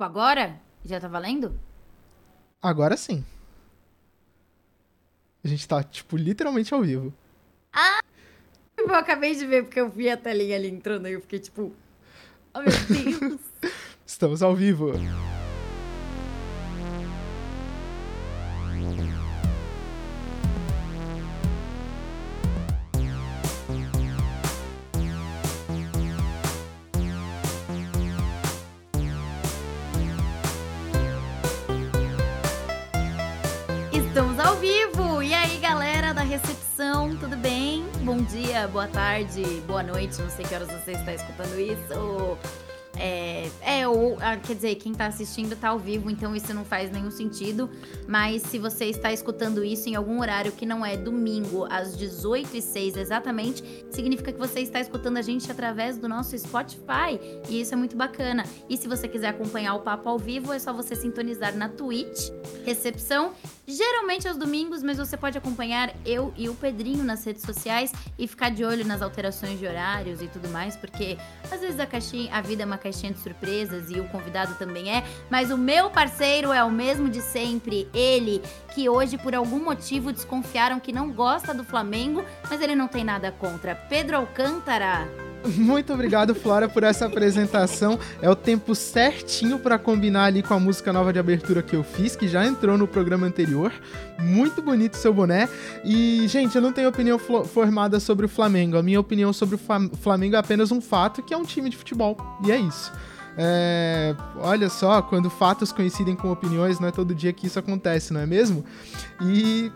Tipo, agora? Já tá valendo? Agora sim. A gente tá, tipo, literalmente ao vivo. Ah! Eu acabei de ver, porque eu vi a telinha ali entrando e eu fiquei tipo. Oh, meu Deus! Estamos ao vivo. Bom dia, boa tarde, boa noite, não sei que horas você está escutando isso. É, é ou, ah, quer dizer, quem tá assistindo tá ao vivo, então isso não faz nenhum sentido. Mas se você está escutando isso em algum horário que não é domingo, às 18 e 06 exatamente, significa que você está escutando a gente através do nosso Spotify. E isso é muito bacana. E se você quiser acompanhar o papo ao vivo, é só você sintonizar na Twitch, recepção, geralmente aos domingos, mas você pode acompanhar eu e o Pedrinho nas redes sociais e ficar de olho nas alterações de horários e tudo mais, porque às vezes a caixinha, a vida é uma caixinha de surpresas e o convidado também é, mas o meu parceiro é o mesmo de sempre, ele que hoje por algum motivo desconfiaram que não gosta do Flamengo, mas ele não tem nada contra. Pedro Alcântara. Muito obrigado, Flora, por essa apresentação. É o tempo certinho para combinar ali com a música nova de abertura que eu fiz, que já entrou no programa anterior. Muito bonito seu boné. E, gente, eu não tenho opinião formada sobre o Flamengo. A minha opinião sobre o Flamengo é apenas um fato, que é um time de futebol. E é isso. É, olha só, quando fatos coincidem com opiniões, não é todo dia que isso acontece, não é mesmo? E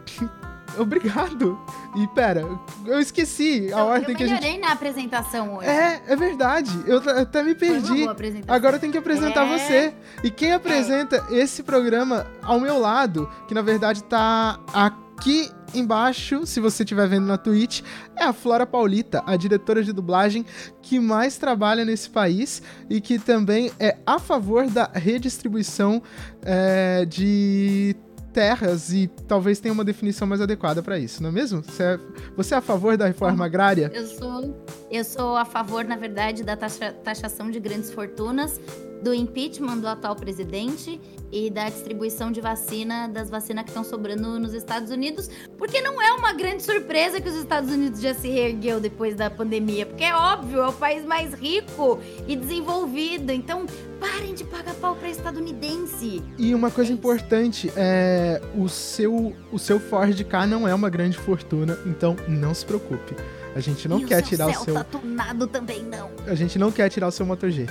Obrigado. E pera, eu esqueci a eu, ordem eu que a gente. Eu melhorei na apresentação hoje. É, é verdade. Eu até me perdi. Agora tem que apresentar é... você. E quem apresenta é. esse programa ao meu lado, que na verdade tá aqui embaixo, se você estiver vendo na Twitch, é a Flora Paulita, a diretora de dublagem que mais trabalha nesse país e que também é a favor da redistribuição é, de terras e talvez tenha uma definição mais adequada para isso, não é mesmo? Você é, você é a favor da reforma agrária? Eu sou, eu sou a favor, na verdade, da taxa, taxação de grandes fortunas, do impeachment do atual presidente e da distribuição de vacina, das vacinas que estão sobrando nos Estados Unidos, porque não é uma grande surpresa que os Estados Unidos já se reergueu depois da pandemia, porque é óbvio, é o país mais rico e desenvolvido, então parem de pagar pau para estadunidense. E uma coisa é importante, é o seu o seu Ford K não é uma grande fortuna, então não se preocupe. A gente não e quer o tirar o seu. Tunado também não. A gente não quer tirar o seu Moto G.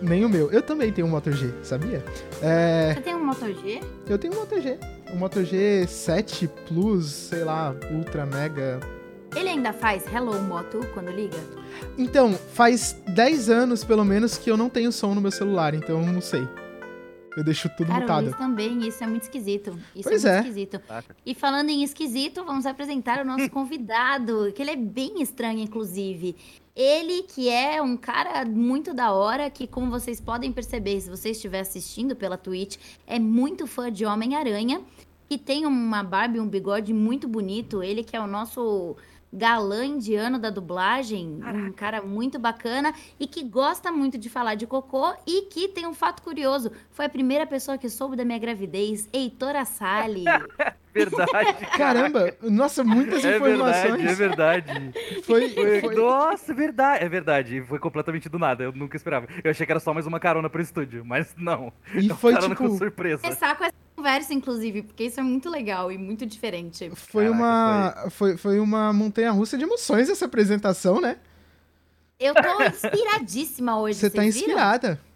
Nem o meu. Eu também tenho um Moto G, sabia? É... Você tem um Moto G? Eu tenho um Moto G. Um Moto G 7 Plus, sei lá, Ultra Mega. Ele ainda faz Hello Moto quando liga? Então, faz 10 anos pelo menos que eu não tenho som no meu celular, então eu não sei. Eu deixo tudo Cara, mutado. Isso também, isso é muito esquisito. Isso pois é muito é. esquisito. E falando em esquisito, vamos apresentar o nosso convidado, que ele é bem estranho, inclusive. Ele que é um cara muito da hora, que como vocês podem perceber, se você estiver assistindo pela Twitch, é muito fã de Homem-Aranha, que tem uma barba e um bigode muito bonito. Ele que é o nosso galã indiano da dublagem, Caraca. um cara muito bacana e que gosta muito de falar de cocô e que tem um fato curioso, foi a primeira pessoa que soube da minha gravidez, Heitor Assali. verdade. Caramba, nossa, muitas é informações. É verdade, é verdade. Foi, foi, Nossa, é verdade. É verdade. Foi completamente do nada. Eu nunca esperava. Eu achei que era só mais uma carona pro estúdio, mas não. E é foi tipo... com surpresa. É saco essa conversa, inclusive, porque isso é muito legal e muito diferente. Foi Caraca, uma. Foi... foi, foi uma montanha russa de emoções essa apresentação, né? Eu tô inspiradíssima hoje. Você tá inspirada. Viram?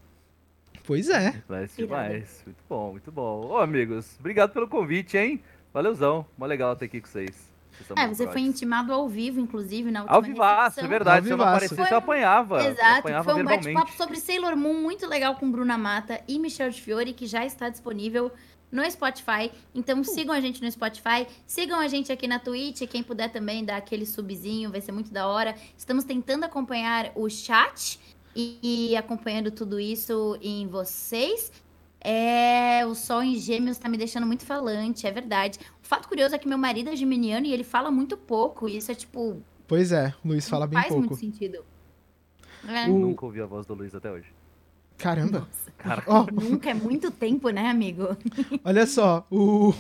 Pois é. Demais, demais. Muito bom, muito bom. Ô, amigos, obrigado pelo convite, hein? Valeuzão, mó legal estar aqui com vocês. é, você foi intimado ao vivo, inclusive, na última Ao vivaço, é verdade. Se eu não aparecesse, eu apanhava. Exato, apanhava foi um bate-papo sobre Sailor Moon muito legal com Bruna Mata e Michel de Fiore, que já está disponível no Spotify. Então uh. sigam a gente no Spotify, sigam a gente aqui na Twitch, quem puder também dar aquele subzinho, vai ser muito da hora. Estamos tentando acompanhar o chat e, e acompanhando tudo isso em vocês. É, o sol em gêmeos tá me deixando muito falante, é verdade. O fato curioso é que meu marido é geminiano e ele fala muito pouco. E isso é tipo. Pois é, o Luiz fala bem faz pouco. Faz muito sentido. É. O... Nunca ouvi a voz do Luiz até hoje. Caramba. Cara, Ó, Nunca é muito tempo, né, amigo? olha só, o,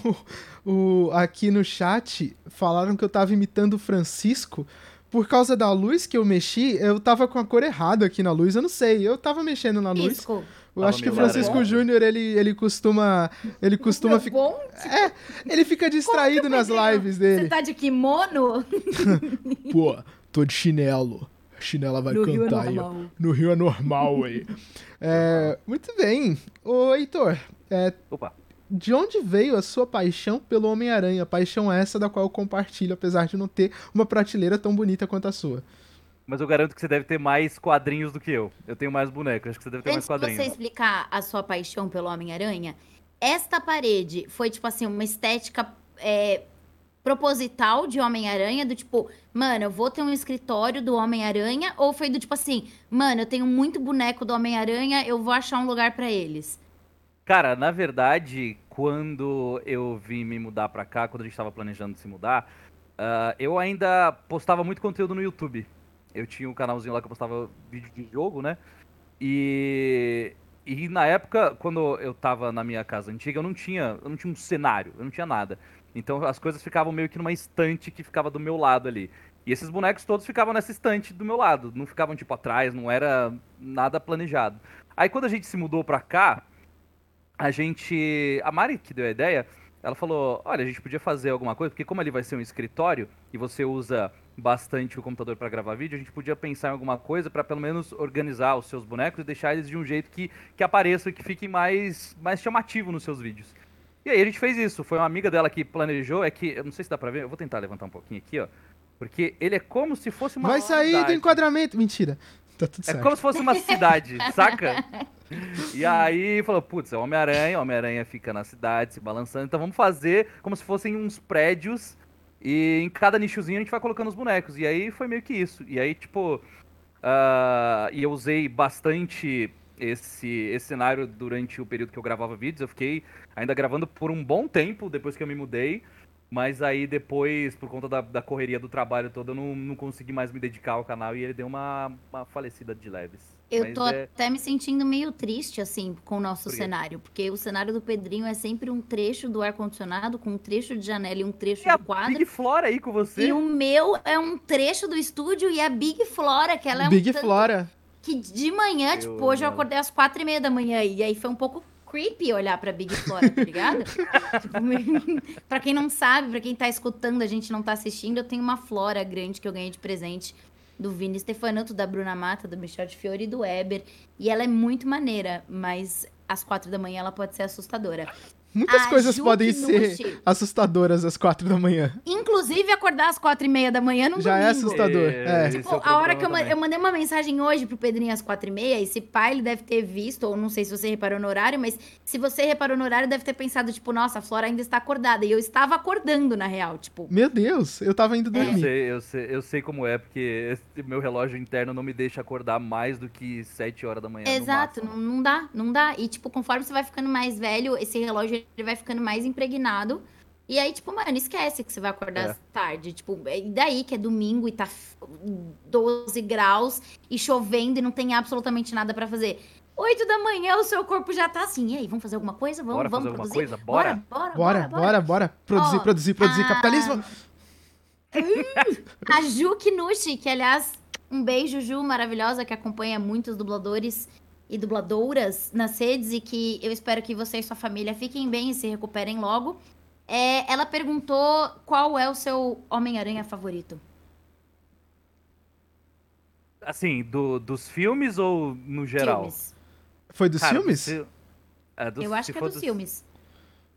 o, aqui no chat falaram que eu tava imitando o Francisco. Por causa da luz que eu mexi, eu tava com a cor errada aqui na luz. Eu não sei, eu tava mexendo na luz. Pisco. Eu Tava acho que o Francisco laranja. Júnior, ele, ele costuma. Ele costuma ficar. É, ele fica distraído nas lives você dele. tá de kimono? Pô, tô de chinelo. Chinela vai No Rio é cantar aí. No Rio é normal aí. É, muito bem. Ô, Heitor, é, opa. de onde veio a sua paixão pelo Homem-Aranha? Paixão essa da qual eu compartilho, apesar de não ter uma prateleira tão bonita quanto a sua. Mas eu garanto que você deve ter mais quadrinhos do que eu. Eu tenho mais bonecos, acho que você deve ter Antes mais de quadrinhos. você explicar a sua paixão pelo Homem-Aranha, esta parede foi, tipo assim, uma estética é, proposital de Homem-Aranha, do tipo, mano, eu vou ter um escritório do Homem-Aranha, ou foi do tipo assim, mano, eu tenho muito boneco do Homem-Aranha, eu vou achar um lugar pra eles. Cara, na verdade, quando eu vim me mudar pra cá, quando a gente tava planejando se mudar, ah, eu ainda postava muito conteúdo no YouTube. Eu tinha um canalzinho lá que eu postava vídeo de jogo, né? E, e na época, quando eu tava na minha casa antiga, eu não tinha, eu não tinha um cenário, eu não tinha nada. Então as coisas ficavam meio que numa estante que ficava do meu lado ali. E esses bonecos todos ficavam nessa estante do meu lado, não ficavam tipo atrás, não era nada planejado. Aí quando a gente se mudou pra cá, a gente. A Mari que deu a ideia, ela falou: olha, a gente podia fazer alguma coisa, porque como ali vai ser um escritório e você usa bastante o computador para gravar vídeo, a gente podia pensar em alguma coisa para pelo menos organizar os seus bonecos e deixar eles de um jeito que, que apareça e que fique mais, mais chamativo nos seus vídeos. E aí a gente fez isso. Foi uma amiga dela que planejou, é que. Eu não sei se dá pra ver, eu vou tentar levantar um pouquinho aqui, ó. Porque ele é como se fosse uma. Vai sair do enquadramento. Mentira. Tá tudo É certo. como se fosse uma cidade, saca? E aí falou, putz, é o Homem-Aranha, o Homem-Aranha fica na cidade se balançando, então vamos fazer como se fossem uns prédios e em cada nichozinho a gente vai colocando os bonecos. E aí foi meio que isso. E aí, tipo, ah, e eu usei bastante esse, esse cenário durante o período que eu gravava vídeos. Eu fiquei ainda gravando por um bom tempo depois que eu me mudei. Mas aí depois, por conta da, da correria do trabalho todo, eu não, não consegui mais me dedicar ao canal e ele deu uma, uma falecida de leves. Eu Mas tô é- até me sentindo meio triste, assim, com o nosso Por cenário. Porque o cenário do Pedrinho é sempre um trecho do ar-condicionado, com um trecho de janela e um trecho E a do quadro. Big Flora aí com você? E o meu é um trecho do estúdio e a Big Flora, que ela é Big um tanto Flora. Que de manhã, Eu tipo, hoje eu acordei às quatro e meia da manhã e aí foi um pouco creepy olhar pra Big Flora, tá ligado? tipo, pra quem não sabe, pra quem tá escutando, a gente não tá assistindo, eu tenho uma Flora grande que eu ganhei de presente do Vini Stefanato, da Bruna Mata, do Michel de Fiore e do Weber. E ela é muito maneira, mas às quatro da manhã ela pode ser assustadora. Muitas A coisas Ju podem ser assustadoras às quatro da manhã. Inclusive, acordar às quatro e meia da manhã no Já é domingo. assustador. É. Tipo, é o a hora que eu, eu mandei uma mensagem hoje pro Pedrinho às quatro e meia, esse pai, ele deve ter visto, ou não sei se você reparou no horário, mas se você reparou no horário, deve ter pensado, tipo, nossa, a Flora ainda está acordada. E eu estava acordando, na real, tipo. Meu Deus, eu tava indo Eu dormir. sei, eu sei, eu sei como é, porque esse meu relógio interno não me deixa acordar mais do que 7 horas da manhã. Exato, não, não dá, não dá. E, tipo, conforme você vai ficando mais velho, esse relógio ele vai ficando mais impregnado. E aí, tipo, mano, esquece que você vai acordar É. tarde. Tipo, e daí que é domingo e tá f- 12 graus e chovendo e não tem absolutamente nada pra fazer. 8 da manhã, o seu corpo já tá assim. E aí, vamos fazer alguma coisa? Vamos, Bora vamos fazer alguma produzir? coisa? Bora? Bora, Bora, bora, bora. Produzir, Ó, produzir, produzir. ah, Capitalismo. A Ju Kinushi, que aliás, um beijo, Ju, maravilhosa, que acompanha muitos dubladores e dubladoras nas redes e que eu espero que você e sua família fiquem bem e se recuperem logo. É, ela perguntou qual é o seu Homem-Aranha favorito. Assim, do- dos filmes ou no geral? Filmes. Foi dos Cara, filmes? se- é, dos- Eu acho que é for dos filmes.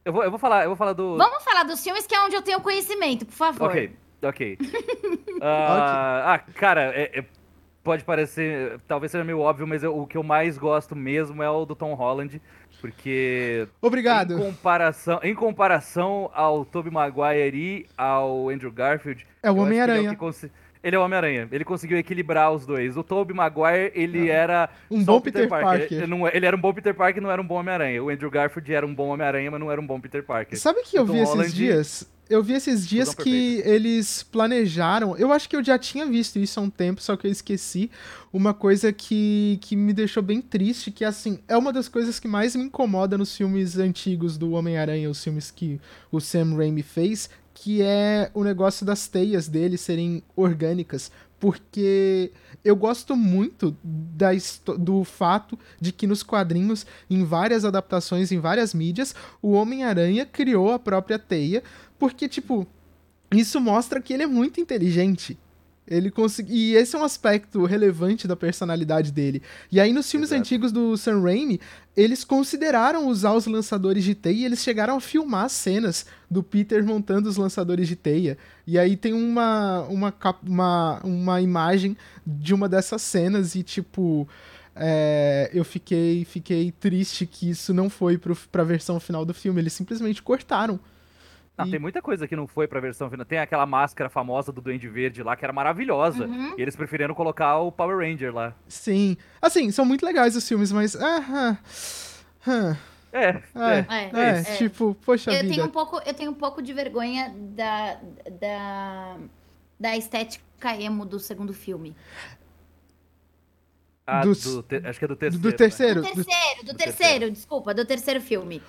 Eu vou, eu vou falar, eu vou falar do. Vamos falar dos filmes, que é onde eu tenho conhecimento, por favor. Ok, ok. Ah, ah, cara, é- é- pode parecer, talvez seja meio óbvio, mas eu- o que eu mais gosto mesmo é o do Tom Holland, porque Em Obrigado. comparação, em comparação ao Tobey Maguire e ao Andrew Garfield, É o ele Homem-Aranha. Ele é o Homem-Aranha. Ele conseguiu equilibrar os dois. O Tobey Maguire, ele era Um bom o Peter Parker. Ele, não- ele era um bom Peter Parker e não era um bom Homem-Aranha. O Andrew Garfield era um bom Homem-Aranha, mas não era um bom Peter Parker. Sabe que eu Tom vi esses Holland- dias? Eu vi esses dias Fusão que eles planejaram. Eu acho que eu já tinha visto isso há um tempo, só que eu esqueci. Uma coisa que, que me deixou bem triste, que assim, é uma das coisas que mais me incomoda nos filmes antigos do Homem-Aranha, os filmes que o Sam Raimi fez, que é o negócio das teias dele serem orgânicas. Porque eu gosto muito da, do fato de que nos quadrinhos, em várias adaptações, em várias mídias, o Homem-Aranha criou a própria teia, porque, tipo, isso mostra que ele é muito inteligente. Ele consegui... E esse é um aspecto relevante da personalidade dele. E aí, nos filmes Exato. antigos do Sam Raimi, eles consideraram usar os lançadores de teia e eles chegaram a filmar cenas do Peter montando os lançadores de teia. E aí tem uma, uma, uma, uma imagem de uma dessas cenas e, tipo, é, eu fiquei, fiquei triste que isso não foi pro, pra versão final do filme. Eles simplesmente cortaram. Não, E- tem muita coisa que não foi pra versão final. Tem aquela máscara famosa do Duende Verde lá, que era maravilhosa. Uhum. E eles preferiram colocar o Power Ranger lá. Sim. Assim, são muito legais os filmes, mas. Ah, ah, ah, É, é, é. É, é, é. tipo, poxa Eu vida. tenho, um pouco, eu tenho um pouco de vergonha da, da, da estética emo do segundo filme. Ah, do te- acho que é do Do, terceiro. do né? terceiro. Do do- terceiro, do do terceiro, desculpa, do terceiro filme.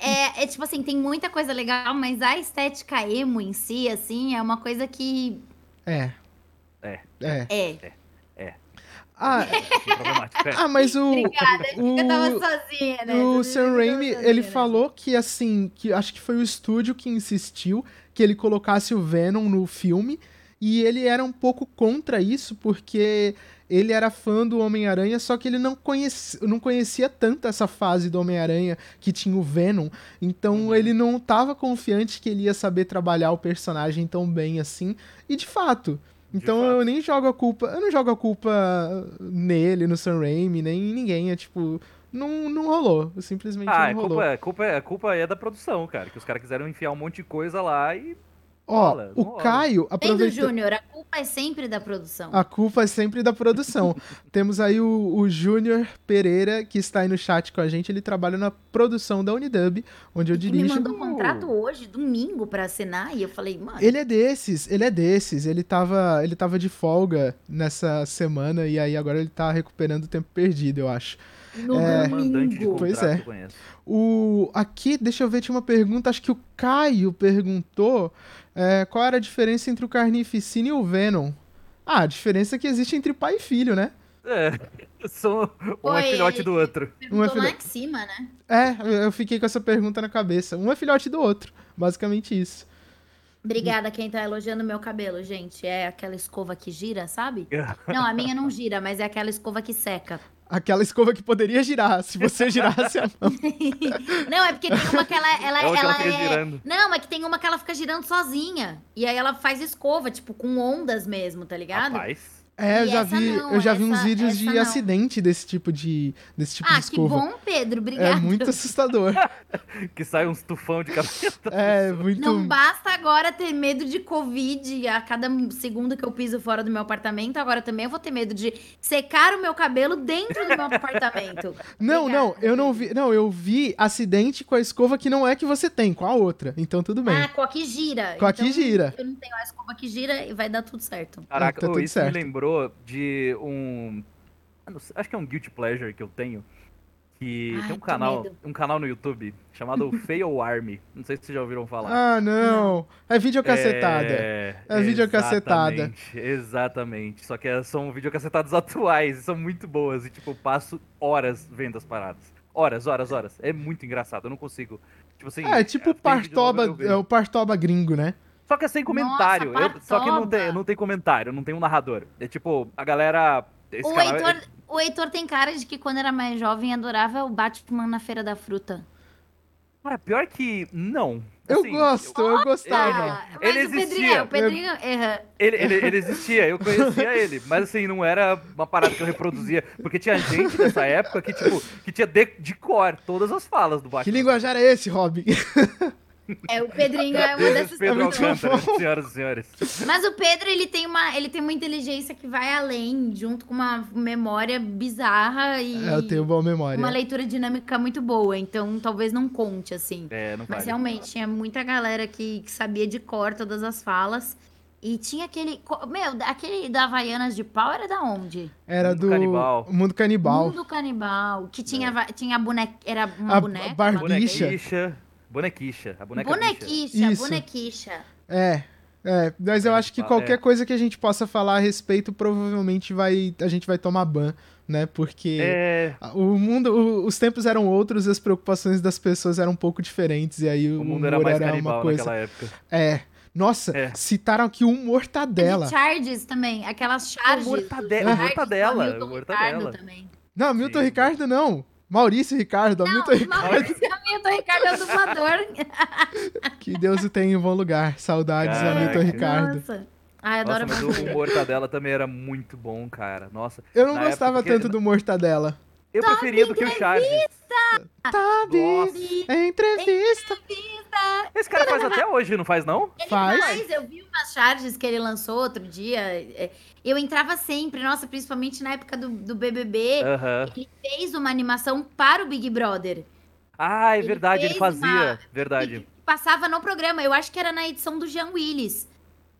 É, é tipo assim, tem muita coisa legal, mas a estética emo em si, assim, é uma coisa que. É. É. É. É. Ah, Um pouquinho problemático, é. ah, mas o. Obrigada, o- eu tava sozinha, né? O Sam Raimi, ele né? falou que assim, que acho que foi o estúdio que insistiu que ele colocasse o Venom no filme, e ele era um pouco contra isso, porque ele era fã do Homem-Aranha, só que ele não conhecia, não conhecia tanto essa fase do Homem-Aranha que tinha o Venom, então Uhum. ele não tava confiante que ele ia saber trabalhar o personagem tão bem assim, e de fato. De Então fato. eu nem jogo a culpa, eu não jogo a culpa nele, no Sam Raimi, nem em ninguém, é tipo, não, não rolou, simplesmente Ah, não rolou. culpa, é, culpa, é, a culpa é da produção, cara. Que os caras quiseram enfiar um monte de coisa lá e. Ó, rola, o. Caio Tem do aproveitou. Júnior, a culpa é sempre da produção. A culpa é sempre da produção. Temos aí o, o Júnior Pereira, que está aí no chat com a gente. Ele trabalha na produção da Unidub, onde eu dirijo. mandou um contrato hoje, domingo, pra assinar, e eu falei, mano. Ele é desses, ele é desses. Ele tava, ele tava de folga nessa semana e aí agora ele tá recuperando o tempo perdido, eu acho. No é, domingo. Pois é. O aqui, deixa eu ver, tinha uma pergunta, acho que o Caio perguntou é, qual era a diferença entre o Carnificina e o Venom. Ah, a diferença é que existe entre pai e filho, né? É, são um é Foi, filhote do outro. Um é lá filho- em cima, né? É, eu- eu fiquei com essa pergunta na cabeça. Um é filhote do outro, basicamente isso. Obrigada quem tá elogiando meu cabelo, gente. É aquela escova que gira, sabe? Não, a minha não gira, mas é aquela escova que seca. Aquela escova que poderia girar, se você girasse a mão. Não, é porque tem uma que ela, ela, É o que ela ela é... girando. Não, é que tem uma que ela fica girando sozinha. E aí ela faz escova, tipo, com ondas mesmo, tá ligado? Rapaz. É, eu E já essa vi, não, eu já vi uns essa- vídeos essa de não. acidente desse tipo de, desse tipo de ah, que escova. bom, Pedro. É Obrigada. muito assustador. Que sai uns tufão de cabelo. É muito. Não basta agora ter medo de Covid a cada segundo que eu piso fora do meu apartamento, agora também eu vou ter medo de secar o meu cabelo dentro do meu apartamento. Não, Obrigada, não, eu não vi. Não, eu vi acidente com a escova que não é que você tem, com a outra. Então tudo bem. Ah, com a que gira. Com a que Então, gira. Eu não tenho a escova que gira e vai dar tudo certo. Caraca, tá tudo isso certo. me lembrou de um. Acho que é um guilty pleasure que eu tenho. Que Ai, tem um canal, medo. um canal no YouTube chamado Fail Army. Não sei se vocês já ouviram falar. Ah, não. É videocacetada. É, É videocacetada. Exatamente, exatamente. Só que é- são videocacetadas atuais e são muito boas. E, tipo, eu passo horas vendo as paradas. Horas, horas, horas. É muito engraçado, eu não consigo. Tipo assim. É, tipo o novo, Partoba, é o Partoba gringo, né? Só que é sem comentário. Nossa, eu- só que não tem, não tem comentário, não tem um narrador. É tipo, a galera. Esse O canal é- Heitor, o Heitor tem cara de que quando era mais jovem adorava o Batman na Feira da Fruta. Cara, pior que. Não. Eu Assim, gosto, eu gostava. Ah, mas Ele o Pedrinho, existia. o Pedrinho erra. Ele, ele, ele existia, eu conhecia ele, mas assim, não era uma parada que eu reproduzia, porque tinha gente nessa época que, tipo, que tinha de, de cor todas as falas do Batman. Que linguajar é esse, Robin? É, o Pedrinho é uma dessas Pedro Alcântara, senhoras e senhores. Mas o Pedro, ele tem uma, ele tem uma inteligência que vai além, junto com uma memória bizarra e É, eu tenho boa memória. uma leitura dinâmica muito boa. Então, talvez não conte, assim. É, não Mas vale. realmente, tinha muita galera que, que sabia de cor todas as falas. E tinha aquele. Meu, aquele da Havaianas de pau era da onde? Era Mundo do Canibal. Mundo Canibal. Mundo Canibal. Que tinha, va- tinha boneca. Era uma A boneca. bar- uma Bicha. Bonequicha. A boneca. Bonequicha, Isso. bonequicha. É. É, mas eu acho que qualquer é. coisa que a gente possa falar a respeito, provavelmente vai a gente vai tomar ban, né? Porque É, o mundo, o- os tempos eram outros e as preocupações das pessoas eram um pouco diferentes e aí o, o mundo era mais era uma coisa. naquela época. É. Nossa, É. citaram aqui um mortadela. De charges também, aquelas charges. o mortadela, mortadela. Ricardo também. Não, Milton Sim. Ricardo não. Maurício Ricardo, Não, Ricardo. Maurício Hamilton Ricardo é o dublador. Que Deus o tenha em bom lugar. Saudades, Caraca. Hamilton Ricardo. Nossa. Ai, Nossa, adoro mas o, Mortadela também era muito bom, cara. Nossa. Eu não gostava época tanto do mortadela. Eu preferia do que o Charles. Sabe? Nossa. É entrevista. Esse cara faz até hoje, não faz não? Faz. Mas eu vi umas charges que ele lançou outro dia. é, Eu entrava sempre, nossa, principalmente na época do, do BBB. Aham. Ele fez uma animação para o Big Brother. Ah, é Ele verdade, ele fazia. uma- Verdade. E passava no programa. Eu acho que era na edição do Jean Willis.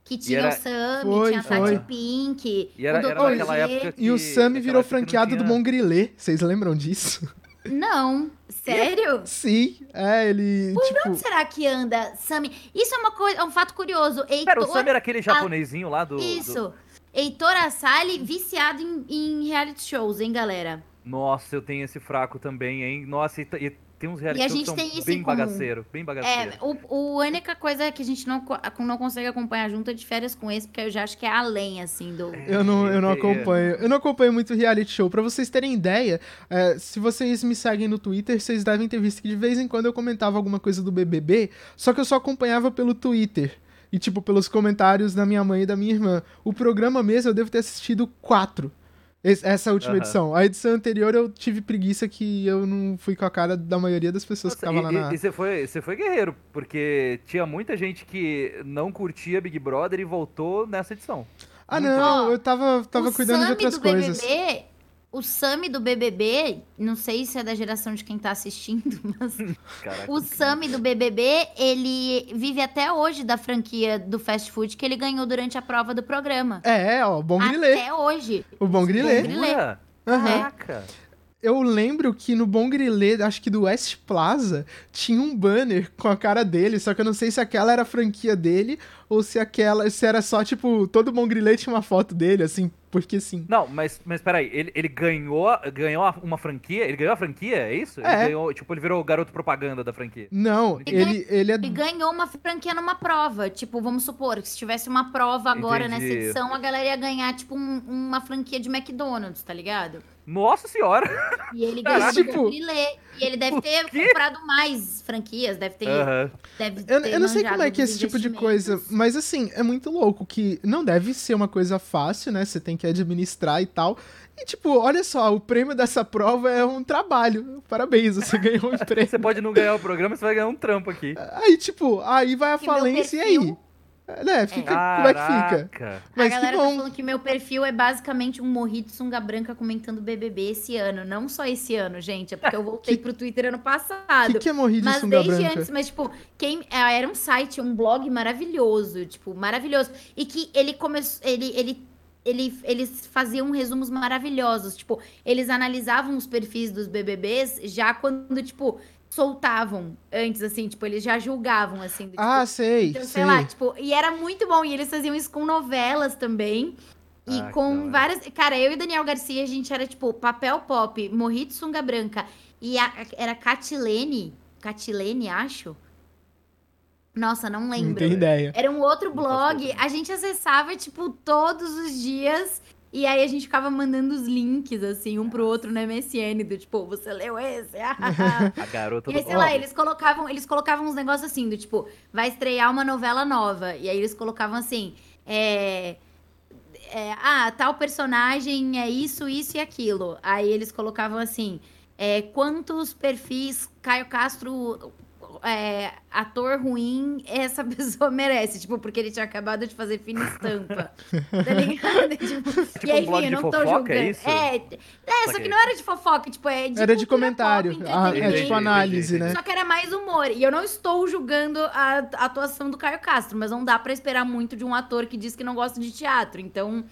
Que tinha era- o Sam, Foi, tinha a. Tati Pink. E era, o era naquela época que... E o Sammy virou franqueado do tinha- Mongrilê. Vocês lembram disso? Não, sério? Sim. É, ele, tipo... Onde será que anda Sammy? Isso é uma coisa, é um fato curioso. Pera, o Heitor, Sammy era aquele japonesinho lá do... do- isso. Heitor Assali, viciado em, em reality shows, hein, galera? Nossa, eu tenho esse fraco também, hein? Nossa, e, e tem uns reality E a gente são tem isso em bem bagaceiro, bem bagaceiro. É, o, o- a única coisa que a gente não, não consegue acompanhar junto é de férias com esse, porque eu já acho que é além, assim, do... Eu não, eu não É, acompanho. Eu não acompanho muito reality show. Pra vocês terem ideia, é, se vocês me seguem no Twitter, vocês devem ter visto que de vez em quando eu comentava alguma coisa do BBB, só que eu só acompanhava pelo Twitter. E, tipo, pelos comentários da minha mãe e da minha irmã. O programa mesmo eu devo ter assistido quatro. Es- Essa última Aham. edição. A edição anterior eu tive preguiça que eu não fui com a cara da maioria das pessoas que Nossa, estavam lá e, na. e você foi, você foi guerreiro, porque tinha muita gente que não curtia Big Brother e voltou nessa edição. Ah, Muito não, eu tava, tava o cuidando de outras do coisas. BBB, o Sammy do BBB, não sei se é da geração de quem tá assistindo, mas Caraca. o Sammy do BBB, ele vive até hoje da franquia do fast food que ele ganhou durante a prova do programa. É, ó, Bom Grilê. Até hoje. O Bom Grilê. Bom Grilê. Aham. Caraca. Eu lembro que no Bom Grilê, acho que do West Plaza, tinha um banner com a cara dele, só que eu não sei se aquela era a franquia dele ou se aquela, se era só, tipo, todo Bom Grilê tinha uma foto dele, assim, porque sim. Não, mas, mas peraí, ele, ele ganhou, ganhou uma franquia? Ele ganhou a franquia, é isso? Ele É. ganhou, tipo, ele virou o garoto propaganda da franquia. Não, Ele ele, ele é. Ele ganhou uma franquia numa prova. Tipo, vamos supor que se tivesse uma prova agora Entendi. nessa edição, a galera ia ganhar, tipo, um- uma franquia de McDonald's, tá ligado? Nossa senhora! E ele Caraca. ganhou Tipo-. E ele deve ter comprado mais franquias, deve ter. Aham. Deve Eu, ter eu não sei como é que é esse tipo de coisa, mas assim, é muito louco que não deve ser uma coisa fácil, né? Você tem que administrar e tal. E tipo, olha só, o prêmio dessa prova é um trabalho. Parabéns, você ganhou um prêmio. Você pode não ganhar o programa, você vai ganhar um trampo aqui. Aí, tipo, aí vai a Que falência e aí? Né, fica, como é que fica? Mas a que galera tá bom. falando que meu perfil é basicamente um morrito sunga branca comentando BBB esse ano. Não só esse ano, gente. É porque eu voltei Que- pro Twitter ano O passado. que, que é morrer de Mas sunga desde branca? antes, mas tipo, quem é, era um site, um blog maravilhoso, tipo, maravilhoso. E que ele começou, ele, ele, ele, eles faziam resumos maravilhosos, tipo, eles analisavam os perfis dos BBBs já quando, tipo, soltavam antes, assim, tipo, eles já julgavam, assim. do, tipo, Ah, sei, então, sei sei. lá, tipo, e era muito bom. E eles faziam isso com novelas também. E Ah, com hora. várias. Cara, eu e Daniel Garcia, a gente era tipo papel pop, morrito sunga branca. E a- era Catilene. Catilene, acho. Nossa, não Não lembro. tem ideia. Era um outro Não blog. A gente acessava, tipo, todos os dias. E aí a gente ficava mandando os links, assim, um pro outro no MSN, do tipo, você leu esse? A garota E do aí, sei lá, eles colocavam, eles colocavam uns negócios assim, do tipo, vai estrear uma novela nova. E aí eles colocavam assim, é, é, ah, tal personagem é isso, isso e aquilo. Aí eles colocavam assim, é, quantos perfis Caio Castro é, ator ruim essa pessoa merece, tipo, porque ele tinha acabado de fazer fina estampa. tá ligado? Tipo, Tipo e aí, um blog enfim, eu não tô fofoca, julgando. é isso? É, é, só que Saquei. não era de fofoca, tipo, é de Era de comentário. pop, Ah, é tipo análise, né? Só que era mais humor. E eu não estou julgando a atuação do Caio Castro, mas não dá pra esperar muito de um ator que diz que não gosta de teatro. Então,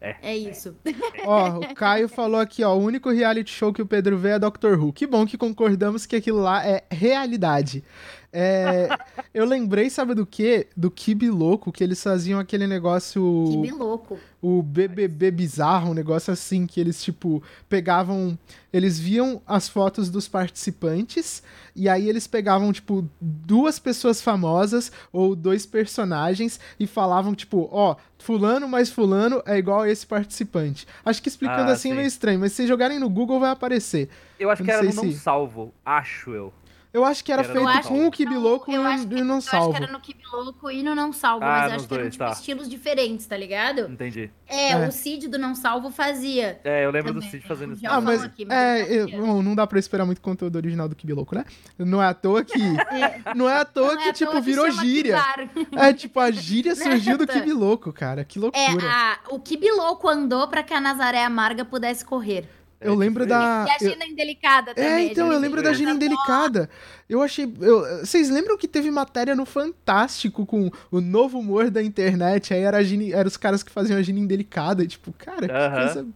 É. é, isso. Ó, o Caio falou aqui, ó, o único reality show que o Pedro vê é Doctor Who. Que bom que concordamos que aquilo lá é realidade. É, eu lembrei, sabe do quê? Do Kibi Louco, que eles faziam aquele negócio, Que bem louco. o BBB bizarro, um negócio assim, que eles, tipo, pegavam, eles viam as fotos dos participantes, e aí eles pegavam, tipo, duas pessoas famosas, ou dois personagens, e falavam, tipo, ó, fulano mais fulano é igual a esse participante. Acho que explicando Ah, assim é sim. meio estranho, mas se vocês jogarem no Google vai aparecer. Eu acho Eu que era no sei não se- salvo, acho eu. Eu acho que era Era feito com o Kibi Louco e no, que, e no eu acho Salvo. que era no Kibi Louco e no Não Salvo, Ah, mas eu acho que eram tipo, tá. estilos diferentes, tá ligado? Entendi. É, É. o Cid do Não Salvo fazia. É, eu lembro do Também. Cid fazendo isso. Ah, mas aqui, mas é, eu- bom, não dá pra esperar muito conteúdo original do Kibi Louco, né? Não é à toa que. Não é à toa Não é que, à tipo, toa que virou gíria. É, tipo, a gíria surgiu do. Kibi Louco, cara. Que É, loucura. a, o Kibi Louco andou pra que a Nazaré Amarga pudesse correr. Eu É, lembro tipo da. e a eu- Gina Indelicada também. É, então, eu lembro da Gina Indelicada. Eu achei. eu- Vocês lembram que teve matéria no Fantástico com o novo humor da internet? Aí era, a Gina, era os caras que faziam a Gina Indelicada. E, tipo, cara, que Aham. coisa.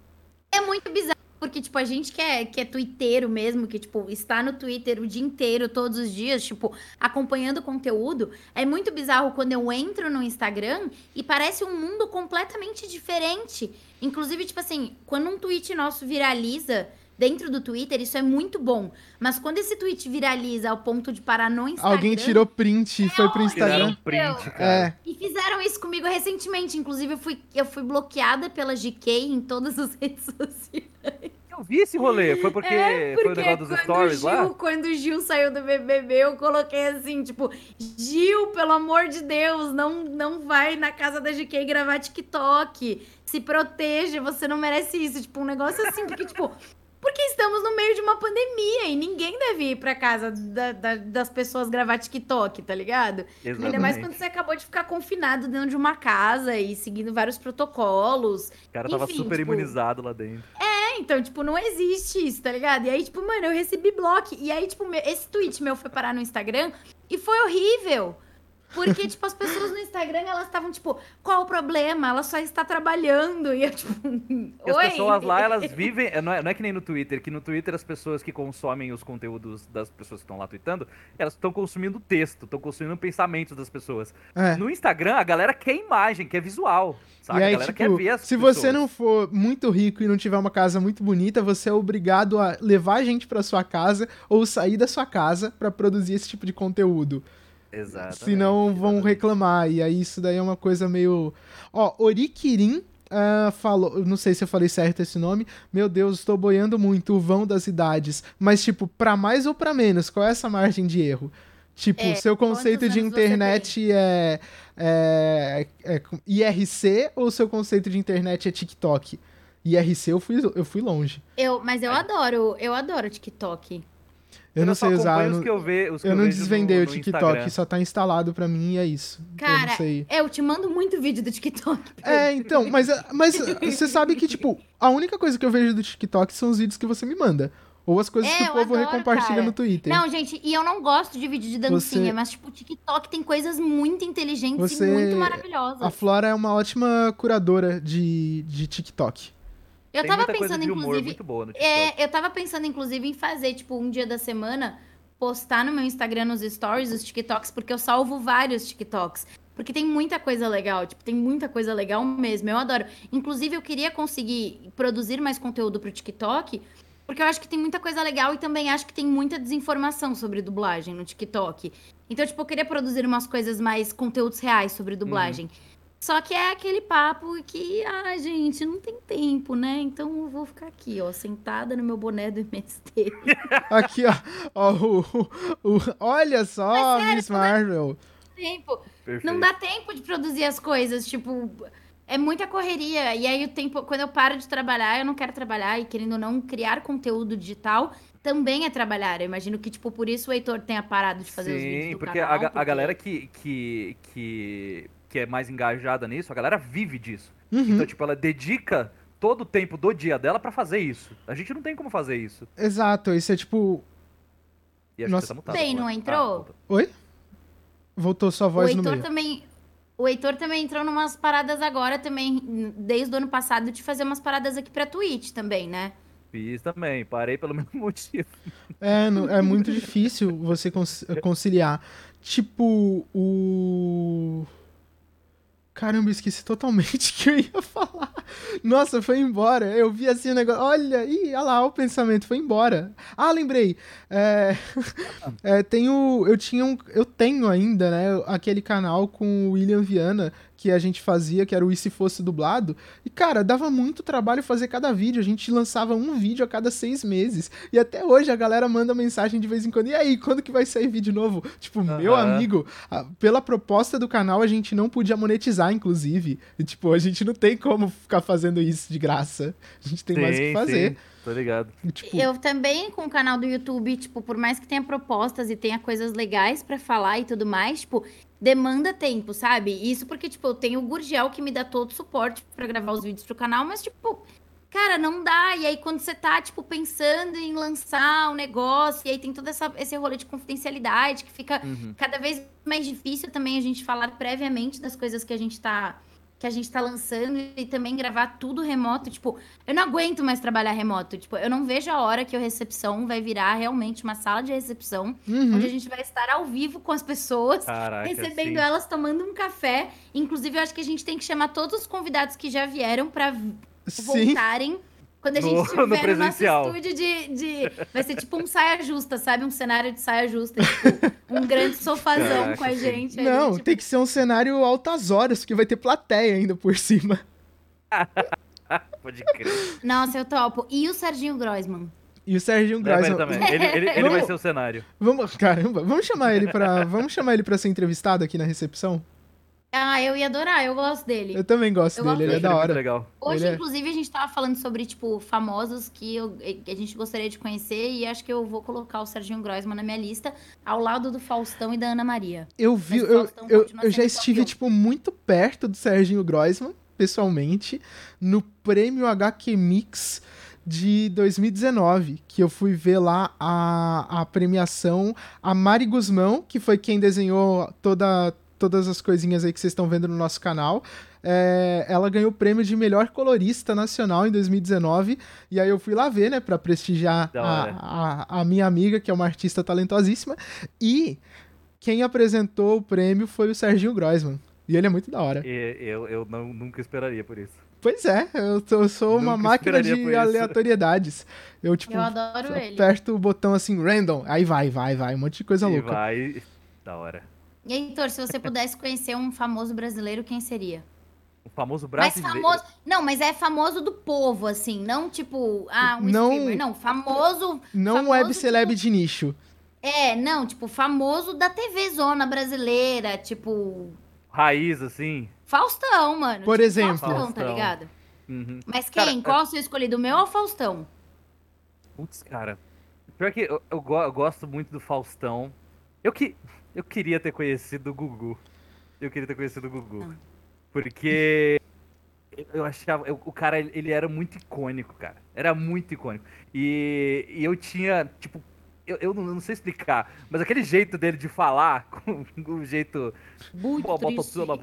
É muito bizarro, porque, tipo, a gente que é, que é twitteiro mesmo, que, tipo, está no Twitter o dia inteiro, todos os dias, tipo, acompanhando o conteúdo, é muito bizarro quando eu entro no Instagram e parece um mundo completamente diferente. Inclusive, tipo assim, quando um tweet nosso viraliza dentro do Twitter, isso é muito bom. Mas quando esse tweet viraliza ao ponto de parar no Instagram... Alguém tirou print e foi pro Instagram. print, cara. É. E fizeram isso comigo recentemente. Inclusive, eu fui, eu fui bloqueada pela GK em todas as redes sociais. Eu vi esse rolê, foi porque, É, foi o negócio dos quando stories o Gil, lá? Quando o Gil saiu do BBB, eu coloquei assim, tipo, Gil, pelo amor de Deus, não, não vai na casa da GK gravar TikTok. Se proteja, você não merece isso. Tipo, um negócio assim, porque, tipo... Porque estamos no meio de uma pandemia e ninguém deve ir pra casa da- da- das pessoas gravar TikTok, tá ligado? Ainda mais Exatamente. quando você acabou de ficar confinado dentro de uma casa e seguindo vários protocolos. O cara tava enfim, super tipo, imunizado lá dentro. É, então, tipo, não existe isso, tá ligado? E aí, tipo, mano, eu recebi bloco. E aí, tipo, esse tweet meu foi parar no Instagram e foi horrível. Porque, tipo, as pessoas no Instagram, elas estavam, tipo, qual o problema? Ela só está trabalhando. E eu, tipo, E as oi. pessoas lá, elas vivem. é, Não é, não é que nem no Twitter, que no Twitter as pessoas que consomem os conteúdos das pessoas que estão lá tweetando, elas estão consumindo texto, estão consumindo pensamentos das pessoas. É. No Instagram, a galera quer imagem, quer visual. Sabe? E aí, a galera tipo, quer ver as se pessoas. você não for muito rico e não tiver uma casa muito bonita, você é obrigado a levar a gente pra sua casa ou sair da sua casa pra produzir esse tipo de conteúdo. Exato. Senão vão reclamar. E aí isso daí é uma coisa meio. Ó, Orikirin ah, falou. Não sei se eu falei certo esse nome. Meu Deus, estou boiando muito o vão das idades. Mas, tipo, pra mais ou pra menos, qual é essa margem de erro? Tipo, É, seu conceito de internet é, é, é IRC ou seu conceito de internet é TikTok? IRC eu fui, eu fui longe. Eu, mas eu adoro, eu adoro TikTok. Eu não sei usar. Eu os não, que eu, ve, os que eu eu não vejo desvendei no, o TikTok, Instagram. só tá instalado pra mim e é isso. eu Cara, não sei. é, eu te mando muito vídeo do TikTok. É, então, mas, mas você sabe que, tipo, a única coisa que eu vejo do TikTok são os vídeos que você me manda. Ou as coisas É, que o eu povo adoro, recompartilha cara. no Twitter. Não, gente, e eu não gosto de vídeo de dancinha, Você- mas, tipo, o TikTok tem coisas muito inteligentes Você- e muito maravilhosas. A Flora é uma ótima curadora de, de TikTok. Eu Tem tava pensando, inclusive. É, eu tava pensando, inclusive, em fazer, tipo, um dia da semana, postar no meu Instagram nos stories os TikToks, porque eu salvo vários TikToks. Porque tem muita coisa legal, tipo, tem muita coisa legal mesmo. Eu adoro. Inclusive, eu queria conseguir produzir mais conteúdo pro TikTok, porque eu acho que tem muita coisa legal e também acho que tem muita desinformação sobre dublagem no TikTok. Então, tipo, eu queria produzir umas coisas mais conteúdos reais sobre dublagem. Só que é aquele papo que, ah, gente, não tem tempo, né? Então eu vou ficar aqui, ó, sentada no meu boné do MST. Aqui, ó. ó o, o- o- olha só, Mas sério, Miss não dá- Marvel. tempo. Perfeito. Não dá tempo de produzir as coisas, tipo, é muita correria. E aí o tempo, quando eu paro de trabalhar, eu não quero trabalhar e querendo ou não criar conteúdo digital, também é trabalhar. Eu imagino que, tipo, por isso o Heitor tenha parado de fazer Sim, os vídeos do porque, canal. a, ga- a galera que, que, que, que é mais engajada nisso, a galera vive disso. Uhum, Então, tipo, ela dedica todo o tempo do dia dela pra fazer isso. A gente não tem como fazer isso. Exato, isso é tipo. E acho Nossa. tá mutado. Bem, não Ah, entrou? voltou. Oi? Voltou sua O voz no Heitor meio. também. O Heitor também entrou numas paradas agora também, desde o ano passado, de fazer umas paradas aqui pra Twitch também, né? Fiz também, parei pelo mesmo motivo. É, não- é muito difícil você conciliar. Tipo, o. Caramba, eu esqueci totalmente o que eu ia falar. Nossa, foi embora. Eu vi assim o negócio. Olha, ih, olha lá, o pensamento foi embora. Ah, lembrei. É, é, tenho, eu tinha um, eu tenho ainda, né, aquele canal com o William Viana que a gente fazia, que era o E Se Fosse Dublado. E, cara, dava muito trabalho fazer cada vídeo. A gente lançava um vídeo a cada seis meses. E até hoje a galera manda mensagem de vez em quando. E aí, quando que vai sair vídeo novo? Tipo, meu amigo, a- pela proposta do canal, a gente não podia monetizar, inclusive. E, tipo, a gente não tem como ficar fazendo isso de graça. A gente tem mais o que Sim, fazer. sim, tô ligado. Tipo, Eu também, com o canal do YouTube, tipo, por mais que tenha propostas e tenha coisas legais pra falar e tudo mais, tipo, demanda tempo, sabe? Isso porque, tipo, eu tenho o Gurgel que me dá todo o suporte pra gravar os vídeos pro canal, mas, tipo, cara, não dá. E aí, quando você tá, tipo, pensando em lançar um negócio, e aí tem todo essa, esse rolê de confidencialidade que fica Uhum. cada vez mais difícil também a gente falar previamente das coisas que a gente tá que a gente tá lançando e também gravar tudo remoto, tipo, eu não aguento mais trabalhar remoto, tipo, eu não vejo a hora que o recepção vai virar realmente uma sala de recepção, uhum. onde a gente vai estar ao vivo com as pessoas, Caraca, recebendo sim. elas tomando um café. Inclusive, eu acho que a gente tem que chamar todos os convidados que já vieram pra sim. Quando a No- gente no estiver no, nosso presencial. estúdio de, de- Vai ser tipo um saia justa, sabe? Um cenário de saia justa. tipo, um grande sofazão Caraca, com a gente. Não, tipo, tem que ser um cenário altas horas, porque vai ter plateia ainda por cima. Pode crer. Nossa, eu topo. E o Serginho Groisman? E o Serginho Groisman. também. Ele, ele- ele vai ser o cenário. Vamos, caramba, vamos chamar ele para, vamos chamar ele para ser entrevistado aqui na recepção? Ah, eu ia adorar, eu gosto dele. Eu também gosto Eu dele, gosto ele é da hora. legal. Hoje, Ele é- inclusive, a gente tava falando sobre, tipo, famosos que, eu- que a gente gostaria de conhecer e acho que eu vou colocar o Serginho Groisman na minha lista, ao lado do Faustão e da Ana Maria. Eu vi, eu, eu, eu já estive, tipo, muito perto do Serginho Groisman, pessoalmente, no prêmio HQ Mix de 2019, que eu fui ver lá a, a premiação, a Mari Guzmão, que foi quem desenhou toda, todas as coisinhas aí que vocês estão vendo no nosso canal, é, ela ganhou o prêmio de melhor colorista nacional em 2019, e aí eu fui lá ver, né, pra prestigiar a, a, a minha amiga, que é uma artista talentosíssima, e quem apresentou o prêmio foi o Serginho Groisman. E ele é muito da hora. E eu, eu não, nunca esperaria por isso. Pois é, eu, tô- eu sou uma Nunca máquina de aleatoriedades. Eu, tipo, Eu adoro ele. aperto o botão assim, random, aí vai, vai, vai, um monte de coisa e louca. vai. Da hora. E aí, Heitor, se você pudesse conhecer um famoso brasileiro, quem seria? O famoso Mas brasileiro. famoso. Não, mas é famoso do povo, assim. Não tipo, ah, um Não- streamer. Não, famoso. Não famoso, web celeb de nicho. É, não, tipo, famoso da TV Zona brasileira. Tipo, Raiz, assim. Faustão, mano. Por tipo, exemplo. Faustão, tá ligado? Uhum. Mas Cara, quem? é- Qual o seu escolhido? O meu ou o Faustão? Putz, cara. Pior que eu, eu eu gosto muito do Faustão. Eu, que, eu queria ter conhecido o Gugu. Eu queria ter conhecido o Gugu. Ah. Porque eu- achava. eu- o cara, ele ele era muito icônico, cara. Era muito icônico. E, e eu tinha, tipo. Eu, eu não, eu não sei explicar, mas aquele jeito dele de falar, com o jeito. Muito Pô, triste. boca.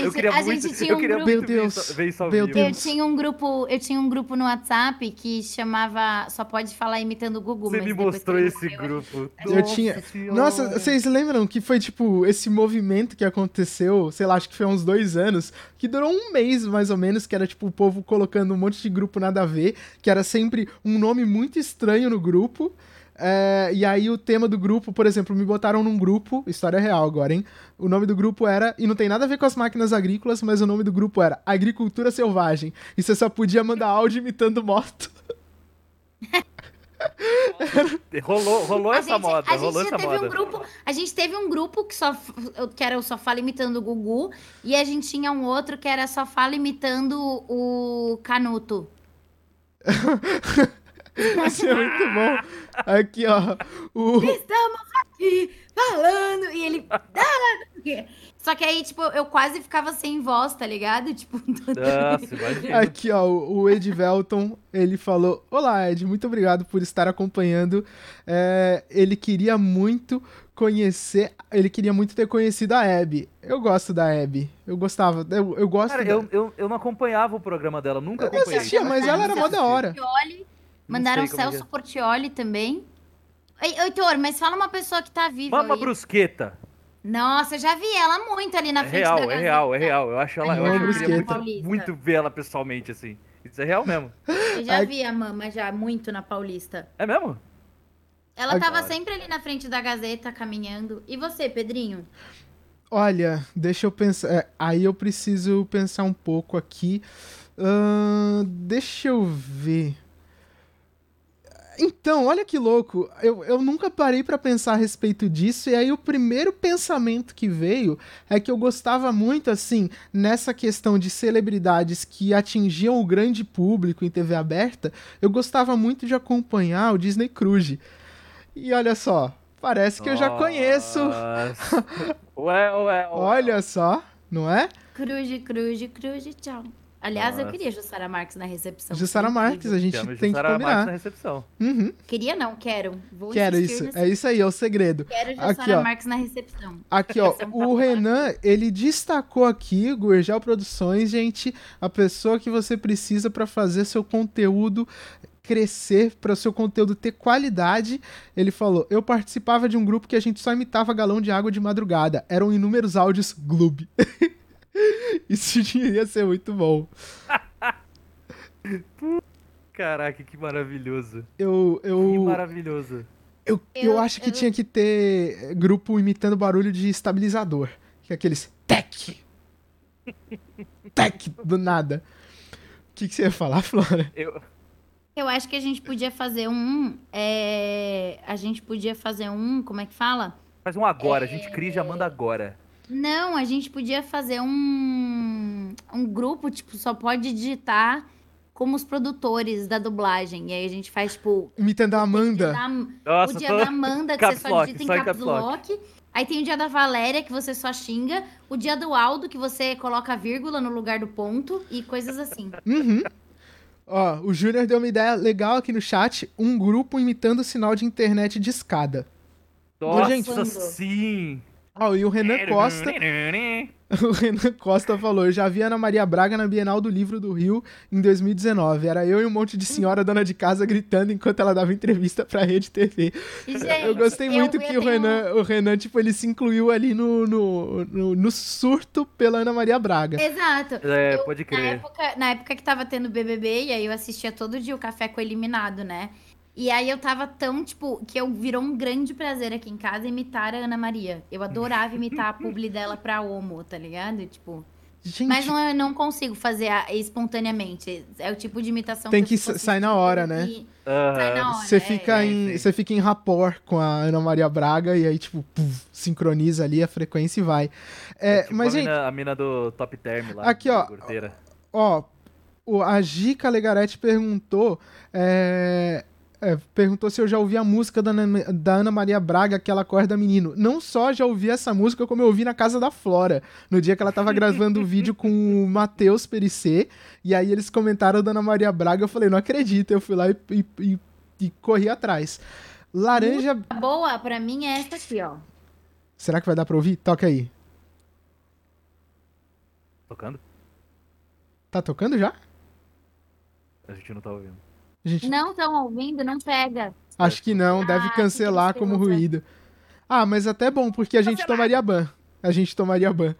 Eu, queria a muito. gente tinha eu um queria grupo- muito Meu ver Deus, isso- ver isso ao meu vivo. Eu Deus. tinha um grupo, eu tinha um grupo no WhatsApp que chamava Só pode falar imitando o Gugu. Você mas me mostrou esse grupo. Eu tinha- Senhora. Nossa, vocês lembram que foi, tipo, esse movimento que aconteceu, sei lá, acho que foi há uns dois anos, que durou um mês, mais ou menos, que era, tipo, o povo colocando um monte de grupo nada a ver, que era sempre um nome muito estranho no grupo. É, e aí o tema do grupo, por exemplo, me botaram num grupo, história real agora, hein? O nome do grupo era, e não tem nada a ver com as máquinas agrícolas, mas o nome do grupo era Agricultura Selvagem. E você só podia mandar áudio imitando moto. Rolou, rolou A essa gente, moda, a gente rolou já essa teve moda. um grupo, a gente teve um grupo que só que era o só fala imitando o Gugu e a gente tinha um outro que era só fala imitando o Canuto. Isso é muito bom. Aqui, ó. O... Estamos aqui falando. E ele. Só que aí, tipo, eu quase ficava sem voz, tá ligado? Tipo. Nossa. Aqui, ó, o Ed Velton, ele falou: Olá, Ed, muito obrigado por estar acompanhando. É, ele queria muito conhecer. Ele queria muito ter conhecido a Abby. Eu gosto da Abby. Eu gostava. Eu, eu gosto Cara, da- eu, eu, eu não acompanhava o programa dela, nunca Eu acompanhei. assistia, mas ela era mó da hora. Não mandaram como é Celso Portioli também. Ei, Heitor, mas fala uma pessoa que tá viva Mama aí. Brusqueta. Nossa, eu já vi ela muito ali na É frente real, da é Gazeta. real, é real. Eu acho ela, eu Mama acho que eu queria muito, muito ver ela pessoalmente, assim. Isso é real mesmo. Eu já Ai. vi a mama já muito na Paulista. É mesmo? Ela Ai. tava sempre ali na frente da Gazeta, caminhando. E você, Pedrinho? Olha, deixa eu pensar. é, aí eu preciso pensar um pouco aqui. Ahn, deixa eu ver. Então, olha que louco. Eu, eu nunca parei pra pensar a respeito disso. E aí, o primeiro pensamento que veio é que eu gostava muito, assim, nessa questão de celebridades que atingiam o grande público em TV aberta. Eu gostava muito de acompanhar o Disney Cruise. E olha só, parece que eu já conheço. Nossa. Ué, ué, ué. Olha só, não é? Cruze, cruze, cruze, tchau. Aliás, eu Nossa. queria Jussara Marques na recepção. Jussara. Marques, a gente Chama tem que Jussara Marques combinar. na recepção. Uhum, Queria não, quero. Vou quero isso. nesse- É isso aí, é o segredo. Quero Aqui, Jussara ó. Marques na recepção. Aqui, ó, o Renan, ele destacou aqui, Guergel Produções, gente, a pessoa que você precisa pra fazer seu conteúdo crescer, para seu conteúdo ter qualidade. Ele falou: "Eu participava de um grupo que a gente só imitava galão de água de madrugada. Eram inúmeros áudios Gloob." Isso ia ser muito bom. Caraca, que maravilhoso. Eu Que eu maravilhoso. Eu, eu, Eu- acho que eu- tinha que ter grupo imitando barulho de estabilizador. Que é aqueles tec. Tec do nada. O que, que você ia falar, Flora? Eu, Eu acho que a gente podia fazer um. é, A gente podia fazer um. Como é que fala? faz um agora, a gente cria e já manda agora. Não, a gente podia fazer um. Um grupo, tipo, só pode digitar como os produtores da dublagem. E aí a gente faz, tipo. Imitando a Amanda. da- Nossa, o dia tô- da Amanda, que Caps você só lock, digita em só em caps lock. lock. Aí tem o dia da Valéria, que você só xinga. O dia do Aldo, que você coloca vírgula no lugar do ponto. E coisas assim. Uhum. Ó, o Júnior deu uma ideia legal aqui no chat. Um grupo imitando o sinal de internet de escada. Nossa, gente- sim. Ó, e o Renan Costa. O Renan Costa falou: Eu já vi Ana Maria Braga na Bienal do Livro do Rio em 2019. Era eu e um monte de senhora dona de casa gritando enquanto ela dava entrevista pra Rede TV. Gente, eu gostei muito eu que o tenho- Renan, o Renan, tipo, ele se incluiu ali no, no, no, no surto pela Ana Maria Braga. Exato. É, Eu- pode Na crer. época, na época que tava tendo BBB, e aí eu assistia todo dia o Café com o Eliminado, né? E aí eu tava tão, tipo, que eu virou um grande prazer aqui em casa imitar a Ana Maria. Eu adorava imitar a publi dela pra Homo, tá ligado? Tipo, Gente, mas não, eu não consigo fazer a- espontaneamente. É o tipo de imitação Tem eu que sa- sai na hora, né? Sai na hora. você é, fica, é, em, você fica em rapport com a Ana Maria Braga e aí, tipo, puf, sincroniza ali a frequência e vai. É, Tipo mas, a, gente, mina, a mina do Top Term lá. Aqui, ó. Ó, o, a Gica Legarete perguntou. é, é, perguntou se eu já ouvi a música da Ana, da Ana Maria Braga, aquela corda menino. Não só já ouvi essa música, como eu ouvi na casa da Flora, no dia que ela tava gravando o vídeo com o Matheus Perissé. E aí eles comentaram da Ana Maria Braga. Eu falei, não acredito. Eu fui lá e, e- e- e corri atrás. Laranja. A boa pra mim é essa aqui, ó. Será que vai dar pra ouvir? Toca aí. Tocando? Tá tocando já? A gente não tá ouvindo. Gente, Não estão ouvindo? Não pega. acho que não. Deve Ah, que cancelar como ruído. Ah, mas até bom, porque a gente tomaria ban. A gente tomaria ban.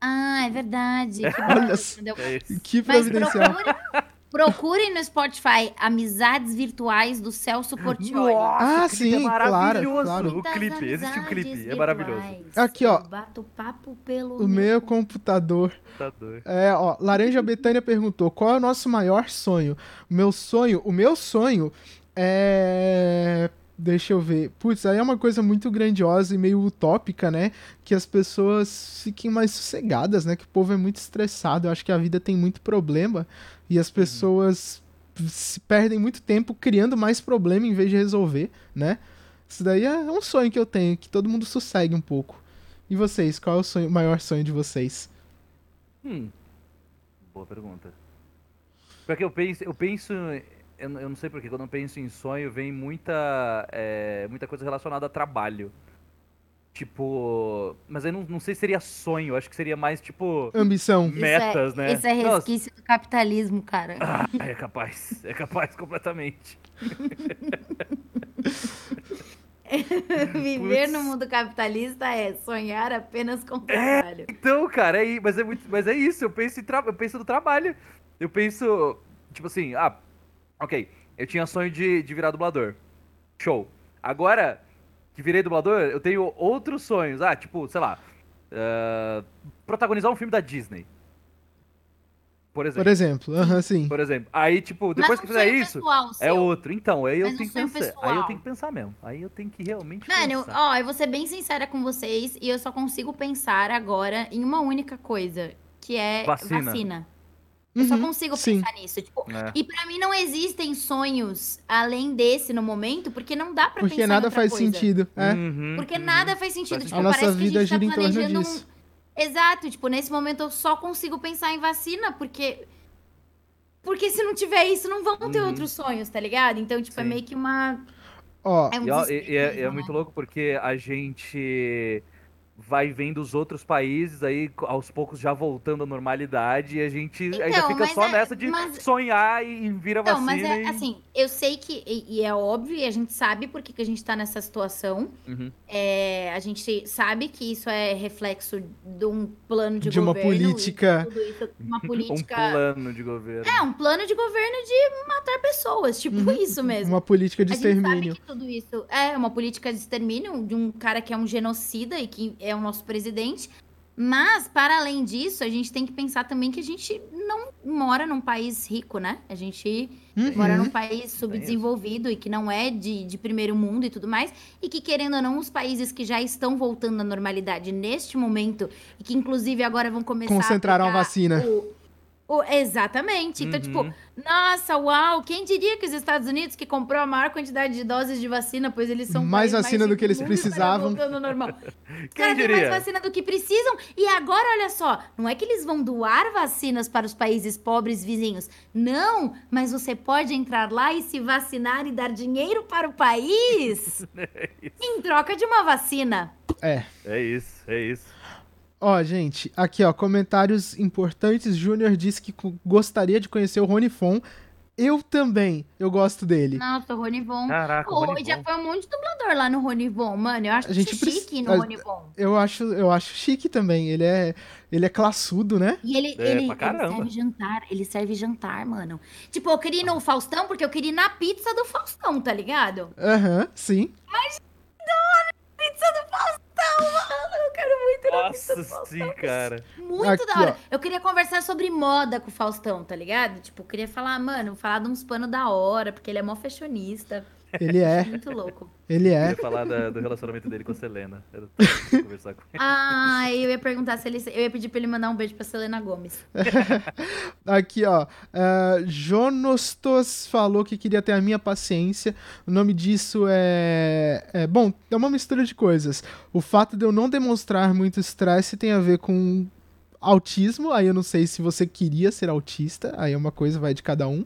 Ah, é verdade. Que Olha? É. Que Mas providencial. procure, procure no Spotify Amizades Virtuais do Celso Portioli. Ah, o clipe sim, é claro, maravilhoso. claro. O Muitas clipe, existe um clipe, é maravilhoso. Aqui, ó. Eu Bato papo pelo O meu computador. Doido. É, ó, Laranja Betânia perguntou: qual é o nosso maior sonho? O meu sonho, o meu sonho é. Deixa eu ver. Putz, aí é uma coisa muito grandiosa e meio utópica, né? Que as pessoas fiquem mais sossegadas, né? Que o povo é muito estressado. Eu acho que a vida tem muito problema e as pessoas se perdem muito tempo criando mais problema em vez de resolver, né? Isso daí é um sonho que eu tenho, que todo mundo sossegue um pouco. E vocês, qual é o, sonho, maior sonho de vocês? Hum. Boa pergunta. Porque eu penso, eu penso, eu, não sei porque, quando eu penso em sonho, vem muita, é, muita coisa relacionada a trabalho. Tipo. Mas eu não, não sei se seria sonho, acho que seria mais tipo. Ambição. Metas, isso é, né? Isso é resquício do capitalismo, cara. Ah, é capaz. É capaz completamente. Viver no mundo capitalista é sonhar apenas com trabalho. Então, cara, é, mas, é muito, mas é isso. Eu penso, em tra... eu penso no trabalho. Eu penso, tipo assim, ah, ok. Eu tinha sonho de, de virar dublador. Show. Agora, que virei dublador, eu tenho outros sonhos. Ah, tipo, sei lá. Uh, protagonizar um filme da Disney. Por exemplo. Por exemplo, aham, uhum, sim. Por exemplo. Aí, tipo, depois que fizer isso, pessoal, é outro. Então, aí eu Mas tenho que pensar. pessoal. Aí eu tenho que pensar mesmo. Aí eu tenho que realmente Mano, pensar. ó, eu vou ser bem sincera com vocês e eu só consigo pensar agora em uma única coisa, que é Vacina. vacina. Eu só Uhum, consigo sim. pensar nisso. Tipo, É. E pra mim não existem sonhos além desse no momento, porque não dá pra Porque pensar em nada outra faz coisa. sentido. É. Uhum, Porque uhum. nada faz sentido. Faz Tipo, A nossa parece vida que a gente gira em tá torno planejando um... disso. Exato, tipo, nesse momento eu só consigo pensar em vacina, porque. Porque se não tiver isso, não vão ter Uhum. outros sonhos, tá ligado? Então, tipo, é Sim. meio que uma. Ó, É um E, e- e é, é muito né? louco porque a gente vai vendo os outros países aí aos poucos já voltando à normalidade e a gente ainda Então, fica mas só é- nessa de mas- sonhar e vira Não, vacina. mas é e- assim, eu sei que. E, e é óbvio, e a gente sabe por que, que a gente tá nessa situação. Uhum. É, a gente sabe que isso é reflexo de um plano de, De uma governo. e política. tudo isso, uma Um política. plano de governo. É, um plano de governo de matar pessoas, tipo isso mesmo. uma política de a gente sabe extermínio. que tudo isso é uma política de extermínio de um cara que é um genocida e que é o nosso presidente. Mas, para além disso, a gente tem que pensar também que a gente não mora num país rico, né? A gente Uhum. mora num país subdesenvolvido e que não é de, de primeiro mundo e tudo mais. E que, querendo ou não, os países que já estão voltando à normalidade neste momento, e que inclusive agora vão começar Concentraram a aplicar vacina. o- o- exatamente. Então, tipo, Uhum. nossa, uau, quem diria que os Estados Unidos, que comprou a maior quantidade de doses de vacina, pois eles são Mais vacina do rico que eles estará precisavam. voltando ao normal. Quem Cara, tem mais diria? vacina do que precisam. E agora, olha só, não é que eles vão doar vacinas para os países pobres vizinhos. Não, mas você pode entrar lá e se vacinar e dar dinheiro para o país em troca de uma vacina. É. É isso, é isso. Ó, gente, aqui, ó, comentários importantes. Júnior disse que gostaria de conhecer o Rony Fon. Eu também, eu gosto dele. Nossa, o Ronivon. Caraca, Pô, Rony já Von. foi um monte de dublador lá no Ronivon, mano. Eu acho A gente chique preci- no a- Ronivon. Eu acho, eu acho chique também. Ele é, ele é classudo, né? E ele, É, ele, ele serve jantar, ele serve jantar, mano. Tipo, eu queria ir no Faustão porque eu queria ir na pizza do Faustão, tá ligado? Aham, sim. Pizza do Faustão. Eu quero muito ir na pizza do Nossa, Faustão. sim, cara. Muito Aqui, da hora. ó. Eu queria conversar sobre moda com o Faustão, tá ligado? Tipo, eu queria falar, mano, falar de uns panos da hora, porque ele é mó fashionista. Ele é, Muito louco. ele Eu é. ia falar da- do relacionamento dele com a Selena. Eu ia conversar com ele. Ah, eu ia perguntar se ele. Eu ia pedir pra ele mandar um beijo pra Selena Gomes. Aqui, ó. Uh, Jonostos falou que queria ter a minha paciência. O nome disso é, é. Bom, é uma mistura de coisas. O fato de eu não demonstrar muito estresse tem a ver com autismo. Aí eu não sei se você queria ser autista. Aí é uma coisa, vai de cada um.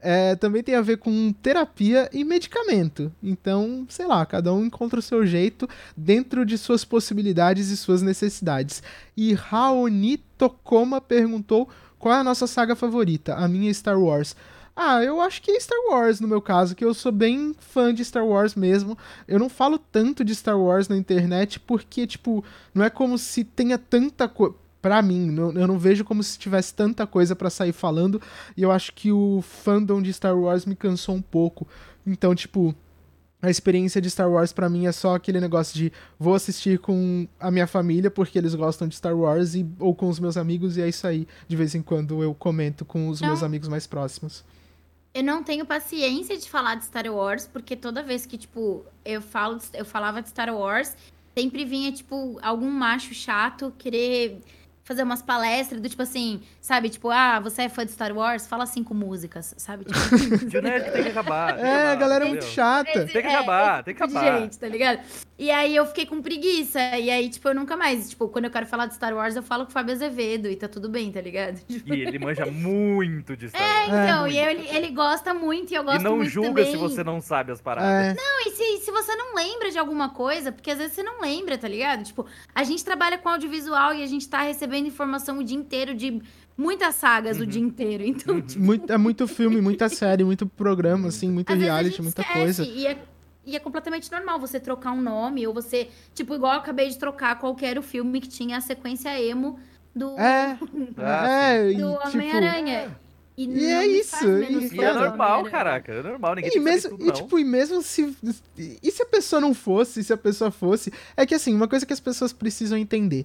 É, também tem a ver com terapia e medicamento. Então, sei lá, cada um encontra o seu jeito dentro de suas possibilidades e suas necessidades. E Raoni Tokoma perguntou qual é a nossa saga favorita? A minha Star Wars. Ah, eu acho que é Star Wars no meu caso, que eu sou bem fã de Star Wars mesmo. Eu não falo tanto de Star Wars na internet porque, tipo, não é como se tenha tanta coisa. Pra mim, eu não vejo como se tivesse tanta coisa pra sair falando. E eu acho que o fandom de Star Wars me cansou um pouco. Então, tipo, a experiência de Star Wars pra mim é só aquele negócio de vou assistir com a minha família porque eles gostam de Star Wars e, ou com os meus amigos e é isso aí. De vez em quando eu comento com os Não. meus amigos mais próximos. Eu não tenho paciência de falar de Star Wars, porque toda vez que, tipo, eu falo, eu falava de Star Wars, sempre vinha, tipo, algum macho chato querer fazer umas palestras do tipo assim, sabe? Tipo, ah, você é fã de Star Wars? Fala cinco músicas, sabe? Tipo, De nerd tem que acabar. tem que É, a acabar, galera é entendeu? muito chata. Tem que é, acabar, esse tem que de acabar. gente, tá ligado? E aí eu fiquei com preguiça. E aí, tipo, eu nunca mais. Tipo, quando eu quero falar de Star Wars, eu falo com o Fábio Azevedo e tá tudo bem, tá ligado? Tipo, E ele manja muito de Star É, Wars. então, muito. e ele, ele gosta muito e eu gosto E não muito julga também. se você não sabe as paradas. É. Não, e se, se você não lembra de alguma coisa, porque às vezes você não lembra, tá ligado? Tipo, a gente trabalha com audiovisual e a gente tá recebendo informação o dia inteiro de muitas sagas o Uhum. dia inteiro. Então, Muito, é muito filme, muita série, muito programa, assim, muito às vezes a reality, gente muita esquece, coisa. E é, e é completamente normal você trocar um nome, ou você, tipo, igual eu acabei de trocar qual que era o filme que tinha a sequência emo do, É, Ah, é, e, do tipo, Homem-Aranha. E não é isso, e E é normal, caraca. É normal, ninguém E tem que mesmo, tudo, e, tipo, e mesmo se. E se a pessoa não fosse, se a pessoa fosse. É que assim, uma coisa que as pessoas precisam entender.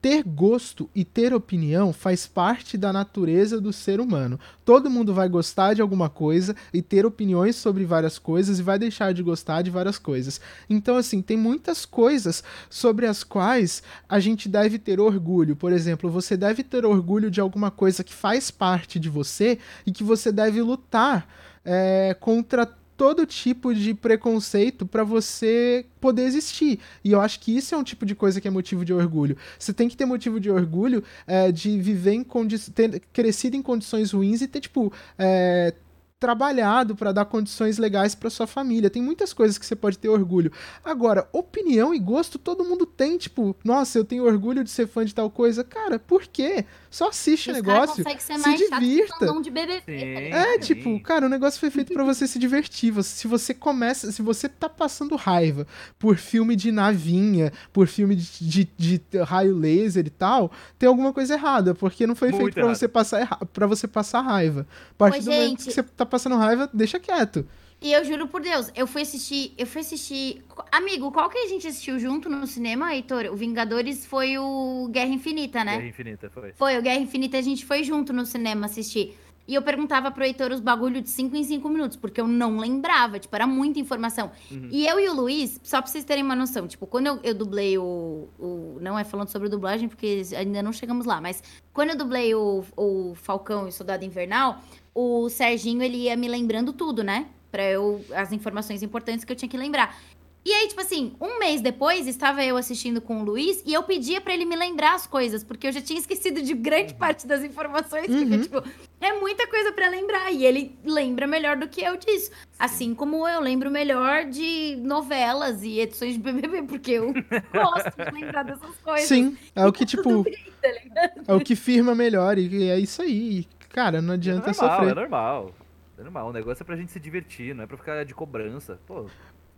Ter gosto e ter opinião faz parte da natureza do ser humano. Todo mundo vai gostar de alguma coisa e ter opiniões sobre várias coisas e vai deixar de gostar de várias coisas. Então, assim, tem muitas coisas sobre as quais a gente deve ter orgulho. Por exemplo, você deve ter orgulho de alguma coisa que faz parte de você e que você deve lutar é, contra todo tipo de preconceito para você poder existir. E eu acho que isso é um tipo de coisa que é motivo de orgulho. Você tem que ter motivo de orgulho é, de viver em condições. ter crescido em condições ruins e ter, tipo. é, trabalhado para dar condições legais para sua família. Tem muitas coisas que você pode ter orgulho. Agora, opinião e gosto todo mundo tem, tipo, nossa, eu tenho orgulho de ser fã de tal coisa. Cara, por quê? Só assiste o negócio, se mais chato que divirta. BBB, tá Sim. É, Sim. tipo, cara, o negócio foi feito pra você se divertir. Se você começa, se você tá passando raiva por filme de navinha, por filme de, de- de raio laser e tal, tem alguma coisa errada, porque não foi Muito feito pra errado. você passar para você passar raiva. A partir Ô, do momento gente. que você tá passando raiva, deixa quieto. E eu juro por Deus, eu fui assistir. Eu fui assistir. Amigo, qual que a gente assistiu junto no cinema, Heitor? O Vingadores foi o Guerra Infinita, né? Guerra Infinita, foi. Foi, o Guerra Infinita a gente foi junto no cinema assistir. E eu perguntava pro Heitor os bagulho de 5 em 5 minutos, porque eu não lembrava, tipo, era muita informação. Uhum. E eu e o Luiz, só pra vocês terem uma noção, tipo, quando eu, eu dublei o, o- Não é falando sobre dublagem, porque ainda não chegamos lá, mas quando eu dublei o, o Falcão e o Soldado Invernal, o Serginho, ele ia me lembrando tudo, né? Pra eu. As informações importantes que eu tinha que lembrar. E aí, tipo assim, um mês depois, estava eu assistindo com o Luiz e eu pedia pra ele me lembrar as coisas, porque eu já tinha esquecido de grande parte das informações, porque, Uhum. tipo, é muita coisa pra lembrar. E ele lembra melhor do que eu disso. Assim como eu lembro melhor de novelas e edições de BBB, porque eu gosto de lembrar dessas coisas. Sim, é o que, tipo, tá ligado? é o que firma melhor, e é isso aí. Cara, não É adianta normal, é sofrer. normal. É normal. O negócio é pra gente se divertir, não é pra ficar de cobrança. Pô,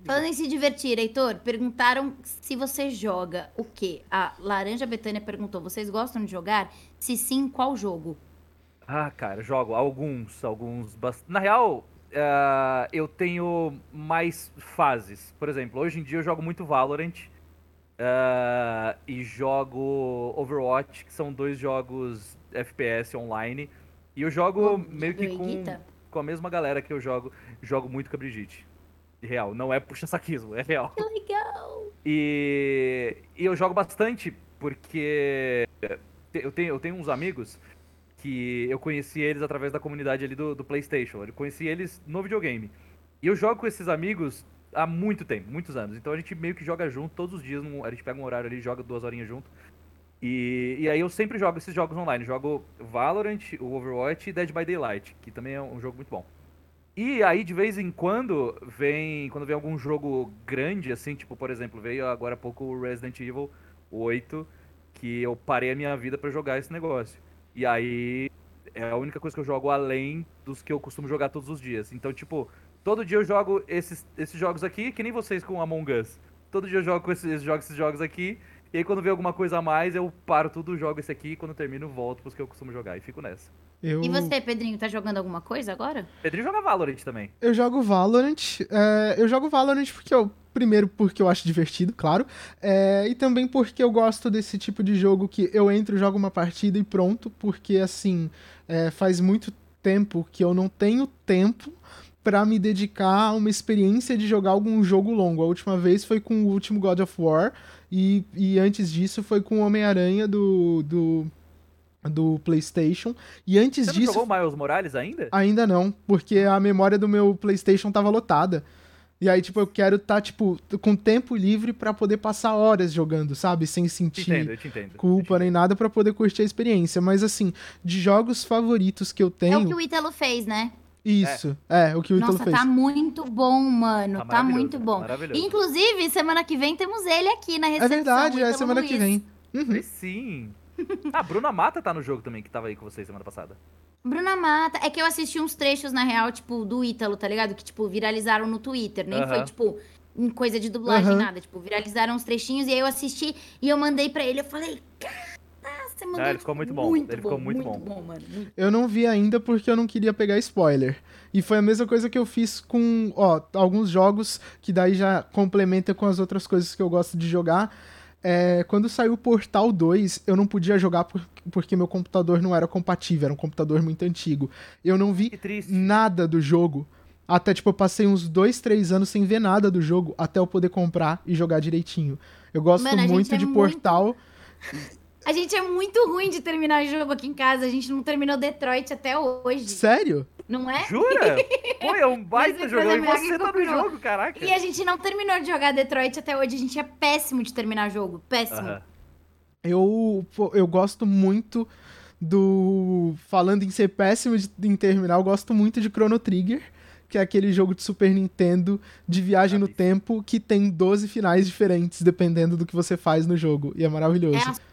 Falando em se divertir, Heitor, perguntaram se você joga o quê? A Laranja Betânia perguntou: vocês gostam de jogar? Se sim, qual jogo? Ah, cara, jogo alguns, alguns. bast- Na real, ah, eu tenho mais fases. Por exemplo, hoje em dia eu jogo muito Valorant ah, e jogo Overwatch, que são dois jogos FPS online. E eu jogo meio que com, com a mesma galera que eu jogo. Jogo muito com a Brigitte. Real, não é puxa-saquismo, é real. Que legal! E, e eu jogo bastante porque eu tenho, eu tenho uns amigos que eu conheci eles através da comunidade ali do, do PlayStation. Eu conheci eles no videogame. E eu jogo com esses amigos há muito tempo, muitos anos. Então a gente meio que joga junto todos os dias. A gente pega um horário ali, joga duas horinhas junto. E, e aí eu sempre jogo esses jogos online. Jogo Valorant, o Overwatch e Dead by Daylight, que também é um jogo muito bom. E aí, de vez em quando, vem. Quando vem algum jogo grande, assim, tipo, por exemplo, veio agora há pouco o Resident Evil 8, que eu parei a minha vida pra jogar esse negócio. E aí é a única coisa que eu jogo além dos que eu costumo jogar todos os dias. Então, tipo, todo dia eu jogo esses, esses jogos aqui, que nem vocês com Among Us. Todo dia eu jogo esses, esses jogos, esses jogos aqui. E aí, quando vem alguma coisa a mais, eu paro tudo, jogo esse aqui. E quando termino, volto pros que eu costumo jogar. E fico nessa. Eu... E você, Pedrinho, tá jogando alguma coisa agora? Pedrinho joga Valorant também. Eu jogo Valorant. é, eu jogo Valorant porque eu. Primeiro, porque eu acho divertido, claro. é, e também porque eu gosto desse tipo de jogo que eu entro, jogo uma partida e pronto. Porque, assim, é, faz muito tempo que eu não tenho tempo pra me dedicar a uma experiência de jogar algum jogo longo. A última vez foi com o último God of War. E, e antes disso foi com o Homem-Aranha do, do do PlayStation. E antes Você não disso. jogou Miles Morales ainda? Ainda não, porque a memória do meu PlayStation tava lotada. E aí, tipo, eu quero estar, tá, tipo, com tempo livre para poder passar horas jogando, sabe? Sem sentir te entendo, entendo. culpa nem nada para poder curtir a experiência. Mas, assim, de jogos favoritos que eu tenho. É o que o Ítalo fez, né? Isso, é, é o que o Ítalo Nossa, fez. tá muito bom, mano. Tá, tá muito bom. Maravilhoso. Inclusive, semana que vem temos ele aqui na recepção. É verdade, é semana Luiz. que vem. Uhum. Sim. Ah, Bruna Mata tá no jogo também, que tava aí com vocês semana passada. Bruna Mata. É que eu assisti uns trechos, na real, tipo, do Ítalo, tá ligado? Que, tipo, viralizaram no Twitter. Nem foi, tipo, em coisa de dublagem, nada. Tipo, viralizaram uns trechinhos e aí eu assisti e eu mandei pra ele. Eu falei, cara, você mandou. Ah, ele ficou muito bom. Muito ele ficou muito, muito bom. bom mano. Muito... Eu não vi ainda porque eu não queria pegar spoiler. E foi a mesma coisa que eu fiz com, ó, alguns jogos que daí já complementa com as outras coisas que eu gosto de jogar. É, quando saiu o Portal 2, eu não podia jogar por, porque meu computador não era compatível, era um computador muito antigo. Eu não vi nada do jogo. Até, tipo, eu passei uns dois, três anos sem ver nada do jogo até eu poder comprar e jogar direitinho. Eu gosto Mano, muito é de muito... A gente é muito ruim de terminar jogo aqui em casa. A gente não terminou Detroit até hoje. Sério? Não é? Jura? Pô, é um baita jogo. E você tá no jogo, caraca. E a gente não terminou de jogar Detroit até hoje. A gente é péssimo de terminar jogo. Péssimo. Uh -huh. Eu, eu gosto muito do. Falando em ser péssimo de, em terminar, eu gosto muito de Chrono Trigger. Que é aquele jogo de Super Nintendo de viagem ah, no tempo que tem 12 finais diferentes, dependendo do que você faz no jogo. E é maravilhoso. É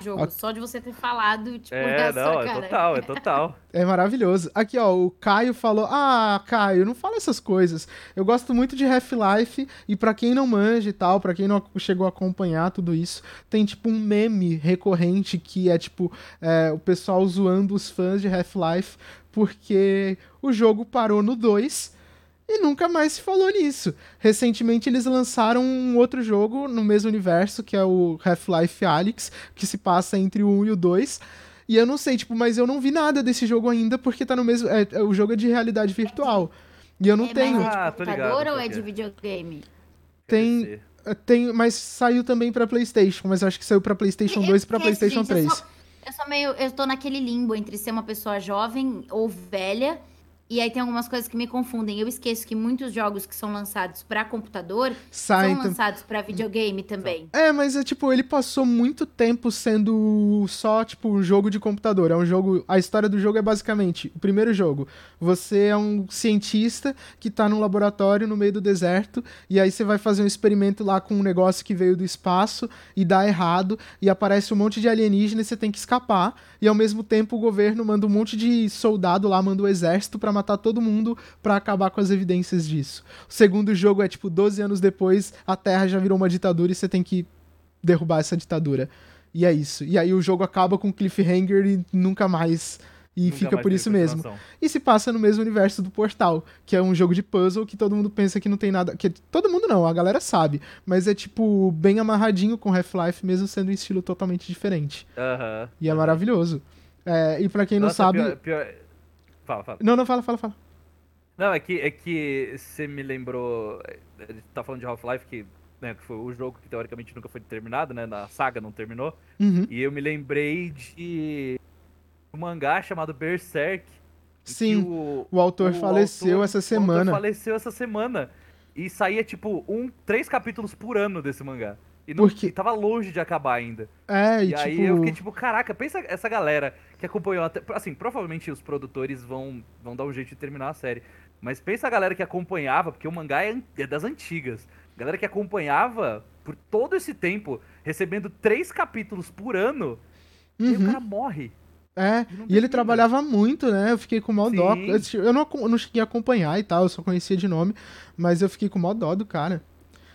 jogo. Só de você ter falado, tipo, é, não, é total, é total. É maravilhoso. Aqui, ó, o Caio falou: Ah, Caio, não fala essas coisas. Eu gosto muito de Half-Life, e para quem não manja e tal, para quem não chegou a acompanhar tudo isso, tem tipo um meme recorrente que é tipo é, o pessoal zoando os fãs de Half-Life porque o jogo parou no 2 e nunca mais se falou nisso. Recentemente eles lançaram um outro jogo no mesmo universo, que é o Half-Life Alyx, que se passa entre o 1 e o 2. E eu não sei, tipo, mas eu não vi nada desse jogo ainda, porque tá no mesmo. É, é o jogo é de realidade virtual. E eu não é, tenho. Mas é de computador ah, ou é de videogame? Tem. Tem, mas saiu também pra Playstation, mas eu acho que saiu pra Playstation 2 e pra Playstation gente, 3. Eu sou, eu sou meio. Eu tô naquele limbo entre ser uma pessoa jovem ou velha e aí tem algumas coisas que me confundem. Eu esqueço que muitos jogos que são lançados para computador Sai, são lançados para videogame também. É, mas é tipo, ele passou muito tempo sendo só tipo um jogo de computador. É um jogo, a história do jogo é basicamente, o primeiro jogo, você é um cientista que tá num laboratório no meio do deserto e aí você vai fazer um experimento lá com um negócio que veio do espaço e dá errado e aparece um monte de alienígena e você tem que escapar e ao mesmo tempo o governo manda um monte de soldado lá, manda o um exército para matar todo mundo para acabar com as evidências disso. O segundo jogo é tipo 12 anos depois, a Terra já virou uma ditadura e você tem que derrubar essa ditadura. E é isso. E aí o jogo acaba com cliffhanger e nunca mais e Nunca fica por isso mesmo. E se passa no mesmo universo do Portal, que é um jogo de puzzle que todo mundo pensa que não tem nada. que Todo mundo não, a galera sabe. Mas é tipo bem amarradinho com Half-Life, mesmo sendo um estilo totalmente diferente. Uh -huh. E é maravilhoso. É, e para quem Nossa, não sabe. Pior, pior... Fala, fala. Não, não, fala, fala, fala. Não, é que, é que você me lembrou. Tá falando de Half-Life, que, né, que foi o jogo que teoricamente nunca foi terminado, né? Na saga não terminou. Uhum. E eu me lembrei de um mangá chamado Berserk. Sim, o, o, autor o faleceu autor, essa semana. O autor faleceu essa semana. E saía, tipo, um, três capítulos por ano desse mangá. E, não, Porque... e tava longe de acabar ainda. É, e, e aí tipo... eu fiquei tipo, caraca, pensa essa galera que acompanhou até. Assim, provavelmente os produtores vão, vão dar um jeito de terminar a série. Mas pensa a galera que acompanhava, porque o mangá é, é das antigas. Galera que acompanhava por todo esse tempo, recebendo três capítulos por ano, uhum. e o cara morre. É, e ele trabalhava muito, né? Eu fiquei com mó dó. Eu não, eu não cheguei a acompanhar e tal, eu só conhecia de nome, mas eu fiquei com mó dó do cara.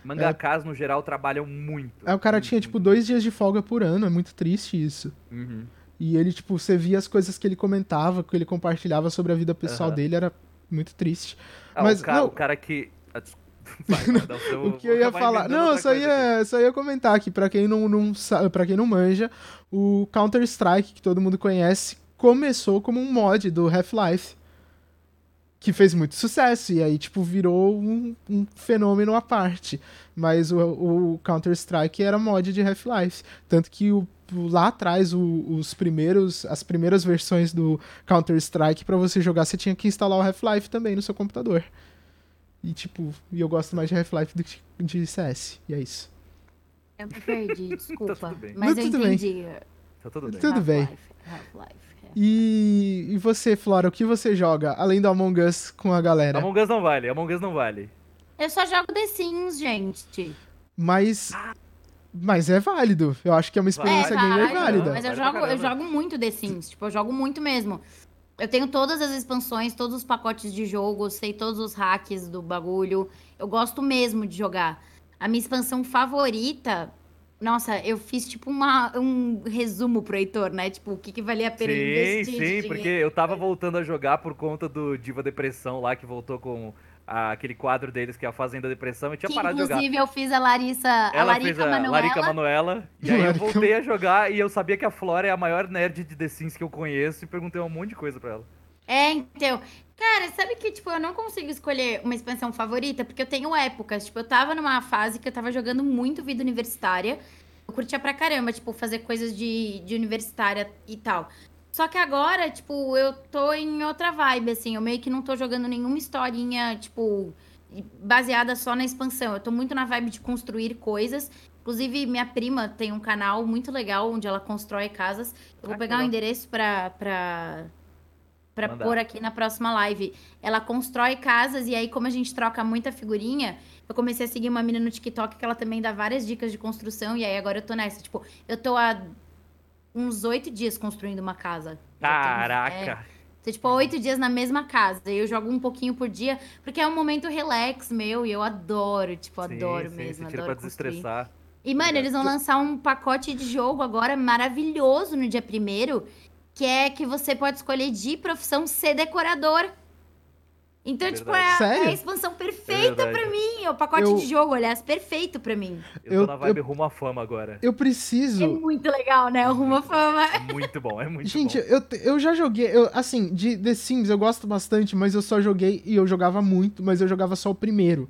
Mangakas, é, no geral, trabalham muito. É, o cara muito, tinha, muito, tipo, dois dias de folga por ano, é muito triste isso. Uhum. E ele, tipo, você via as coisas que ele comentava, que ele compartilhava sobre a vida pessoal uhum. dele, era muito triste. Ah, Mas, o, cara, não... o cara que. Vai, seu... o que eu ia falar. Não, eu só ia, só ia comentar aqui, pra quem não, não para quem não manja, o Counter-Strike, que todo mundo conhece, começou como um mod do Half-Life. Que fez muito sucesso, e aí, tipo, virou um, um fenômeno à parte. Mas o, o Counter-Strike era mod de Half-Life. Tanto que o, lá atrás, o, os primeiros, as primeiras versões do Counter-Strike, para você jogar, você tinha que instalar o Half-Life também no seu computador. E, tipo, e eu gosto mais de Half-Life do que de CS. E é isso. Eu me perdi, desculpa. Tá tudo bem. mas Tá eu tudo bem. entendi. Tá tudo bem. Tudo bem. Half-Life, Half-Life. É. E, e você, Flora, o que você joga, além do Among Us com a galera? Among Us não vale, Among Us não vale. Eu só jogo The Sims, gente. Mas. Mas é válido. Eu acho que é uma experiência gamer válido, válida. Mas eu jogo, eu jogo muito The Sims. Tipo, eu jogo muito mesmo. Eu tenho todas as expansões, todos os pacotes de jogo, sei todos os hacks do bagulho. Eu gosto mesmo de jogar. A minha expansão favorita. Nossa, eu fiz tipo uma, um resumo pro Heitor, né? Tipo, o que, que valia a pena Sim, investir. de sim, porque eu tava voltando a jogar por conta do Diva Depressão lá, que voltou com a- aquele quadro deles que é a Fazenda Depressão, e tinha Que, parado de jogar. inclusive, eu fiz a Larissa, a Ela Larica fez a Manoela. Larica Manuela, e aí eu voltei a jogar e eu sabia que a Flora é a maior nerd de The Sims que eu conheço e perguntei um monte de coisa pra ela. É, então. Cara, sabe que, tipo, eu não consigo escolher uma expansão favorita, porque eu tenho épocas. Tipo, eu tava numa fase que eu tava jogando muito vida universitária. Eu curtia pra caramba, tipo, fazer coisas de, de universitária e tal. Só que agora, tipo, eu tô em outra vibe, assim. Eu meio que não tô jogando nenhuma historinha, tipo, baseada só na expansão. Eu tô muito na vibe de construir coisas. Inclusive, minha prima tem um canal muito legal onde ela constrói casas. Eu vou Ah, pegar o legal. endereço pra, pra, pra Mandar. pôr aqui na próxima live. Ela constrói casas e aí, como a gente troca muita figurinha, eu comecei a seguir uma menina no TikTok que ela também dá várias dicas de construção. E aí agora eu tô nessa. Tipo, eu tô há uns oito dias construindo uma casa. É, Caraca! Tô, tipo, oito dias na mesma casa. Eu jogo um pouquinho por dia, porque é um momento relax meu e eu adoro, tipo, Sim, adoro sim, mesmo. Você tira adoro pra construir. desestressar. E, mano, eles vão lançar um pacote de jogo agora maravilhoso no dia primeiro, que é que você pode escolher de profissão ser decorador. Então, É tipo, é, é a expansão perfeita verdade. pra mim. É o pacote Eu- de jogo, aliás, perfeito pra mim. Eu Eu- tô na vibe rumo à fama agora. Eu É preciso. muito legal, né? O Rumo à Fama. É muito bom, é muito Gente, bom. eu, te- eu já joguei. Eu, assim, de The Sims eu gosto bastante, mas eu só joguei. E eu jogava muito, mas eu jogava só o primeiro.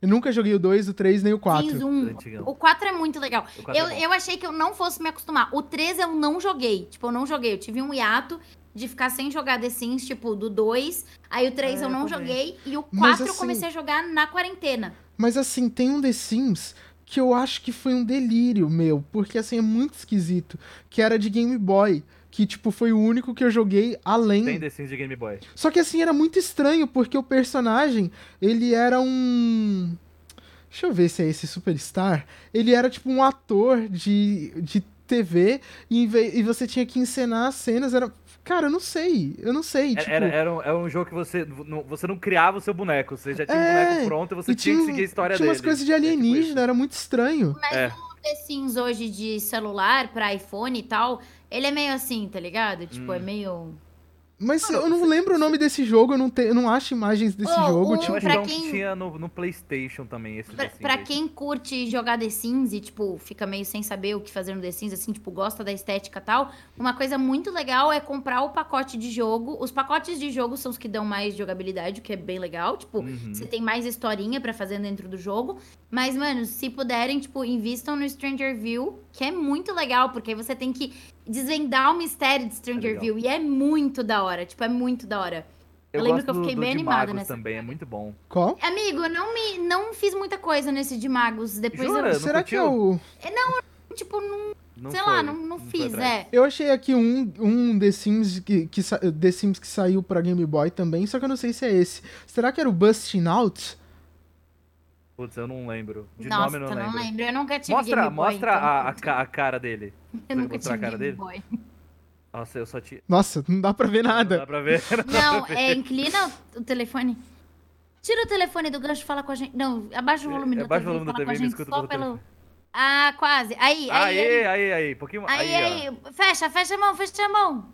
Eu nunca joguei o 2, o 3, nem o 4. Sims 1. Antigão. O 4 é muito legal. O quatro Eu, é eu achei que eu não fosse me acostumar. O 3 eu não joguei. Tipo, eu não joguei. Eu tive um hiato de ficar sem jogar The Sims, tipo, do 2. Aí o 3 É, eu não também. joguei. E o 4 Mas, eu assim- comecei a jogar na quarentena. Mas assim, tem um The Sims que eu acho que foi um delírio meu, porque assim é muito esquisito, que era de Game Boy, que tipo foi o único que eu joguei além. Tem The Sims de Game Boy. Só que assim era muito estranho, porque o personagem, ele era um Deixa eu ver se é esse Superstar. Ele era tipo um ator de, de TV e, e você tinha que encenar as cenas, era Cara, eu não sei, eu não sei, Era, tipo... era, era um, era um jogo que você não, você não criava o seu boneco, você já tinha É, um boneco pronto e você e tinha, que seguir a história tinha dele. umas coisas de É tipo alienígena, era muito estranho. Mas É. o The Sims hoje de celular pra iPhone e tal, ele é meio assim, tá ligado? Tipo, Hum. é meio. Mas Mano, eu não lembro o nome desse jogo, eu não, te, eu não acho imagens desse Ô, jogo. o- tipo, Eu acho pra que é um quem- que tinha no, no Playstation também, esse Pra, The Sims pra quem curte jogar The Sims e, tipo, fica meio sem saber o que fazer no The Sims, assim, tipo, gosta da estética e tal, uma coisa muito legal é comprar o pacote de jogo. Os pacotes de jogo são os que dão mais jogabilidade, o que é bem legal. Tipo, Uhum. você tem mais historinha pra fazer dentro do jogo. Mas, mano, se puderem, tipo, invistam no Stranger View, que é muito legal, porque aí você tem que desvendar o mistério de Stranger legal. View. E é muito da hora, tipo, é muito da hora. eu lembro gosto que eu fiquei do, bem do de animada Magos nessa também, é muito bom. Qual? Amigo, eu não me não fiz muita coisa nesse de magos. Depois Jura? eu, Não Será que é curtiu? o. tipo, não, Não sei foi, lá, não, não foi fiz, é. Eu achei aqui um, um The Sims que, que, The Sims que saiu pra Game Boy também, só que eu não sei se é esse. Será que era o Busting Out? Putz, eu não lembro. De Nossa, nome eu eu não não lembro. lembro. Eu nunca tive Mostra, Game Boy. mostra então, a, a, ca- a cara dele. Eu nunca mostrar a tive cara Game dele? Boy. Nossa, eu só tinha. Nossa, não dá pra ver Não nada. dá pra ver. Não, é, inclina o telefone. Tira o telefone do gancho e fala com a gente. Não, abaixa o volume É, do abaixa o volume e da fala com a TV e me gente escuta pelo telefone. Ah, quase. Aí, aí, aí. Aí, aí, aí. Pouquinho Aí, aí, ó. aí. Fecha, fecha a mão, fecha a mão.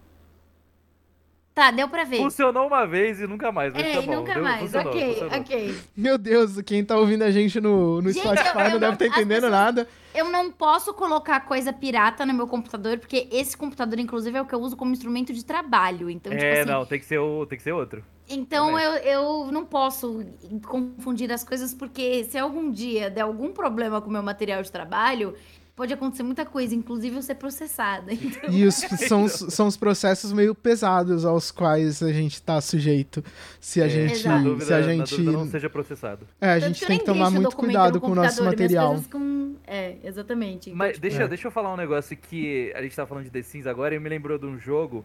Tá, deu pra ver. Funcionou uma vez e nunca mais. Mas É, tá e bom. nunca deu- mais. funcionou, ok, funcionou. ok. Meu Deus, quem tá ouvindo a gente no, no Gente, Spotify eu- não eu deve não- estar as entendendo pessoas- nada. Eu não posso colocar coisa pirata no meu computador, porque esse computador, inclusive, é o que eu uso como instrumento de trabalho. Então, tipo É, assim, não, tem que ser o, tem que ser outro. Então eu, eu não posso confundir as coisas, porque se algum dia der algum problema com o meu material de trabalho, pode acontecer muita coisa, inclusive eu ser processada. Então, E os, são, os- são os processos meio pesados aos quais a gente tá sujeito. Se a É, gente. Dúvida, se a gente. não seja processado. É, a tanto gente tem que tomar muito cuidado no com o nosso material. com- É, exatamente. Então, Mas tipo, deixa, É. deixa eu falar um negócio que a gente tá falando de The Sims agora e me lembrou de um jogo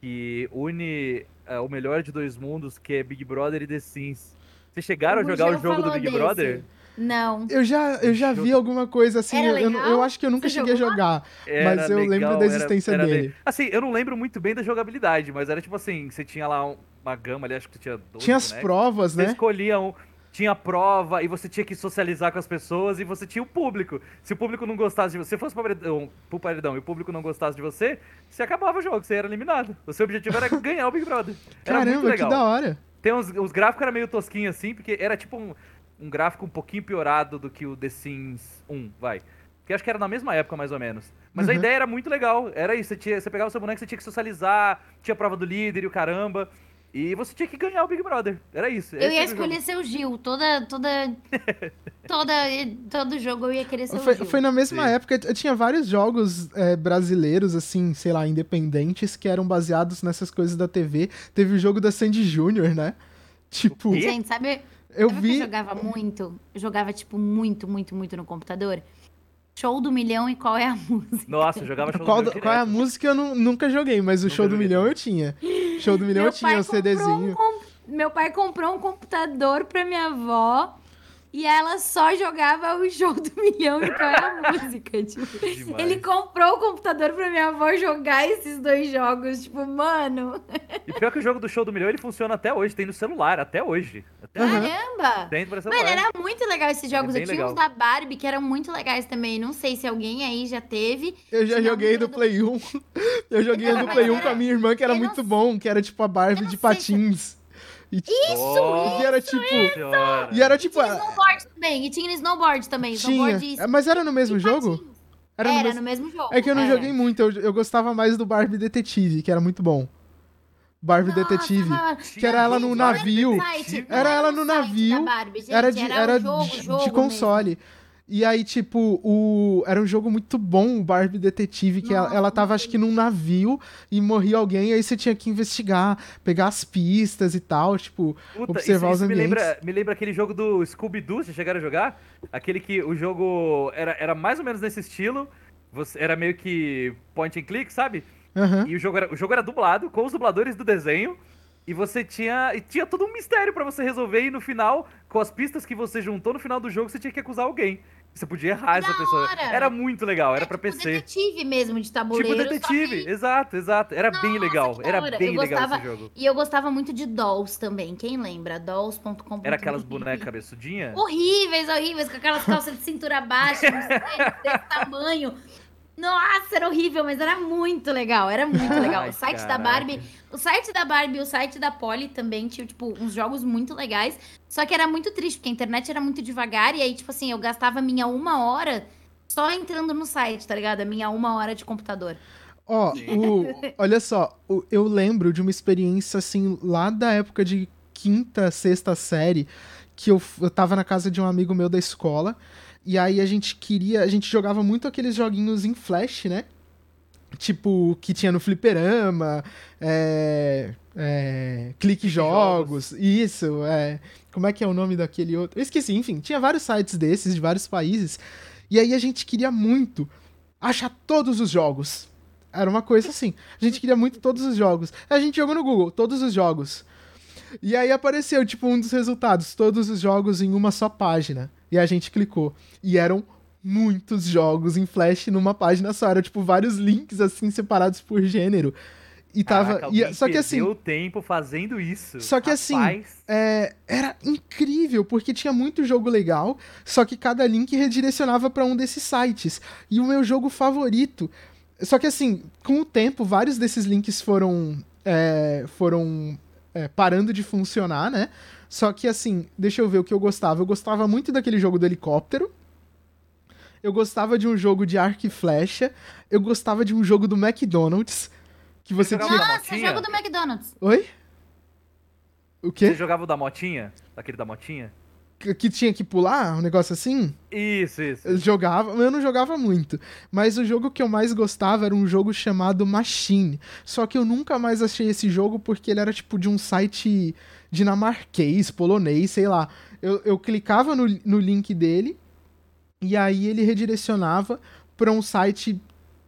que une é, o melhor de dois mundos, que é Big Brother e The Sims. Vocês chegaram a o jogar o jogo do Big desse. Brother? Não. Eu já, eu já vi alguma coisa assim. Era Eu, eu, acho que eu nunca Você cheguei a jogou? jogar. Era Mas eu lembro legal, da era- existência era dele. bem- Assim, eu não lembro muito bem da jogabilidade, mas era tipo assim, você tinha lá um- uma gama ali, acho que tinha 12 Tinha as bonecos. provas, Você né? escolhia um. Tinha prova e você tinha que socializar com as pessoas e você tinha o público. Se o público não gostasse de você, se fosse pro paredão, pro paredão e o público não gostasse de você, você acabava o jogo, você era eliminado. O seu objetivo era ganhar o Big Brother. Era muito Caramba, que legal. da hora. Tem uns, os gráficos eram meio tosquinhos assim, porque era tipo um, um gráfico um pouquinho piorado do que o The Sims 1, vai. Que acho que era na mesma época, mais ou menos. Mas a Uhum. ideia era muito legal. Era isso, você, tinha, você pegava o seu boneco, você tinha que socializar, tinha prova do líder e o caramba. E você tinha que ganhar o Big Brother. Era isso. Eu ia escolher ser o Gil. Toda, toda, toda, todo jogo eu ia querer ser Foi, o Gil. foi na mesma Sim. época, eu tinha vários jogos é, brasileiros, assim, sei lá, independentes, que eram baseados nessas coisas da TV. Teve o jogo da Sandy Júnior, né? Tipo? Gente, sabe, eu sabe vi. eu jogava muito? Eu jogava, tipo, muito, muito, muito no computador. Show do milhão e qual é a música? Nossa, eu jogava show Qual, do meu qual é a música eu nu- nunca joguei, mas o Nunca Show do Milhão eu tinha. Show do Milhão Meu eu tinha pai o comprou CDzinho. um Meu pai comprou um computador pra minha avó e ela só jogava o jogo do milhão e qual é a música. Tipo, ele comprou o computador pra minha avó jogar esses dois jogos. Tipo, mano, E pior que o jogo do show do milhão, ele funciona até hoje. Tem no celular, até hoje. Até Uhum. hoje. caramba! Tem pra celular. Mano, era muito legal esses jogos. bem Eu tinha uns legal. da Barbie que eram muito legais também. Não sei se alguém aí já teve. Eu já joguei do Play 1. Eu joguei do Play 1 era- com a minha irmã, que era muito bom, que era tipo a Barbie de se- patins. E, Isso, e era tipo. Senhora. E era tipo. Tinha snowboard também. E tinha snowboard também. Tinha. Snowboard e- É, Mas era no mesmo e jogo? patins. Era Era, no mesmo... no mesmo jogo. É que eu não era. joguei muito, eu, eu gostava mais do Barbie Detetive, que era muito bom. Barbie Nossa, Detetive. mano. Que era ela no navio. Era ela no navio, era de, era, era o jogo, de, jogo de console. E aí, tipo, o... era um jogo muito bom, o Barbie Detetive, que ela, Nossa, ela tava, acho que num navio e morria alguém, e aí você tinha que investigar, pegar as pistas e tal, tipo, Puta, observar isso, os isso me ambientes. lembra, me lembra aquele jogo do Scooby-Doo, vocês chegaram a jogar? Aquele que o jogo era, era mais ou menos nesse estilo, você, era meio que point and click, sabe? Aham. E o jogo, era, o jogo era dublado, com os dubladores do desenho, e você tinha, e tinha todo um mistério pra você resolver, e no final, com as pistas que você juntou no final do jogo, você tinha que acusar alguém. Você podia errar Da essa pessoa. hora! Era muito legal, era É pra tipo PC. detetive mesmo de tabuleiro. Tipo detetive, que- exato, exato. Era bem Nossa, legal, que da era bem Eu legal gostava- esse jogo. E eu gostava muito de Dolls também. Quem lembra? Dolls.com. Era aquelas bonecas cabeçudinhas? Horríveis, horríveis, com aquelas calças de cintura baixa, desse tamanho. Nossa, era horrível, mas era muito legal, era muito legal. O site da. Barbie, o site da Barbie e o site da Polly também tinham, tipo, uns jogos muito legais. Só que era muito triste, porque a internet era muito devagar, e aí, tipo assim, eu gastava minha uma hora só entrando no site, tá ligado? A minha uma hora de computador. Ó, o- olha só, o- eu lembro de uma experiência assim, lá da época de quinta, sexta série, que eu, eu tava na casa de um amigo meu da escola, e aí a gente queria, a gente jogava muito aqueles joguinhos em flash, né? Tipo, que tinha no fliperama, é, é, clique jogos, isso, é, como é que é o nome daquele outro? Eu esqueci, enfim, tinha vários sites desses, de vários países, e aí a gente queria muito achar todos os jogos. Era uma coisa assim. A gente queria muito todos os jogos. A gente jogou no Google, todos os jogos. E aí apareceu, tipo, um dos resultados, todos os jogos em uma só página. E a gente clicou. E eram muitos jogos em Flash numa página só. Eram, tipo, vários links, assim, separados por gênero. E tava. Caraca, e- alguém só que assim. perdeu tempo fazendo isso. Só que assim, Rapaz, é, era incrível, porque tinha muito jogo legal, só que cada link redirecionava para um desses sites. E o meu jogo favorito. Só que assim, com o tempo, vários desses links foram. é, foram é, parando de funcionar, né? Só que assim, deixa eu ver o que eu gostava. Eu gostava muito daquele jogo do helicóptero. Eu gostava de um jogo de arco e flecha. Eu gostava de um jogo do McDonald's. Que você jogava tinha. Nossa, jogo do McDonald's. Oi? O Você quê? jogava o da motinha? Aquele da motinha? Que, tinha que pular? Um negócio assim? Isso, isso. Eu jogava, eu não jogava muito. Mas o jogo que eu mais gostava era um jogo chamado Machine. Só que eu nunca mais achei esse jogo porque ele era tipo de um site dinamarquês, polonês, sei lá. Eu, eu clicava no, no link dele e aí ele redirecionava pra um site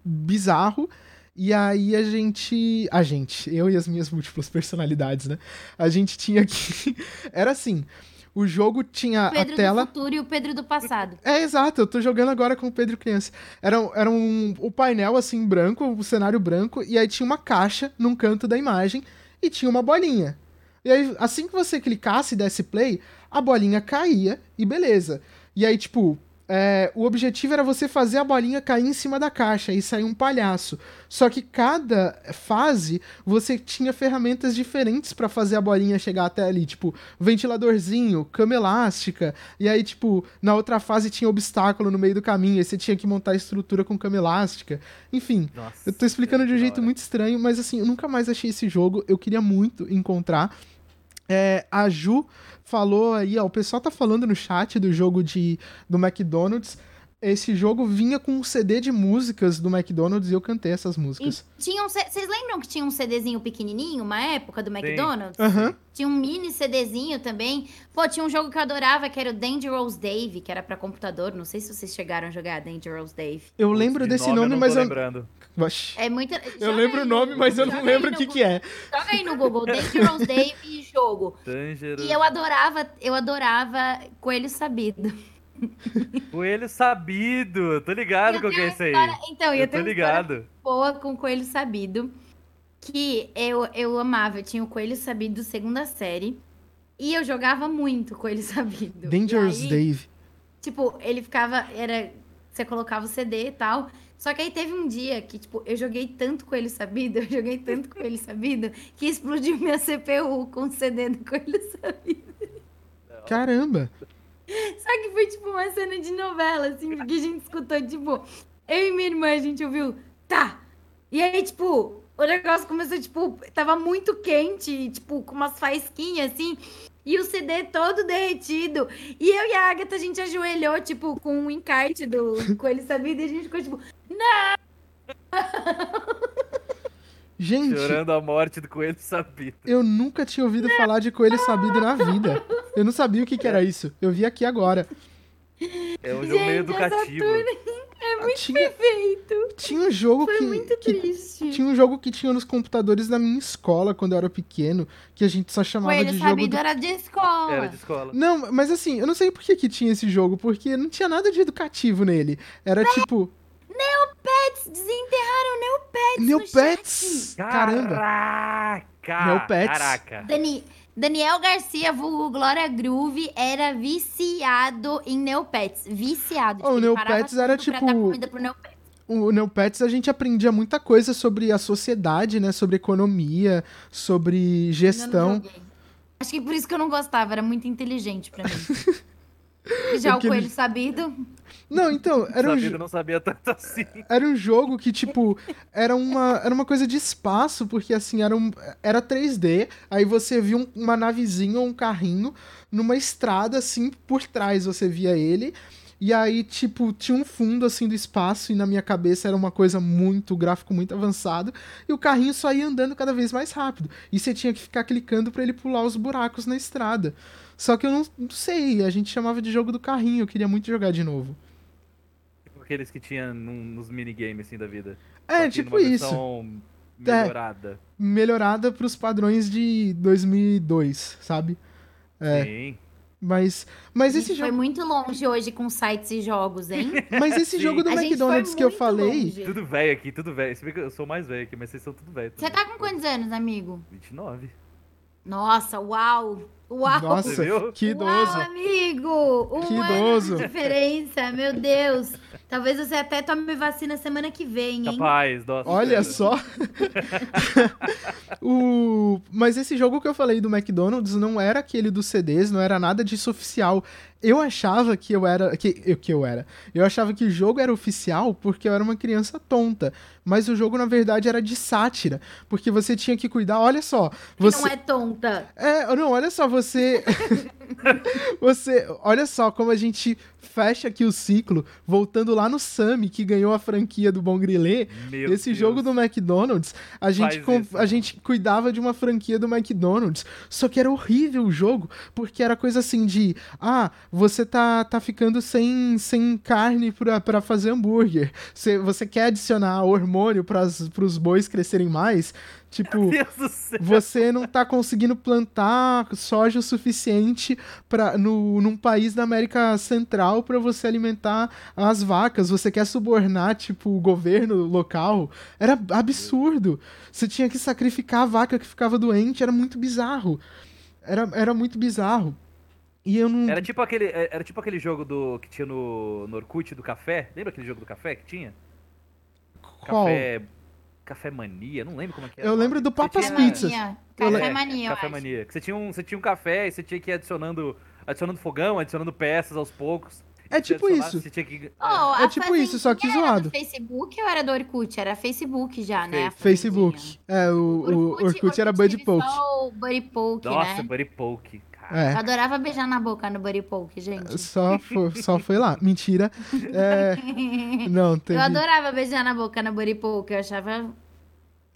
bizarro. E aí a gente. A gente, eu e as minhas múltiplas personalidades, né? A gente tinha que. Era assim. O jogo tinha O Pedro a tela. do futuro e o Pedro do passado. É, exato, eu tô jogando agora com o Pedro Criança. Era, um- era um, o painel, assim, branco, o cenário branco, e aí tinha uma caixa num canto da imagem e tinha uma bolinha. E aí, assim que você clicasse e desse play, a bolinha caía e beleza. E aí, tipo, é, o objetivo era você fazer a bolinha cair em cima da caixa e sair um palhaço. Só que cada fase você tinha ferramentas diferentes pra fazer a bolinha chegar até ali, tipo, ventiladorzinho, cama elástica, e aí, tipo, na outra fase tinha obstáculo no meio do caminho, aí você tinha que montar a estrutura com cama elástica. Enfim, Nossa, eu tô explicando de um jeito muito estranho, mas assim, eu nunca mais achei esse jogo, eu queria muito encontrar. É, a Ju falou aí, ó, o pessoal tá falando no chat do jogo de, do McDonald's. Esse jogo vinha com um CD de músicas do McDonald's e eu cantei essas músicas. um, vocês lembram que tinha um CDzinho pequenininho, uma época do McDonald's? Aham. Tinha um mini CDzinho também. Pô, tinha um jogo que eu adorava, que era o Dangerous Dave, que era pra computador. Não sei se vocês chegaram a jogar Dangerous Dave. Eu lembro de desse eu nome, não mas tô eu. lembrando. É muito. Eu lembro o nome, mas eu não lembro o que, que é. Joga aí no Google, Dangerous Dave e jogo. Dangerous. E eu adorava, eu adorava Coelho Sabido. Coelho sabido. Tô ligado com o que é isso aí. Então, eu, Eu tô ligado. boa com Coelho Sabido. Que eu, eu amava. Eu tinha o Coelho Sabido segunda série. E eu jogava muito Coelho Sabido. Dangerous aí, Dave. Tipo, ele ficava. Era. Você colocava o CD e tal. Só que aí teve um dia que, tipo, eu joguei tanto Coelho Sabido, eu joguei tanto Coelho Sabido, que explodiu minha CPU com o CD do Coelho Sabido. Caramba. Só que foi, tipo, uma cena de novela, assim, porque a gente escutou, tipo, eu e minha irmã, a gente ouviu, tá! E aí, tipo, o negócio começou, tipo, tava muito quente, tipo, com umas faísquinhas, assim, e o CD todo derretido. E eu e a Agatha, a gente ajoelhou, tipo, com um encarte do Coelho Sabido, e a gente ficou, tipo, Gente, Chorando a morte do coelho sabido. eu nunca tinha ouvido falar de coelho sabido na vida. Eu não sabia o que, que era isso. Eu vi aqui agora. É um jogo meio educativo. é muito Tinha, perfeito. tinha um jogo Foi que, muito que triste. Tinha um jogo que tinha nos computadores da minha escola quando eu era pequeno, que a gente só chamava Coelho de jogo Sabido do... era de escola. Era de escola. Não, mas assim, eu não sei por que, que tinha esse jogo, porque não tinha nada de educativo nele. Era tipo, Neopets, desenterraram Neopets Neopets! Caramba! Caraca! Neopets. Caraca! Dani, Daniel Garcia, vulgo Glória Groove, era viciado em Neopets. Viciado. O Tipo, ele parava Neopets era, tipo, dar comida pro Neopets. O Neopets a gente aprendia muita coisa sobre a sociedade, né? Sobre economia, sobre gestão. Acho que por isso que eu não gostava, era muito inteligente pra mim. Já Porque o ele- coelho sabido. Não, então, era um, Sabia, jo- eu não sabia tanto assim. era um jogo que, tipo, era uma, era uma coisa de espaço, porque assim, era, um, era 3D, aí você via um- uma navezinha ou um carrinho numa estrada, assim, por trás você via ele. E aí, tipo, tinha um fundo assim do espaço, e na minha cabeça era uma coisa muito, gráfico muito avançado, e o carrinho só ia andando cada vez mais rápido. E você tinha que ficar clicando pra ele pular os buracos na estrada. Só que eu não, não sei, a gente chamava de jogo do carrinho, eu queria muito jogar de novo. Tipo aqueles que tinha num- nos minigames assim da vida. É, tipo isso. versão É. Melhorada. melhorada pros padrões de 2002, sabe? É. Sim. Mas, mas esse gente foi jogo, muito longe hoje com sites e jogos, hein? mas esse Sim. jogo do A McDonald's que eu falei, longe. Tudo velho aqui, tudo velho. Se bem que eu sou mais velho aqui, mas vocês são tudo velho. Você tá com quantos anos, amigo? 29. Nossa, uau! Uau! Nossa, que Uau, idoso. amigo! Um Que ano idoso. de diferença, meu Deus. Talvez você até tome vacina semana que vem, hein? Capaz, nossa. Olha sério. só. o... Mas esse jogo que eu falei do McDonald's não era aquele dos CDs, não era nada disso oficial. Eu achava que eu era. Que, eu- que eu era. Eu achava que o jogo era oficial porque eu era uma criança tonta. Mas o jogo, na verdade, era de sátira. Porque você tinha que cuidar. Olha só. Você... Não é tonta. É, não, olha só, você. você. Olha só como a gente fecha aqui o ciclo, voltando lá no Sammy, que ganhou a franquia do Bom Grilê. Meu Esse Deus. jogo do McDonald's, a gente, com- a gente cuidava de uma franquia do McDonald's. Só que era horrível o jogo, porque era coisa assim de: ah, você tá, tá ficando sem, sem carne pra, pra fazer hambúrguer. Você, você quer adicionar hormônio pras, pros bois crescerem mais? Tipo. Você não tá conseguindo plantar soja o suficiente para no, num país da América Central para você alimentar as vacas. Você quer subornar, tipo, o governo local. Era absurdo. Você tinha que sacrificar a vaca que ficava doente. Era muito bizarro. Era, era muito bizarro. E eu não. Era tipo aquele, era tipo aquele jogo do que tinha no, no Orkut do café. Lembra aquele jogo do café que tinha? Qual? Café. Café Mania, não lembro como é que era. Eu lembro do Papas tinha- Pizzas. Café É, mania, eu Café. Mania. Que você tinha, um, você tinha um café e você tinha que ir adicionando, adicionando fogão, adicionando peças aos poucos. É tipo adicionava, isso. Você tinha que, Oh, É tipo isso, só que Fazendinha era zoado. do Facebook ou era do Orkut? Era Facebook já, né? Facebook. É, o, o Orkut, era Buddy Buddy Poke. Só o Buddy Poke, Nossa, né? Buddy Poke. É. Eu adorava beijar na boca no Buddy Poke, gente. Só foi, só foi lá. Mentira. É, não, teve. Eu adorava beijar na boca no Buddy Poke. Eu achava.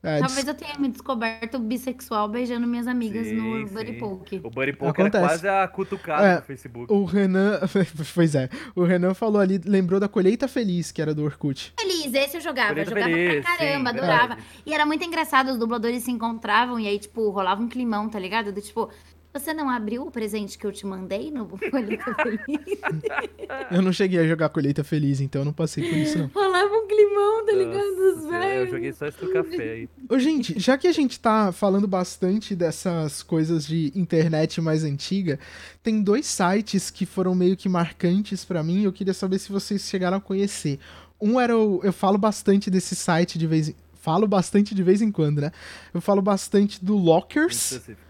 é, Talvez eu tenha me descoberto bissexual beijando minhas amigas Sim, no sim. Buddy Poke. O Buddy Poke era quase a cutucada É, do Facebook. O Renan. Pois é. O Renan falou ali, lembrou da colheita feliz, que era do Orkut. Feliz, esse eu jogava. Colheita eu jogava Feliz, pra caramba, sim, adorava. verdade. E era muito engraçado, os dubladores se encontravam e aí, tipo, rolava um climão, tá ligado? Do tipo, você não abriu o presente que eu te mandei no Colheita Feliz? Eu não cheguei a jogar colheita feliz, então eu não passei por isso, não. rolava um climão, tá ligado? Nossa Os Senhora, eu velhos. joguei só esse do café aí. Ô, gente, já que a gente tá falando bastante dessas coisas de internet mais antiga, tem dois sites que foram meio que marcantes pra mim. Eu queria saber se vocês chegaram a conhecer. Um era o. Eu falo bastante desse site de vez em. Falo bastante de vez em quando, né? Eu falo bastante do Lockers Específico.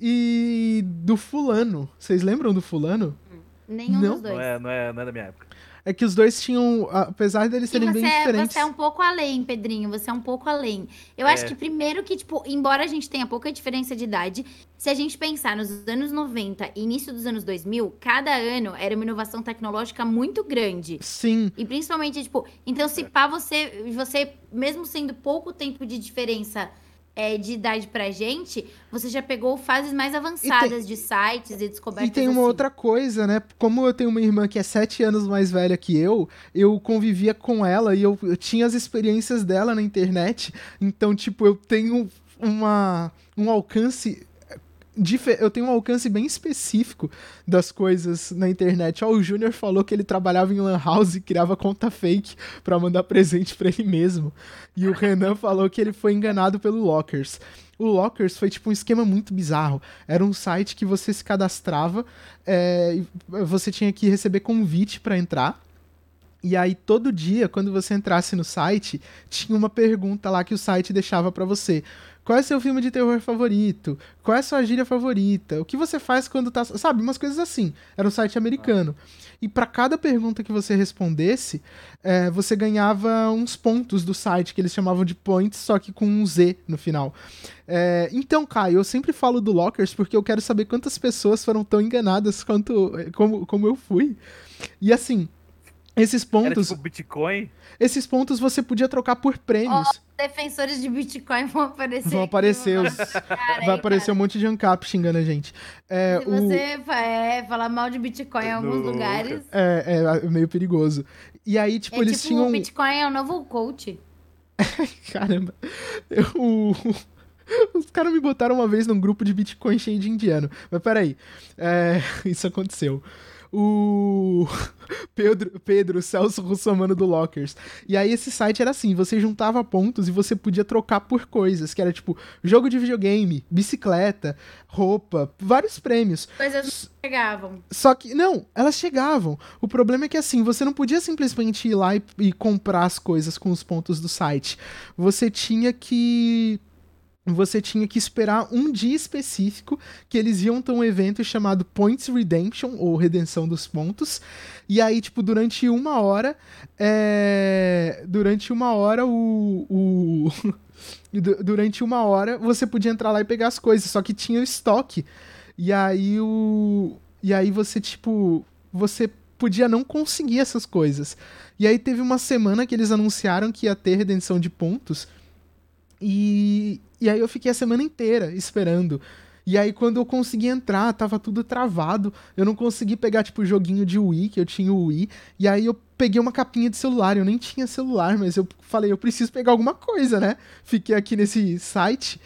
E do Fulano. Vocês lembram do Fulano? Nenhum Não? dos dois. Não é, não, é, não é da minha época. É que os dois tinham, apesar deles serem bem é, diferentes. você é um pouco além, Pedrinho. Você é um pouco além. Eu acho É. que primeiro que, tipo, embora a gente tenha pouca diferença de idade, se a gente pensar nos anos 90 e início dos anos 2000, cada ano era uma inovação tecnológica muito grande. Sim, E principalmente, tipo, então se pá, você, você, mesmo sendo pouco tempo de diferença é, de idade pra gente, você já pegou fases mais avançadas de sites e descobertas E tem uma assim. outra coisa, né? Como eu tenho uma irmã que é sete anos mais velha que eu, eu convivia com ela e eu, eu tinha as experiências dela na internet. Então, tipo, eu tenho uma, um alcance. Eu tenho um alcance bem específico das coisas na internet. Ó, o Júnior falou que ele trabalhava em Lan House e criava conta fake pra mandar presente pra ele mesmo. E o Renan falou que ele foi enganado pelo Lockers. O Lockers foi tipo um esquema muito bizarro. Era um site que você se cadastrava, é, você tinha que receber convite pra entrar. E aí todo dia, quando você entrasse no site, tinha uma pergunta lá que o site deixava pra você. Qual é seu filme de terror favorito? Qual é sua gíria favorita? O que você faz quando tá, sabe, umas coisas assim. Era um site americano. E pra cada pergunta que você respondesse, é, você ganhava uns pontos do site que eles chamavam de points, só que com um Z no final. É, então, Caio, eu sempre falo do Lockers porque eu quero saber quantas pessoas foram tão enganadas quanto como, como eu fui. E assim, esses Era pontos, tipo Bitcoin. esses pontos você podia trocar por prêmios. Defensores de Bitcoin vão aparecer. Vão aparecer os- "Cara, Vai aí, aparecer cara, um monte de ancap xingando a gente. É, Se o, você é, falar mal de Bitcoin em alguns Nunca. lugares. é, é meio perigoso. E aí, tipo, é eles tipo, tinham. o Bitcoin é o novo coach. Caramba. Eu, Os caras me botaram uma vez num grupo de Bitcoin cheio de indiano. Mas peraí. É, isso aconteceu. O Pedro, Pedro Celso Russomano do Lockers. E aí esse site era assim, você juntava pontos e você podia trocar por coisas, que era tipo jogo de videogame, bicicleta, roupa, vários prêmios. Coisas chegavam. Só que, não, elas chegavam. O problema é que assim, você não podia simplesmente ir lá e, e comprar as coisas com os pontos do site. Você tinha que você tinha que esperar um dia específico que eles iam ter um evento chamado Points Redemption, ou Redenção dos Pontos. E aí, tipo, durante uma hora. É... Durante uma hora, o. o... durante uma hora, você podia entrar lá e pegar as coisas, só que tinha o estoque. E aí o. E aí você, tipo. Você podia não conseguir essas coisas. E aí teve uma semana que eles anunciaram que ia ter redenção de pontos. E, e aí eu fiquei a semana inteira esperando. E aí quando eu consegui entrar, tava tudo travado. Eu não consegui pegar, tipo, o joguinho de Wii, que eu tinha o Wii. E aí eu peguei uma capinha de celular. Eu nem tinha celular, mas eu falei, eu preciso pegar alguma coisa, né? Fiquei aqui nesse site.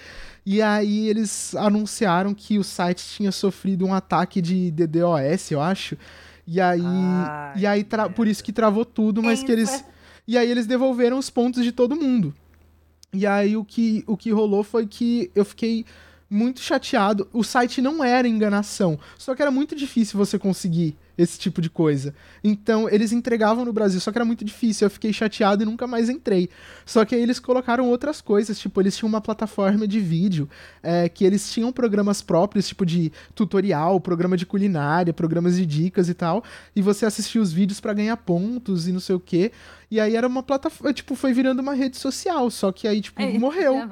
E aí eles anunciaram que o site tinha sofrido um ataque de DDoS, eu acho. E aí, Ai, e aí por isso que travou tudo, mas que eles e aí eles devolveram os pontos de todo mundo. E aí o que, o que rolou foi que eu fiquei muito chateado. O site não era enganação, só que era muito difícil você conseguir esse tipo de coisa. Então, eles entregavam no Brasil, só que era muito difícil. Eu fiquei chateado e nunca mais entrei. Só que aí eles colocaram outras coisas, tipo, eles tinham uma plataforma de vídeo, é, que eles tinham programas próprios, tipo de tutorial, programa de culinária, programas de dicas e tal. E você assistia os vídeos para ganhar pontos e não sei o quê. E aí era uma plataforma, tipo, foi virando uma rede social, só que aí, tipo, é, morreu.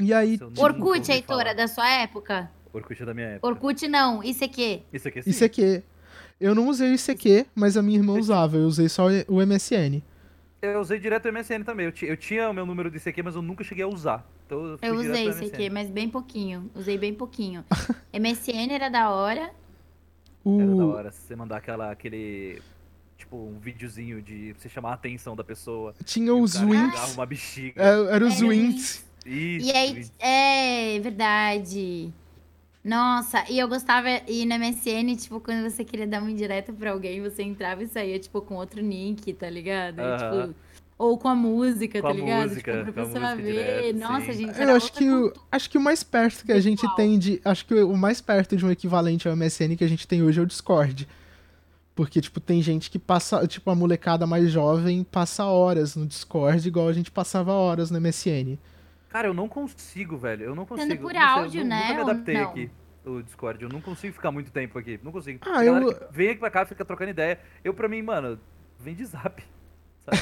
E aí. Tipo... Orkut, Heitora, da sua época? Orkut é da minha época. Orkut não, ICQ. ICQ sim. ICQ. Eu não usei o ICQ, mas a minha irmã usava. Eu usei só o MSN. Eu usei direto o MSN também. Eu, eu tinha o meu número de ICQ, mas eu nunca cheguei a usar. Então eu, eu usei ICQ, mas bem pouquinho. Usei bem pouquinho. MSN era da hora. O... Era da hora. Você mandar aquela, aquele tipo, um videozinho de você chamar a atenção da pessoa. Tinha os winks. uma bexiga. É, era os winks. Isso. E aí, é verdade. Nossa, e eu gostava, e na MSN, tipo, quando você queria dar uma indireta pra alguém, você entrava e saía, tipo, com outro nick, tá ligado? Uh -huh. tipo, ou com a música, com tá ligado? Música, tipo, pra pessoa ver. Direto, Nossa, sim. gente. Eu acho que, o, acho que o mais perto que a gente tem de. Acho que o mais perto de um equivalente ao MSN que a gente tem hoje é o Discord. Porque, tipo, tem gente que passa, tipo, a molecada mais jovem passa horas no Discord, igual a gente passava horas no MSN. Cara, eu não consigo, velho. Eu não consigo. Sendo por áudio, eu, né? Nunca me adaptei não. aqui o Discord. Eu não consigo ficar muito tempo aqui. Não consigo. Ah, eu... Vem aqui pra cá, fica trocando ideia. Eu, pra mim, mano, vem de zap. Sabe?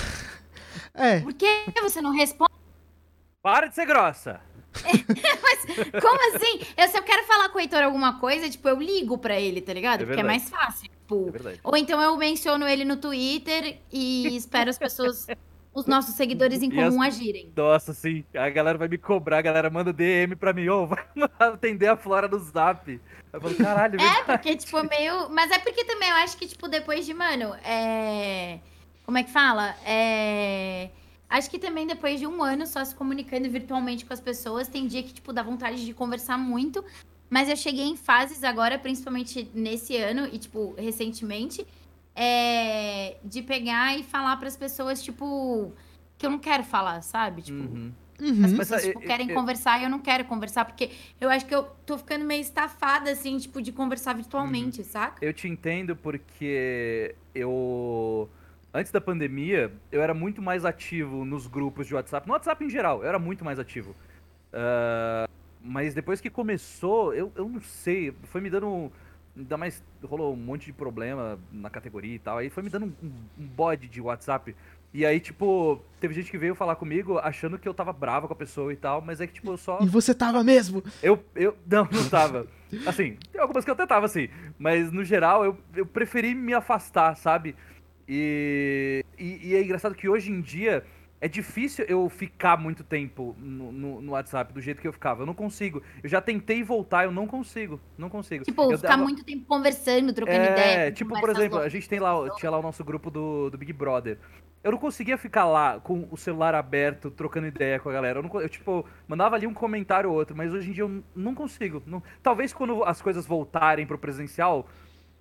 é. Por que você não responde? Para de ser grossa! Mas como assim? Eu, se eu quero falar com o Heitor alguma coisa, tipo, eu ligo pra ele, tá ligado? É Porque é mais fácil. Tipo, é ou então eu menciono ele no Twitter e espero as pessoas os nossos seguidores em comum as... agirem. Nossa, sim. A galera vai me cobrar, a galera manda DM pra mim, ô, oh, vai atender a Flora no zap. Eu falo, caralho, É, porque, tipo, meio. Mas é porque também eu acho que, tipo, depois de, mano, é. Como é que fala? É. Acho que também depois de um ano só se comunicando virtualmente com as pessoas, tem dia que, tipo, dá vontade de conversar muito. Mas eu cheguei em fases agora, principalmente nesse ano e, tipo, recentemente, é, de pegar e falar para as pessoas, tipo, que eu não quero falar, sabe? Tipo, uhum. Uhum. as pessoas tipo, querem eu, conversar e eu não quero conversar, porque eu acho que eu tô ficando meio estafada, assim, tipo, de conversar virtualmente, uhum. saca? Eu te entendo porque eu. Antes da pandemia, eu era muito mais ativo nos grupos de WhatsApp. No WhatsApp em geral, eu era muito mais ativo. Uh, mas depois que começou, eu, eu não sei, foi me dando Ainda mais rolou um monte de problema na categoria e tal. Aí foi me dando um, um bode de WhatsApp. E aí, tipo, teve gente que veio falar comigo achando que eu tava brava com a pessoa e tal, mas é que, tipo, eu só. E você tava mesmo? Eu. eu não, não tava. Assim, tem algumas que eu até tava, assim. Mas no geral, eu, eu preferi me afastar, sabe? E, e, e é engraçado que hoje em dia é difícil eu ficar muito tempo no, no, no, WhatsApp do jeito que eu ficava. Eu não consigo. Eu já tentei voltar, eu não consigo. Não consigo. Tipo, eu ficar muito tempo conversando, trocando é, ideia. É, tipo, por exemplo, a gente tem lá, tinha lá o nosso grupo do, do Big Brother. Eu não conseguia ficar lá com o celular aberto, trocando ideia com a galera. Eu, não, eu tipo, mandava ali um comentário ou outro, mas hoje em dia eu não consigo. Não... Talvez quando as coisas voltarem pro presencial,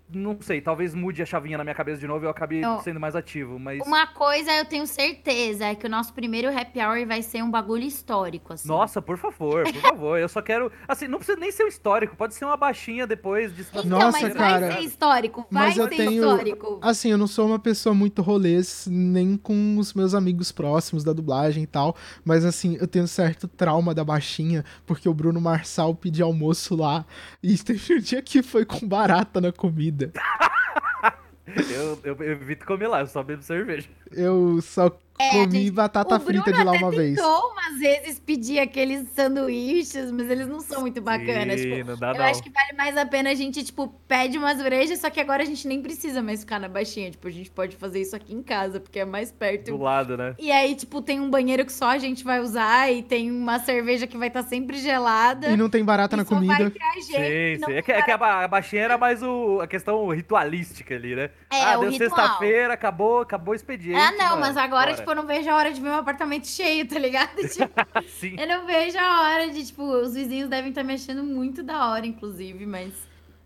não sei, talvez mude a chavinha na minha cabeça de novo e eu acabe sendo mais ativo, mas... Uma coisa eu tenho certeza, é que o nosso primeiro happy hour vai ser um bagulho histórico, assim. Nossa, por favor, por favor. Eu só quero. Assim, não precisa nem ser um histórico, pode ser uma baixinha depois de Então, Nossa, mas cara, vai ser histórico, vai mas eu ser tenho- histórico. Assim, eu não sou uma pessoa muito rolês, nem com os meus amigos próximos da dublagem e tal, mas assim, eu tenho certo trauma da baixinha, porque o Bruno Marçal pediu almoço lá, e teve um dia que foi com barata na comida. Eu, eu, eu evito comer lá, eu só bebo cerveja. Eu só É, comi gente, batata o Bruno frita de lá até uma vez. tentou umas vezes pedir aqueles sanduíches, mas eles não são muito bacanas. Sim, tipo, não dá eu não. acho que vale mais a pena a gente, tipo, pede umas brejas, só que agora a gente nem precisa mais ficar na baixinha. Tipo, a gente pode fazer isso aqui em casa, porque é mais perto. Do lado, né? E aí, tipo, tem um banheiro que só a gente vai usar e tem uma cerveja que vai estar sempre gelada. E não tem barata e na só vai comida. ter a gente. Sim, sim. É que, é que a, ba- a baixinha era mais o, a questão ritualística ali, né? É, ah, o deu sexta-feira, acabou, acabou o expediente. Ah, não, mano, mas agora, bora. tipo, eu não vejo a hora de ver meu apartamento cheio, tá ligado? Tipo, Sim. eu não vejo a hora de, tipo, os vizinhos devem estar me achando muito da hora, inclusive, mas.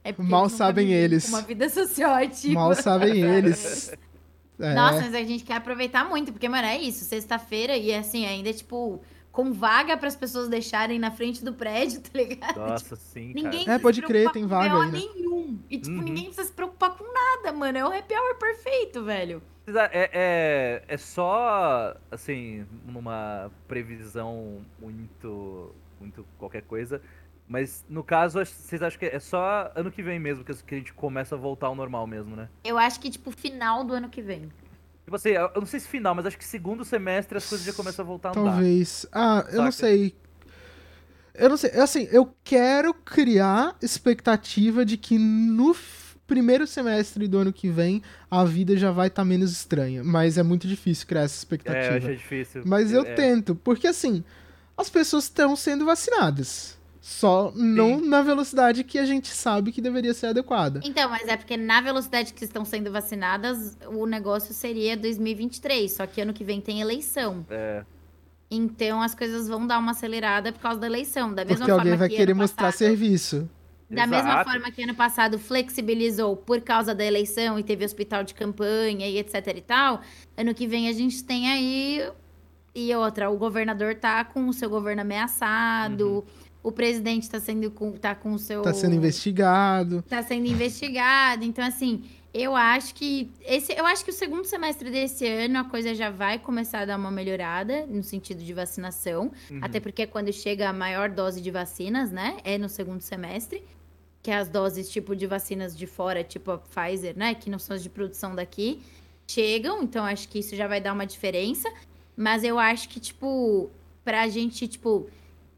É porque Mal sabem eles. Uma vida socioativa. Mal sabem eles. É. Nossa, mas a gente quer aproveitar muito, porque, mano, é isso. Sexta-feira e, assim, ainda, tipo, com vaga para as pessoas deixarem na frente do prédio, tá ligado? Nossa, sim, Ninguém. É, precisa pode se crer, preocupar tem com vaga ainda. nenhum. E, tipo, Uhum. ninguém precisa se preocupar com nada, mano. É o happy hour perfeito, velho. É, é, é só, assim, numa previsão muito, muito qualquer coisa. Mas, no caso, acho- vocês acham que é só ano que vem mesmo que que a gente começa a voltar ao normal mesmo, né? Eu acho que, tipo, final do ano que vem. Tipo assim, eu não sei se final, mas acho que segundo semestre as coisas já começam a voltar a andar. Talvez. Ah, eu não Saca? sei. Eu não sei. Assim, eu quero criar expectativa de que no primeiro semestre do ano que vem a vida já vai estar menos estranha. Mas é muito difícil criar essa É, eu expectativa. achei difícil. Mas eu É, tento, porque assim, as pessoas estão sendo vacinadas. Só não na velocidade que a gente sabe que deveria ser adequada. Então, mas é porque na velocidade que estão sendo vacinadas, o negócio seria 2023. Só que ano que vem tem eleição. É, Então as coisas vão dar uma acelerada por causa da eleição. Da mesma Porque alguém forma vai que querer mostrar passado- serviço. Da mesma Exato. forma que ano passado flexibilizou por causa da eleição e teve hospital de campanha e etc e tal, ano que vem a gente tem aí. E outra, o governador tá com o seu governo ameaçado, o presidente tá sendo com, tá com o seu. Tá sendo investigado. tá sendo investigado. Então, assim, eu acho que. Esse, eu acho que o segundo semestre desse ano a coisa já vai começar a dar uma melhorada no sentido de vacinação. Uhum. Até porque quando chega a maior dose de vacinas, né? É no segundo semestre. Que é as doses, tipo, de vacinas de fora, tipo a Pfizer, né? Que não são as de produção daqui, chegam. Então, acho que isso já vai dar uma diferença. Mas eu acho que, tipo, pra gente, tipo,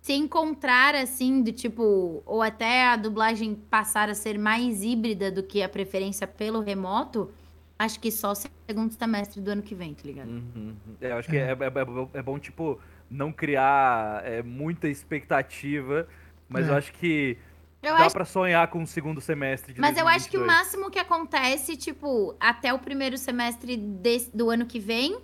se encontrar assim, do tipo, ou até a dublagem passar a ser mais híbrida do que a preferência pelo remoto, acho que só segundo semestre do ano que vem, tá ligado? Uhum. É, eu acho que é, é- é- é bom, tipo, não criar é, muita expectativa, mas É. eu acho que Eu dá acho, pra sonhar com o segundo semestre de mas eu acho que o 2022. máximo que acontece, tipo, até o primeiro semestre desse- do ano que vem,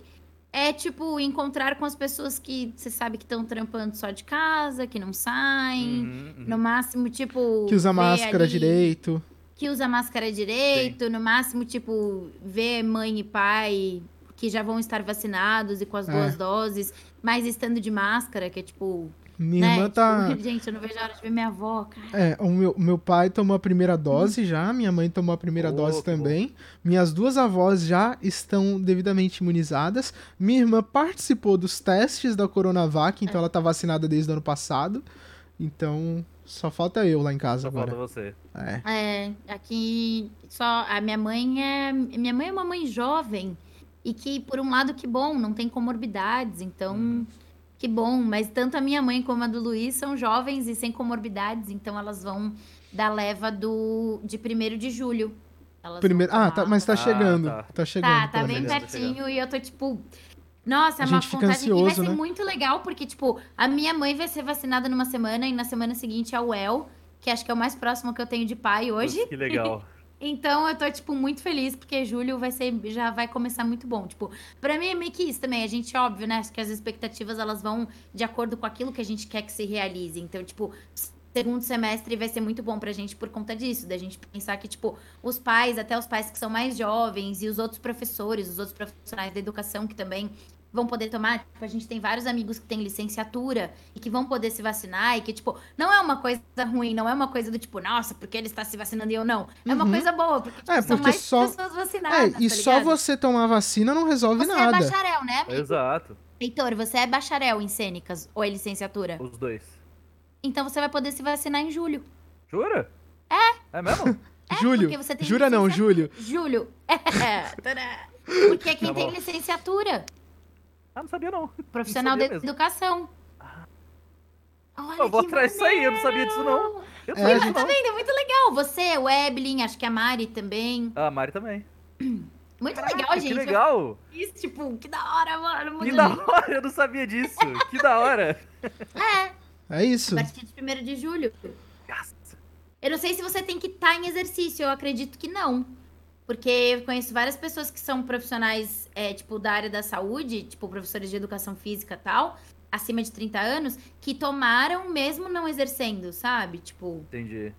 é, tipo, encontrar com as pessoas que você sabe que estão trampando só de casa, que não saem. Uhum, uhum. No máximo, tipo. Que usa máscara ali- direito. que usa máscara direito, no máximo, tipo, ver mãe e pai que já vão estar vacinados e com as É. duas doses, mas estando de máscara, que é tipo. Minha né? irmã tá. tipo, gente, eu não vejo a hora de ver minha avó, cara. É, o meu, meu pai tomou a primeira dose já, minha mãe tomou a primeira Oh, dose bom. também. Minhas duas avós já estão devidamente imunizadas. Minha irmã participou dos testes da Coronavac, então ela tá vacinada desde o ano passado. Então, só falta eu lá em casa Só agora. falta você. É. É, aqui só. A minha mãe é. Minha mãe é uma mãe jovem. E que, por um lado, que bom, não tem comorbidades, então. Uhum. Que bom, mas tanto a minha mãe como a do Luiz são jovens e sem comorbidades, então elas vão da leva do de 1 de julho. Elas vão Primeiro... Ah, tá, mas tá Ah, chegando. tá. Tá, chegando. Tá, tá bem pertinho e eu tô tipo. Nossa, é A uma fica vontade. e vai ansioso, ser né? muito legal, porque, tipo, a minha mãe vai ser vacinada numa semana e na semana seguinte é o El, que acho que é o mais próximo que eu tenho de pai hoje. Que legal. Então eu tô, tipo, muito feliz, porque julho vai ser, já vai começar muito bom. Tipo, pra mim é meio que isso também. A gente, óbvio, né? Que as expectativas, elas vão de acordo com aquilo que a gente quer que se realize. Então, tipo, segundo semestre vai ser muito bom pra gente por conta disso, da gente pensar que, tipo, os pais, até os pais que são mais jovens e os outros professores, os outros profissionais da educação que também vão poder tomar. Tipo, a gente tem vários amigos que têm licenciatura e que vão poder se vacinar e que, tipo, não é uma coisa ruim, não é uma coisa do tipo, nossa, porque ele está se vacinando e eu não. É uma Uhum. coisa boa, porque, tipo, É, são porque mais só- pessoas É, vacinadas. e tá só você tomar vacina não resolve Você nada. é bacharel, né, amigo? Exato. Heitor, você é bacharel em cênicas ou é licenciatura? Os dois. Então você vai poder se vacinar em julho. Jura? É. É mesmo? Júlio. você tem Jura não, licenciatura. Júlio. Júlio. É. Porque é quem Tá tem licenciatura. Ah, não sabia não. Profissional sabia de mesmo. educação. Olha Eu vou atrás disso aí, eu não sabia disso não. Eu não É, Tá não. vendo? É muito legal. Você, o Evelyn, acho que a Mari também. Ah, a Mari também. Muito Caraca, legal, gente. Que legal. Isso, tipo, que da hora, mano. Muito Que da hora, eu não sabia disso. Que da hora. É, É isso. a partir de 1 de julho. Nossa. Eu não sei se você tem que estar em exercício, eu acredito que não. Porque eu conheço várias pessoas que são profissionais, é, tipo, da área da saúde, tipo, professores de educação física e tal, acima de 30 anos, que tomaram mesmo não exercendo, sabe? Tipo, Entendi.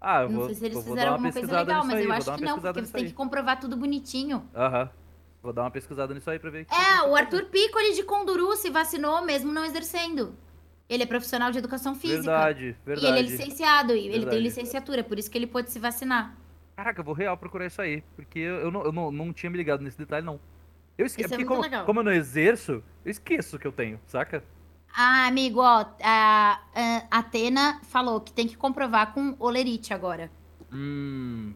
Ah, eu não vou, sei se eles vou- fizeram alguma coisa legal, mas aí, eu acho que não, porque você tem aí. que comprovar tudo bonitinho. Aham. Vou dar uma pesquisada nisso aí pra ver. É, o Arthur Piccoli de Conduru se vacinou mesmo não exercendo. Ele é profissional de educação física. Verdade, E ele é verdade. licenciado, e ele tem Verdade. licenciatura, por isso que ele pôde se vacinar. Caraca, eu vou real procurar isso aí. Porque eu, eu não, eu não, não tinha me ligado nesse detalhe, não. Eu esque... Isso é porque muito como, legal. como eu não exerço, eu esqueço que eu tenho, saca? Ah, amigo, ó, a, a Atena falou que tem que comprovar com olerite agora. Hum.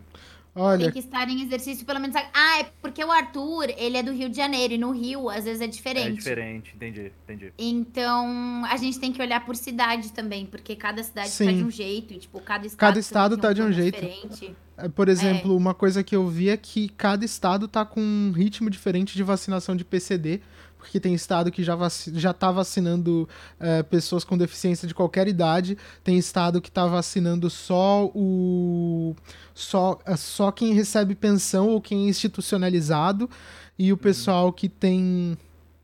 Olha, Tem que estar em exercício pelo menos. Ah, é porque o Arthur, ele é do Rio de Janeiro e no Rio às vezes é diferente. É diferente, entendi, entendi. Então, a gente tem que olhar por cidade também, porque cada cidade tá Sim. de um jeito, e tipo, cada estado, Cada estado tá de um jeito. Diferente. é, por exemplo, uma coisa que eu vi é que cada estado tá com um ritmo diferente de vacinação de PCD. Porque tem estado que já, vaci já tá vacinando é, pessoas com deficiência de qualquer idade. Tem estado que tá vacinando só o. Só, é, só quem recebe pensão ou quem é institucionalizado. E o pessoal que tem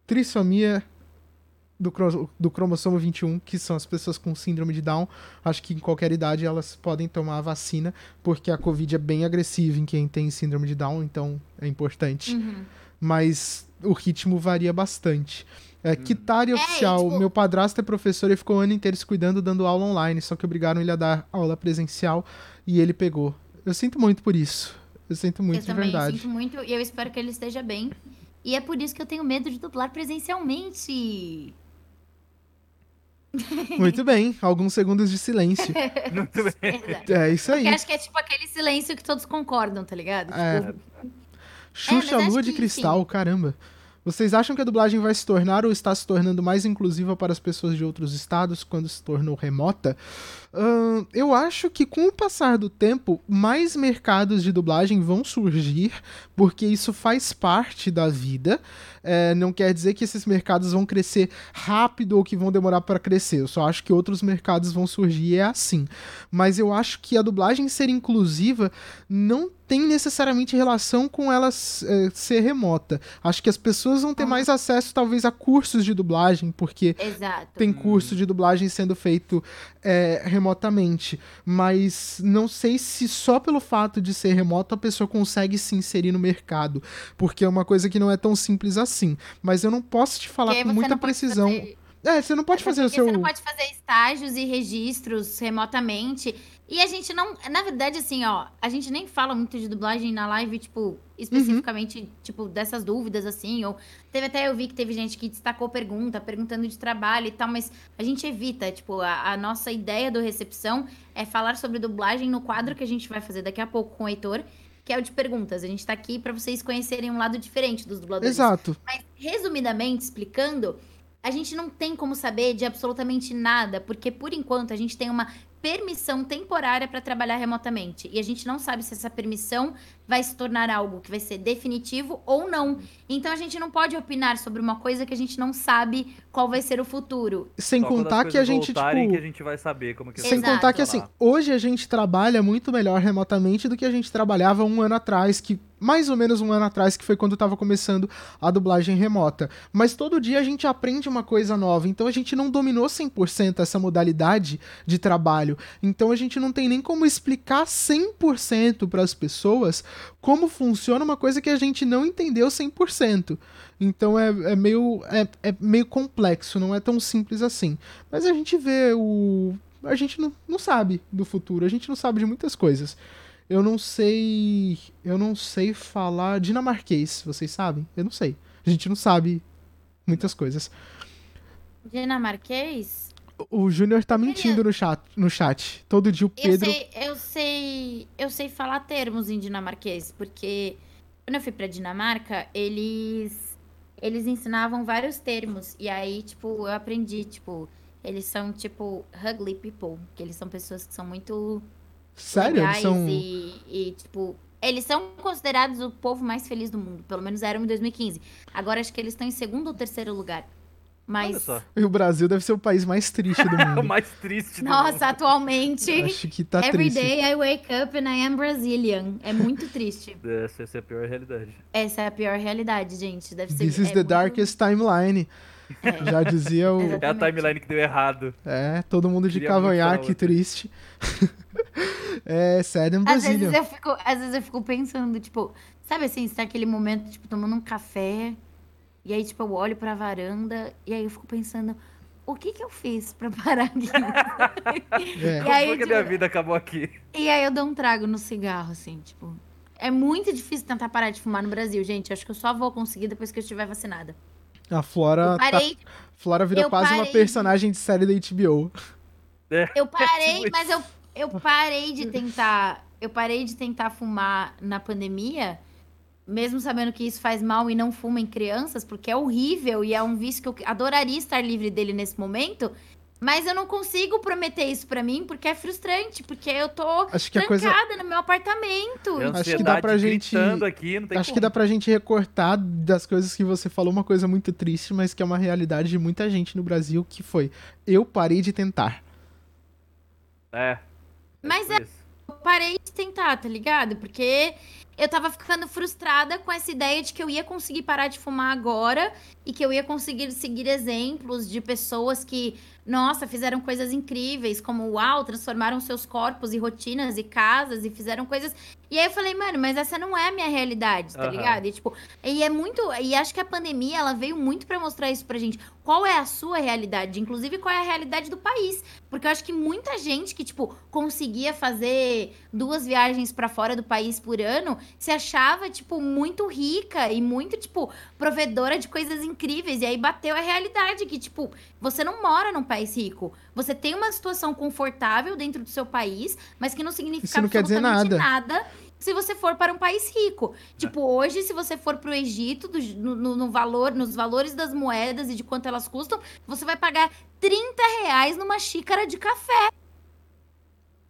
trissomia do, cro- do cromossomo 21, que são as pessoas com síndrome de Down. Acho que em qualquer idade elas podem tomar a vacina, porque a Covid é bem agressiva em quem tem síndrome de Down, então é importante. Uhum. Mas o ritmo varia bastante. É, Kitari É, oficial, e, tipo- meu padrasto é professor e ficou o ano inteiro se cuidando, dando aula online, só que obrigaram ele a dar aula presencial e ele pegou. Eu sinto muito por isso. Eu sinto muito eu de também verdade. sinto muito e eu espero que ele esteja bem. E é por isso que eu tenho medo de dublar presencialmente. Muito bem, alguns segundos de silêncio. Muito bem. Exato. É isso aí. Porque acho que é tipo aquele silêncio que todos concordam, tá ligado? É. Tipo, Xuxa É, Lua de Cristal, caramba. Vocês acham que a dublagem vai se tornar ou está se tornando mais inclusiva para as pessoas de outros estados quando se tornou remota? Ahn, eu acho que com o passar do tempo, mais mercados de dublagem vão surgir, porque isso faz parte da vida. É, não quer dizer que esses mercados vão crescer rápido ou que vão demorar para crescer. Eu só acho que outros mercados vão surgir e é assim. Mas eu acho que a dublagem ser inclusiva não tem necessariamente relação com ela é, ser remota. Acho que as pessoas vão ter Uhum. mais acesso, talvez, a cursos de dublagem, porque Exato. tem curso de dublagem sendo feito é, remotamente. Mas não sei se só pelo fato de ser remoto a pessoa consegue se inserir no mercado. Porque é uma coisa que não é tão simples assim. Mas eu não posso te falar com muita precisão. fazer- É, você não pode Até fazer o seu. Você não pode fazer estágios e registros remotamente. E a gente não. Na verdade, assim, ó, a gente nem fala muito de dublagem na live, tipo, especificamente, Uhum. tipo, dessas dúvidas, assim. Ou teve até eu vi que teve gente que destacou pergunta, perguntando de trabalho e tal, mas a gente evita, tipo, a, a nossa ideia do recepção é falar sobre dublagem no quadro que a gente vai fazer daqui a pouco com o Heitor. Que é o de perguntas. A gente tá aqui pra vocês conhecerem um lado diferente dos dubladores. Exato. Mas, resumidamente explicando, a gente não tem como saber de absolutamente nada, porque por enquanto a gente tem uma permissão temporária para trabalhar remotamente. E a gente não sabe se essa permissão vai se tornar algo que vai ser definitivo ou não. Então a gente não pode opinar sobre uma coisa que a gente não sabe qual vai ser o futuro. Sem Só contar que a gente, voltarem tipo. que a gente vai saber como que Sem Exato. contar que, assim, hoje a gente trabalha muito melhor remotamente do que a gente trabalhava um ano atrás, que mais ou menos um ano atrás, que foi quando estava começando a dublagem remota. Mas todo dia a gente aprende uma coisa nova, então a gente não dominou 100% essa modalidade de trabalho. Então a gente não tem nem como explicar 100% para as pessoas como funciona uma coisa que a gente não entendeu 100%. Então é, é, meio, é, é meio complexo, não é tão simples assim. Mas a gente vê o. A gente não, não sabe do futuro, a gente não sabe de muitas coisas. Eu não sei. Eu não sei falar dinamarquês, vocês sabem? Eu não sei. A gente não sabe muitas coisas. Dinamarquês? O Júnior tá mentindo no chat, no chat. Todo dia o Pedro. Eu sei, eu sei, eu sei falar termos em dinamarquês, porque quando eu fui pra Dinamarca, eles eles ensinavam vários termos. E aí, tipo, eu aprendi, tipo, eles são, tipo, ugly people. Que eles são pessoas que são muito. Sério? Eles são. E, e, tipo, eles são considerados o povo mais feliz do mundo. Pelo menos eram em 2015. Agora acho que eles estão em segundo ou terceiro lugar. Mas. E o Brasil deve ser o país mais triste do mundo. o mais triste do Nossa, mundo. atualmente. Acho que tá Every triste. day I wake up and I am Brazilian. É muito triste. Essa, essa é a pior realidade. Essa é a pior realidade, gente. Deve ser. This is é the muito- darkest timeline. É. Já dizia o. É a timeline que deu errado. É, todo mundo de cavanhaque, triste. é, sad and Às vezes, eu fico, às vezes eu fico pensando, tipo, sabe assim, você tá aquele momento, tipo, tomando um café, e aí, tipo, eu olho pra varanda, e aí eu fico pensando, o que que eu fiz pra parar aqui? É. E aí, Como que a tipo, minha vida acabou aqui? E aí eu dou um trago no cigarro, assim, tipo. É muito difícil tentar parar de fumar no Brasil, gente. Eu acho que eu só vou conseguir depois que eu estiver vacinada. A Flora, Eu tá, parei, Flora virou quase uma parei. personagem de série da HBO. É, eu parei, tipo mas eu, eu parei de tentar. Eu parei de tentar fumar na pandemia, mesmo sabendo que isso faz mal e não fuma em crianças, porque é horrível e é um vício que eu adoraria estar livre dele nesse momento. Mas eu não consigo prometer isso pra mim, porque é frustrante, porque eu tô Acho que a trancada coisa. no meu apartamento. É Acho que dá pra gente- aqui, não tem Acho como. que dá pra gente recortar das coisas que você falou uma coisa muito triste, mas que é uma realidade de muita gente no Brasil, que foi eu parei de tentar. É. Mas tipo isso. eu parei de tentar, tá ligado? Porque eu tava ficando frustrada com essa ideia de que eu ia conseguir parar de fumar agora e que eu ia conseguir seguir exemplos de pessoas que, nossa, fizeram coisas incríveis, como uau, transformaram seus corpos e rotinas e casas e fizeram coisas. E aí eu falei, mano, mas essa não é a minha realidade, tá Aham. ligado? E tipo, e é muito. E acho que a pandemia ela veio muito pra mostrar isso pra gente. Qual é a sua realidade? Inclusive, qual é a realidade do país. Porque eu acho que muita gente que, tipo, conseguia fazer duas viagens pra fora do país por ano se achava, tipo, muito rica e muito, tipo, provedora de coisas incríveis. E aí bateu a realidade que, tipo, você não mora num país rico. Você tem uma situação confortável dentro do seu país, mas que não significa Isso não quer dizer absolutamente nada. nada se você for para um país rico. Tipo, hoje, se você for pro Egito, do- no- no valor, nos valores das moedas e de quanto elas custam, você vai pagar 30 reais numa xícara de café.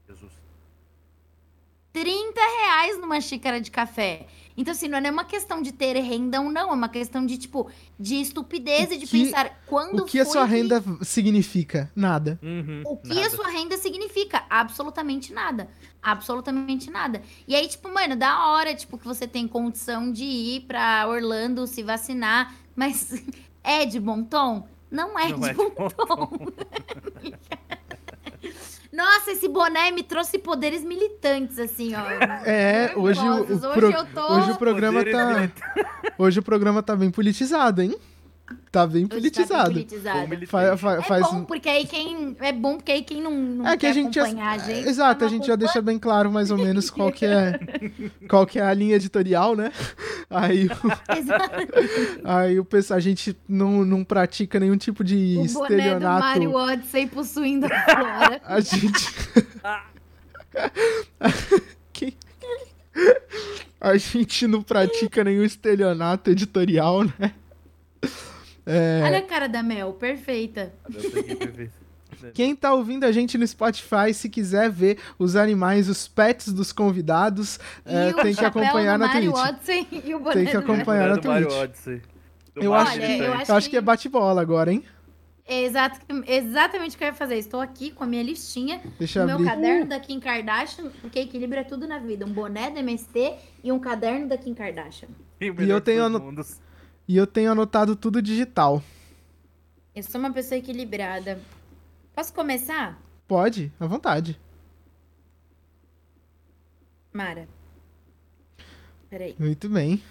Jesus. 30 reais numa xícara de café. Então, assim, não é nem uma questão de ter renda ou não, é uma questão de, tipo, de estupidez O e de que- pensar quando O que a sua que- renda significa? Nada. Uhum, O que nada. a sua renda significa? Absolutamente nada. Absolutamente nada. E aí, tipo, mano, da hora, tipo, que você tem condição de ir pra Orlando se vacinar, mas é de bom tom? Não é Não de é bom bom tom. Nossa, esse boné me trouxe poderes militantes, assim, ó. É, hoje o, pro- Hoje eu tô- hoje o programa Poderes tá. militares. Hoje o programa tá bem politizado, hein? Tá bem tá bem politizado. politizado. Fa- fa- É faz bom, porque aí quem. É bom porque aí quem não, não É que quer a gente já, acompanhar a gente. exato, tá a gente já uma deixa bem claro mais ou menos qual que é qual que é a linha editorial, né? Aí, o- culpa- Exato. aí o pessoal, a gente não, não pratica nenhum tipo de O boné do Mario estelionato. Odyssey possuindo a Flora. A gente Que- A gente não pratica nenhum estelionato editorial, né? É, Olha a cara da Mel, perfeita. Perfeita. Quem tá ouvindo a gente no Spotify, se quiser ver os animais, os pets dos convidados, é, tem que acompanhar na Twitch. Odyssey e Tem que acompanhar na Twitch. Eu acho, Olha, que, eu acho é bate-bola agora, hein? É exato, exatamente o que eu ia fazer. Estou aqui com a minha listinha, Deixa o eu meu abrir. caderno da Kim Kardashian, porque equilíbrio é tudo na vida. Um boné da MST e um caderno da Kim Kardashian. E, E eu tenho mundos. E eu tenho anotado tudo digital. Eu sou uma pessoa equilibrada. Posso começar, Pode, à vontade. Mara? Peraí. Muito bem.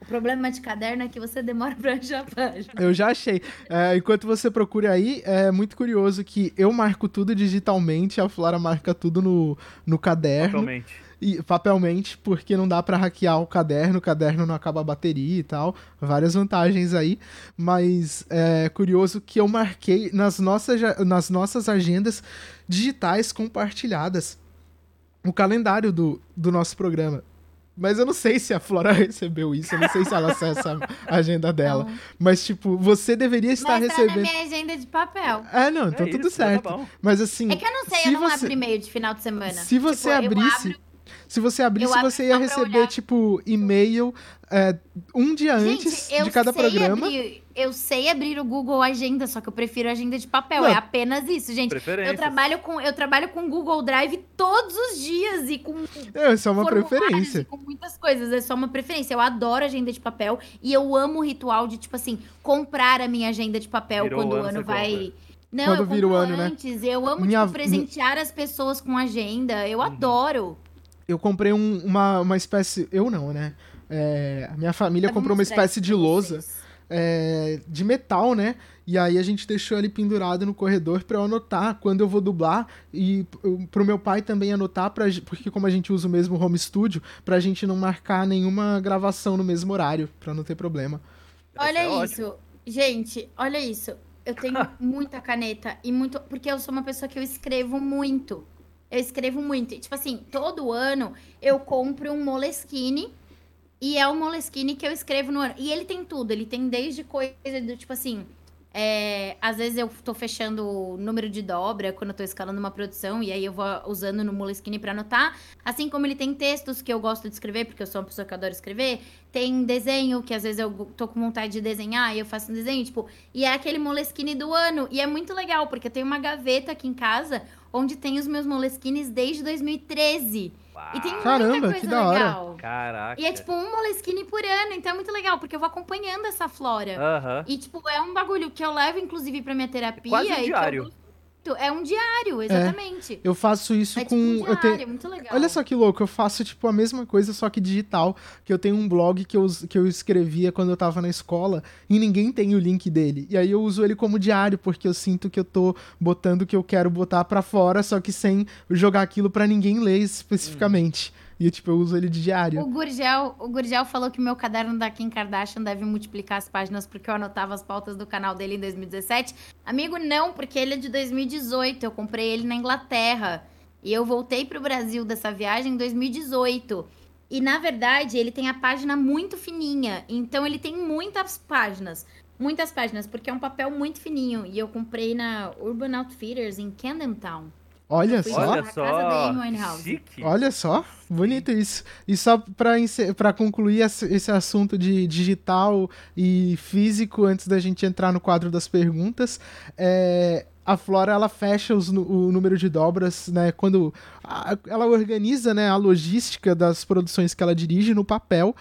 O problema de caderno é que você demora pra achar a página. Eu já achei. É, enquanto você procura aí, é muito curioso que eu marco tudo digitalmente, a Flora marca tudo no, no caderno. Totalmente. E, papelmente, porque não dá pra hackear o caderno, o caderno não acaba a bateria e tal. Várias vantagens aí. Mas é curioso que eu marquei nas nossas, nas nossas agendas digitais compartilhadas o calendário do, do nosso programa. Mas eu não sei se a Flora recebeu isso, eu não sei se ela acessa a agenda dela. Não. Mas, tipo, você deveria estar Mas tá na recebendo. minha agenda de papel. É, não, então É tudo isso, certo. tá. Mas assim. É que eu não sei, se eu não você- abro e-mail de final de semana. Se você Tipo, eu abrisse. Se você abrisse, abro você ia só receber, tipo, e-mail é, um dia Gente, antes de cada programa. Abrir, eu sei abrir o Google Agenda, só que eu prefiro agenda de papel. Não. É apenas isso, gente. Eu trabalho com eu trabalho com Google Drive todos os dias e com É, isso é uma preferência. com muitas coisas. É só uma preferência. Eu adoro agenda de papel e eu amo o ritual de tipo assim comprar a minha agenda de papel Virou quando o ano, vai. Não, Quando eu vira o ano, né? antes. Eu amo Minha- tipo, presentear as pessoas com agenda. Eu Uhum. adoro. Eu comprei um- uma, uma espécie. Eu não, né? É, a minha família comprou uma espécie de lousa é, de metal, né? E aí a gente deixou ele pendurado no corredor pra eu anotar quando eu vou dublar e pro meu pai também anotar, pra, porque como a gente usa o mesmo home studio, pra gente não marcar nenhuma gravação no mesmo horário, pra não ter problema. Olha é isso. Gente, olha isso. Eu tenho muita caneta e muito. Porque eu sou uma pessoa que eu escrevo muito. Eu escrevo muito. E, tipo assim, todo ano eu compro um Moleskine. E é o Moleskine que eu escrevo no ano. E ele tem tudo. Ele tem desde coisa do tipo assim. é, às vezes eu tô fechando o número de dobra quando eu tô escalando uma produção. E aí eu vou usando no Moleskine pra anotar. Assim como ele tem textos que eu gosto de escrever, porque eu sou uma pessoa que adora escrever. Tem desenho, que às vezes eu tô com vontade de desenhar e eu faço um desenho, tipo, e é aquele Moleskine do ano. E é muito legal, porque eu tenho uma gaveta aqui em casa onde tem os meus Moleskines desde 2013. E tem muita Caramba, coisa que da hora. legal. Caraca. E é tipo um Moleskine por ano, então é muito legal, porque eu vou acompanhando essa flora. Aham. E, tipo, é um bagulho que eu levo, inclusive, pra minha terapia. Quase um e que eu diário. É um diário, exatamente. Eu faço isso É, com. tipo um eu tenho- diário, muito legal. Olha só que louco, eu faço tipo a mesma coisa, só que digital. Que eu tenho um blog que eu, que eu escrevia quando eu tava na escola e ninguém tem o link dele. E aí eu uso ele como diário, porque eu sinto que eu tô botando o que eu quero botar pra fora, só que sem jogar aquilo pra ninguém ler especificamente. E tipo, eu uso ele de diário. O Gurgel, o Gurgel falou que meu caderno da Kim Kardashian deve multiplicar as páginas porque eu anotava as pautas do canal dele em 2017. Amigo, não, porque ele é de 2018. Eu comprei ele na Inglaterra. E eu voltei pro Brasil dessa viagem em 2018. E na verdade, ele tem a página muito fininha. Então ele tem muitas páginas. Muitas páginas, porque é um papel muito fininho. E eu comprei na Urban Outfitters em Camden Town. Olha só. Olha só. Chique. Olha só, bonito isso. E só pra concluir esse assunto de digital e físico, antes da gente entrar no quadro das perguntas, é, a Flora ela fecha os o número de dobras, né? Quando a- ela organiza né, a logística das produções que ela dirige no papel.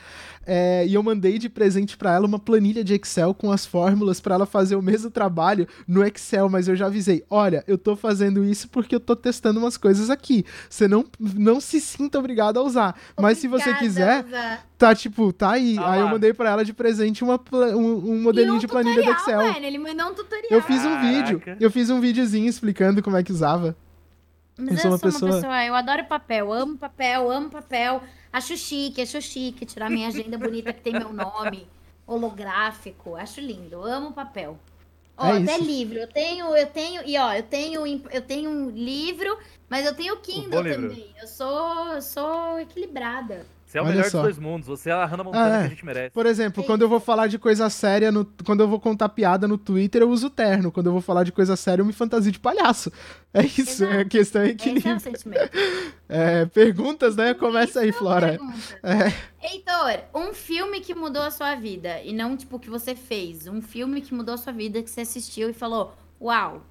É, e eu mandei de presente pra ela uma planilha de Excel com as fórmulas pra ela fazer o mesmo trabalho no Excel, mas eu já avisei, olha, eu tô fazendo isso porque eu tô testando umas coisas aqui. Você não, não se sinta obrigado a usar. Mas se você Obrigada, quiser, tá tipo, tá aí. Tá aí eu mandei pra ela de presente uma, um, um modelinho um de planilha do tutorial, Excel. Mano, ele mandou um tutorial. Eu fiz um Caraca. vídeo. Eu fiz um videozinho explicando como é que usava. Mas Eu eu, sou uma sou uma pessoa- pessoa... eu adoro papel, amo papel, amo papel. Acho chique, acho chique tirar minha agenda bonita que tem meu nome, holográfico, acho lindo, amo papel. Ó, É até isso. livro, eu tenho, eu tenho, e ó, eu tenho, eu tenho um livro, mas eu tenho Kindle também. Eu sou, eu sou equilibrada. Você é o Olha melhor só. dos dois mundos. Você é a Hannah Montana Ah, é. que a gente merece. Por exemplo, quando eu vou falar de coisa séria, no- quando eu vou contar piada no Twitter, eu uso terno. Quando eu vou falar de coisa séria, eu me fantasio de palhaço. É isso, Exato. a questão é Esse é o equilíbrio. sentimento. É, perguntas, né? Começa aí, Flora. É, Heitor, um filme que mudou a sua vida, e não tipo o que você fez, um filme que mudou a sua vida, que você assistiu e falou, uau?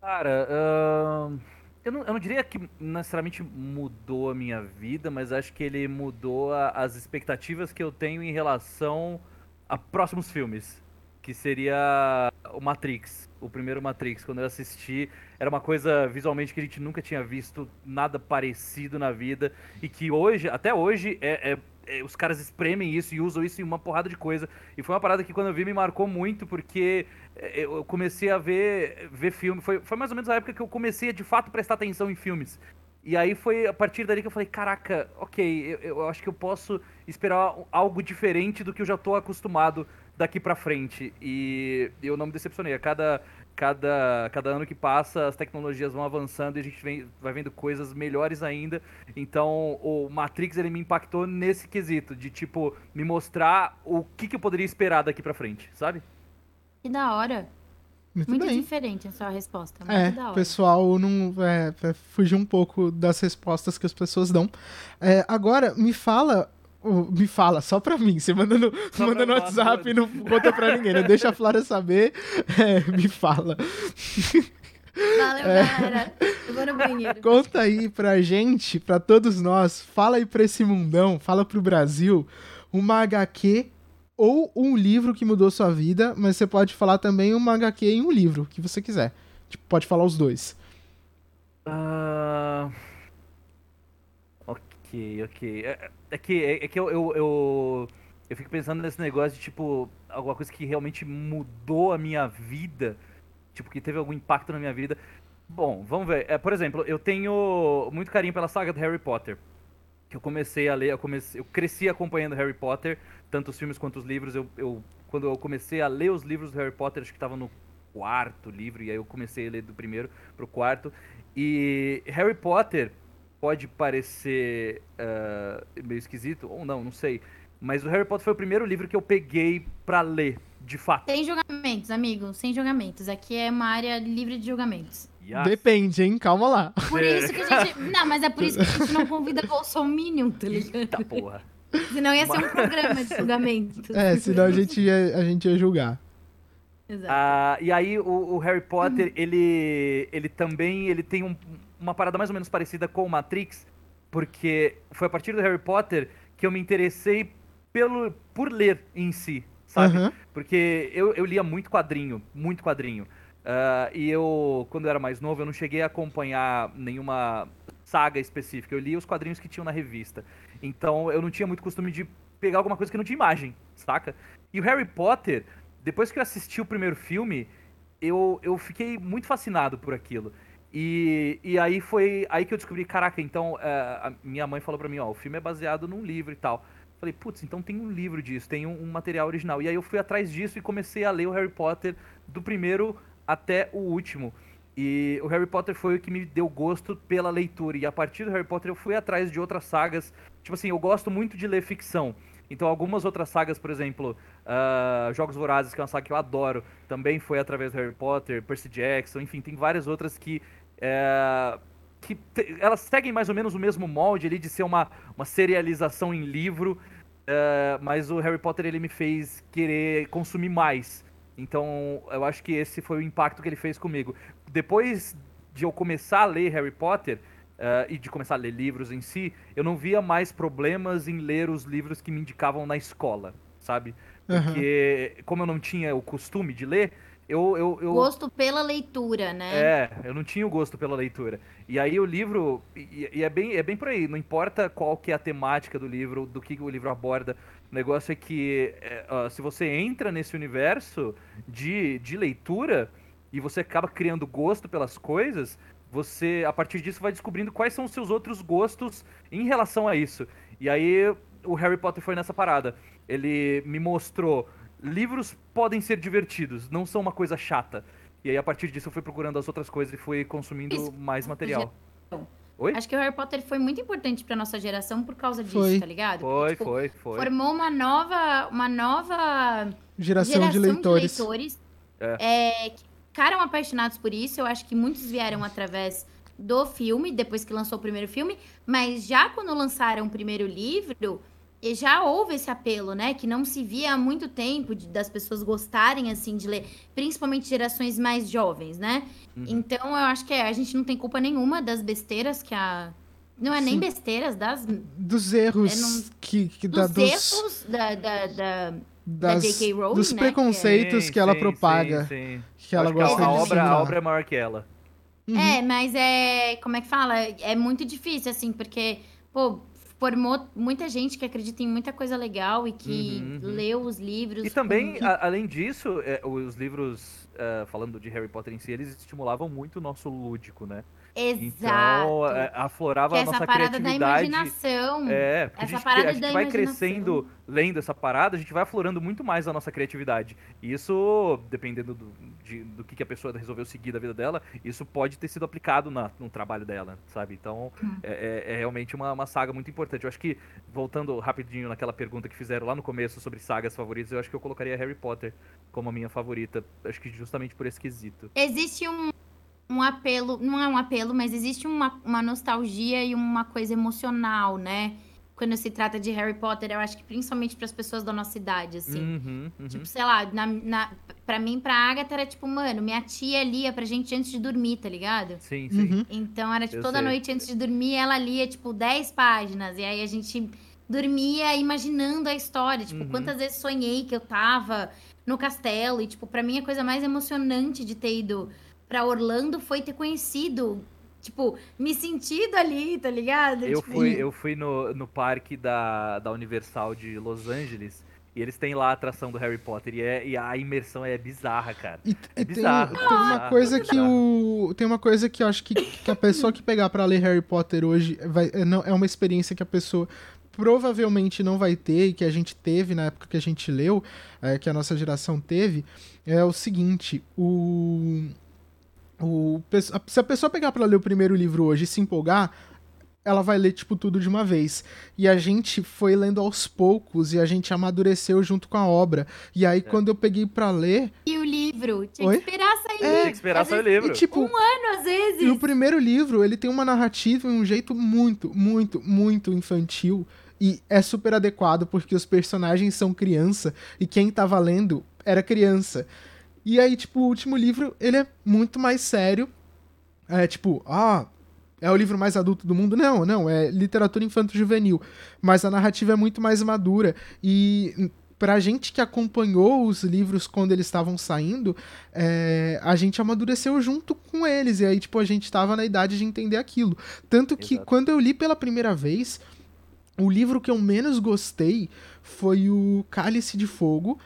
Cara, ahn, eu, não, eu não diria que necessariamente mudou a minha vida, mas acho que ele mudou a- as expectativas que eu tenho em relação a próximos filmes. Que seria o Matrix, o primeiro Matrix. Quando eu assisti, era uma coisa visualmente que a gente nunca tinha visto nada parecido na vida. E que hoje, até hoje, é, é- é- os caras espremem isso e usam isso em uma porrada de coisa. E foi uma parada que quando eu vi me marcou muito, porque é, eu comecei a ver, ver filme. Foi, foi mais ou menos a época que eu comecei a de fato prestar atenção em filmes. E aí foi a partir dali que eu falei, caraca, ok, eu, eu acho que eu posso esperar algo diferente do que eu já tô acostumado daqui pra frente. E eu não me decepcionei. A cada, cada, cada ano que passa, as tecnologias vão avançando e a gente vem, vai vendo coisas melhores ainda. Então, o Matrix, ele me impactou nesse quesito, de, tipo, me mostrar o que, que eu poderia esperar daqui pra frente, sabe? Que da hora. Muito, Muito bem. diferente a sua resposta. Muito É, da o hora. pessoal não é, é, fugir um pouco das respostas que as pessoas dão. É, agora, me fala. Me fala, só pra mim. Você manda no, Só manda no WhatsApp e não conta pra ninguém. Né? Deixa a Flora saber. É, me fala. Valeu, galera. Eu vou no banheiro. Conta aí pra gente, pra todos nós. Fala aí pra esse mundão, fala pro Brasil. Uma HQ ou um livro que mudou sua vida, mas você pode falar também uma HQ e um livro, que você quiser. Tipo, pode falar os dois. Ah, ok, ok. É, é que, é, é que eu, eu, eu, eu fico pensando nesse negócio de, tipo, alguma coisa que realmente mudou a minha vida. Tipo, que teve algum impacto na minha vida. Bom, vamos ver. É, por exemplo, eu tenho muito carinho pela saga de Harry Potter. Que eu comecei a ler, eu, comecei, eu cresci acompanhando Harry Potter, tanto os filmes quanto os livros. Eu, eu, quando eu comecei a ler os livros do Harry Potter, acho que estava no quarto livro, e aí eu comecei a ler do primeiro pro quarto. E Harry Potter pode parecer ah, meio esquisito, ou não, não sei. Mas o Harry Potter foi o primeiro livro que eu peguei pra ler, de fato. Sem julgamentos, amigo. Sem julgamentos. Aqui é uma área livre de julgamentos. Yes. Depende, hein? Calma lá. Por isso que a gente. Não, mas é por isso que a gente não convida Bolsominion, tá ligado? Eita porra. Senão ia ser um programa de julgamento. É, senão a gente ia, a gente ia julgar. Exato. Ah, e aí o, o Harry Potter, ele, ele também ele tem um- uma parada mais ou menos parecida com o Matrix, porque foi a partir do Harry Potter que eu me interessei pelo, por ler em si, sabe? Aham. Porque eu, eu lia muito quadrinho, muito quadrinho. Ah, e eu, quando eu era mais novo, eu não cheguei a acompanhar nenhuma saga específica. Eu lia os quadrinhos que tinham na revista. Então eu não tinha muito costume de pegar alguma coisa que não tinha imagem, saca? E o Harry Potter, depois que eu assisti o primeiro filme, eu, eu fiquei muito fascinado por aquilo. E, e aí foi aí que eu descobri, caraca, então a minha mãe falou pra mim, ó, o filme é baseado num livro e tal. Falei, putz, então tem um livro disso, tem um, um material original. E aí eu fui atrás disso e comecei a ler o Harry Potter do primeiro até o último. E o Harry Potter foi o que me deu gosto pela leitura. E a partir do Harry Potter eu fui atrás de outras sagas. Tipo assim, eu gosto muito de ler ficção. Então algumas outras sagas, por exemplo, ah, Jogos Vorazes, que é uma saga que eu adoro, também foi através do Harry Potter, Percy Jackson, enfim, tem várias outras que é, que te- elas seguem mais ou menos o mesmo molde ali de ser uma, uma serialização em livro, é, mas o Harry Potter ele me fez querer consumir mais. Então eu acho que esse foi o impacto que ele fez comigo. Depois de eu começar a ler Harry Potter é, e de começar a ler livros em si, eu não via mais problemas em ler os livros que me indicavam na escola, sabe? Porque como eu não tinha o costume de ler, eu, eu, eu Gosto pela leitura, né? é, eu não tinha o gosto pela leitura. E aí o livro, e, e é, bem, é bem por aí, não importa qual que é a temática do livro, do que o livro aborda, o negócio é que é, ó, se você entra nesse universo de, de leitura e você acaba criando gosto pelas coisas, você, a partir disso, vai descobrindo quais são os seus outros gostos em relação a isso. E aí o Harry Potter foi nessa parada. Ele me mostrou livros podem ser divertidos, não são uma coisa chata. E aí, a partir disso, eu fui procurando as outras coisas e fui consumindo Isso. mais material. Oi? Acho que o Harry Potter foi muito importante pra nossa geração por causa disso, Foi. tá ligado? Foi, Tipo, foi, foi. Formou uma nova, uma nova Geração, geração de leitores. leitores, é, que ficaram apaixonados por isso. Eu acho que muitos vieram através do filme, depois que lançou o primeiro filme, mas já quando lançaram o primeiro livro, e já houve esse apelo, né? Que não se via há muito tempo de- das pessoas gostarem, assim, de ler, principalmente gerações mais jovens, né? Uhum. Então, eu acho que é, a gente não tem culpa nenhuma das besteiras que a. Não é nem Sim. besteiras, das, Dos erros É, não- que, que dá dos dos, erros da, da, da- das- J.K. Rowling, dos né, preconceitos Sim, que ela sim, propaga, sim, sim. que ela Acho que a- gosta de obra, a obra é maior que ela. Uhum. É, mas é. Como é que fala? É muito difícil, assim, porque, pô, formou muita gente que acredita em muita coisa legal e que Uhum, uhum. leu os livros. E também, com- a- além disso, é, os livros, é, falando de Harry Potter em si, eles estimulavam muito o nosso lúdico, né? Exato. Então, aflorava a essa nossa parada da criatividade. imaginação. É, porque Essa a gente, parada a gente vai imaginação. crescendo lendo essa parada, a gente vai aflorando muito mais a nossa criatividade. E isso, dependendo do, de- do que, que a pessoa resolveu seguir da vida dela, isso pode ter sido aplicado na, no trabalho dela, sabe? Então, Hum. é, é- é realmente uma, uma saga muito importante. Eu acho que, voltando rapidinho naquela pergunta que fizeram lá no começo sobre sagas favoritas, eu acho que eu colocaria Harry Potter como a minha favorita. Acho que justamente por esse quesito. Existe um, um apelo, não é um apelo, mas existe uma, uma nostalgia e uma coisa emocional, né? Quando se trata de Harry Potter, eu acho que principalmente para as pessoas da nossa idade, assim. Uhum, uhum. Tipo, sei lá, na, na, pra mim, pra Agatha, era tipo, mano, minha tia lia pra gente antes de dormir, tá ligado? sim, sim. Uhum. Então era tipo, Eu toda sei. noite antes de dormir, ela lia, tipo, 10 páginas. E aí a gente dormia imaginando a história. Tipo, Uhum. quantas vezes sonhei que eu tava no castelo. E, tipo, pra mim a coisa mais emocionante de ter ido pra Orlando foi ter conhecido. Tipo, me sentido ali, tá ligado? Eu Tipo, fui, eu fui no, no parque da, da Universal de Los Angeles e eles têm lá a atração do Harry Potter e, é, e a imersão é bizarra, cara. E, É e tem, bizarro, tem uma bizarro, coisa que bizarro. o tem uma coisa que eu acho que, que a pessoa que pegar pra ler Harry Potter hoje vai é, não, é uma experiência que a pessoa provavelmente não vai ter e que a gente teve na época que a gente leu, é, que a nossa geração teve, é o seguinte, o o se a pessoa pegar pra ler o primeiro livro hoje e se empolgar, ela vai ler, tipo, tudo de uma vez. E a gente foi lendo aos poucos e a gente amadureceu junto com a obra. E aí, quando eu peguei pra ler, E o livro? Tinha Oi? que esperar sair. Tinha que esperar sair o livro. e, tipo, Mano, às vezes. E o primeiro livro, ele tem uma narrativa e um jeito muito, muito, muito infantil. E é super adequado porque os personagens são criança e quem tava lendo era criança. E aí, tipo, o último livro, ele é muito mais sério. É tipo, ah, é o livro mais adulto do mundo? Não, não, é literatura infanto-juvenil. Mas a narrativa é muito mais madura. E pra gente que acompanhou os livros quando eles estavam saindo, é, a gente amadureceu junto com eles. E aí, tipo, a gente tava na idade de entender aquilo. Tanto que Exato. quando eu li pela primeira vez, o livro que eu menos gostei foi o Cálice de Fogo,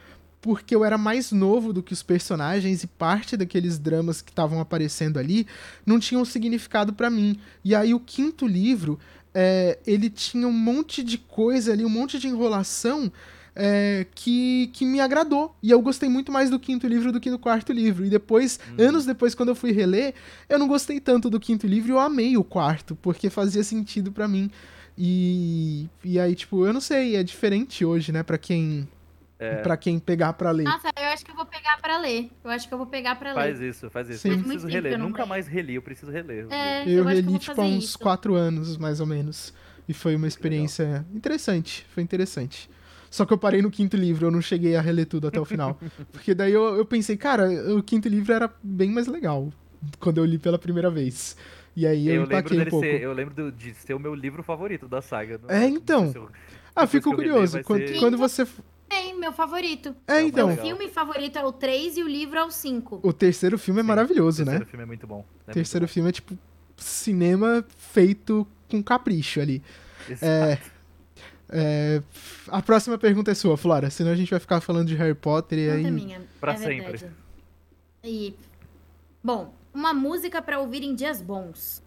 porque eu era mais novo do que os personagens e parte daqueles dramas que estavam aparecendo ali não tinham significado pra mim. E aí o quinto livro, é, ele tinha um monte de coisa ali, um monte de enrolação é, que, que me agradou. E eu gostei muito mais do quinto livro do que do quarto livro. E depois, Uhum. anos depois, quando eu fui reler, eu não gostei tanto do quinto livro e eu amei o quarto, porque fazia sentido pra mim. E, e aí, tipo, eu não sei, é diferente hoje, né, pra quem. É. Pra quem pegar pra ler. Nossa, eu acho que eu vou pegar pra ler. Eu acho que eu vou pegar pra Faz ler. isso, faz isso. Sim. Eu Faz muito preciso reler. eu não Nunca leio. mais reli, eu preciso reler. É. Eu, eu reli, tipo, há uns isso. quatro anos, mais ou menos. E foi uma experiência interessante. Foi interessante. Só que eu parei no quinto livro, eu não cheguei a reler tudo até o final. Porque daí eu, eu pensei, cara, o quinto livro era bem mais legal quando eu li pela primeira vez. E aí eu, Eu empaquei um pouco. ser, eu lembro de ser o meu livro favorito da saga. Não- É, não sei então. se eu- Ah, depois fico curioso. Quando, ser- quando você. Tem, meu favorito. É, Não, então. O legal. filme favorito é o 3 e o livro é o 5. O terceiro filme é Sim, maravilhoso, O né? terceiro filme é muito bom. O terceiro filme é tipo cinema feito com capricho ali. É, é, a próxima pergunta é sua, Flora. Senão a gente vai ficar falando de Harry Potter e aí. minha. Pra é sempre. E. Bom, uma música pra ouvir em dias bons.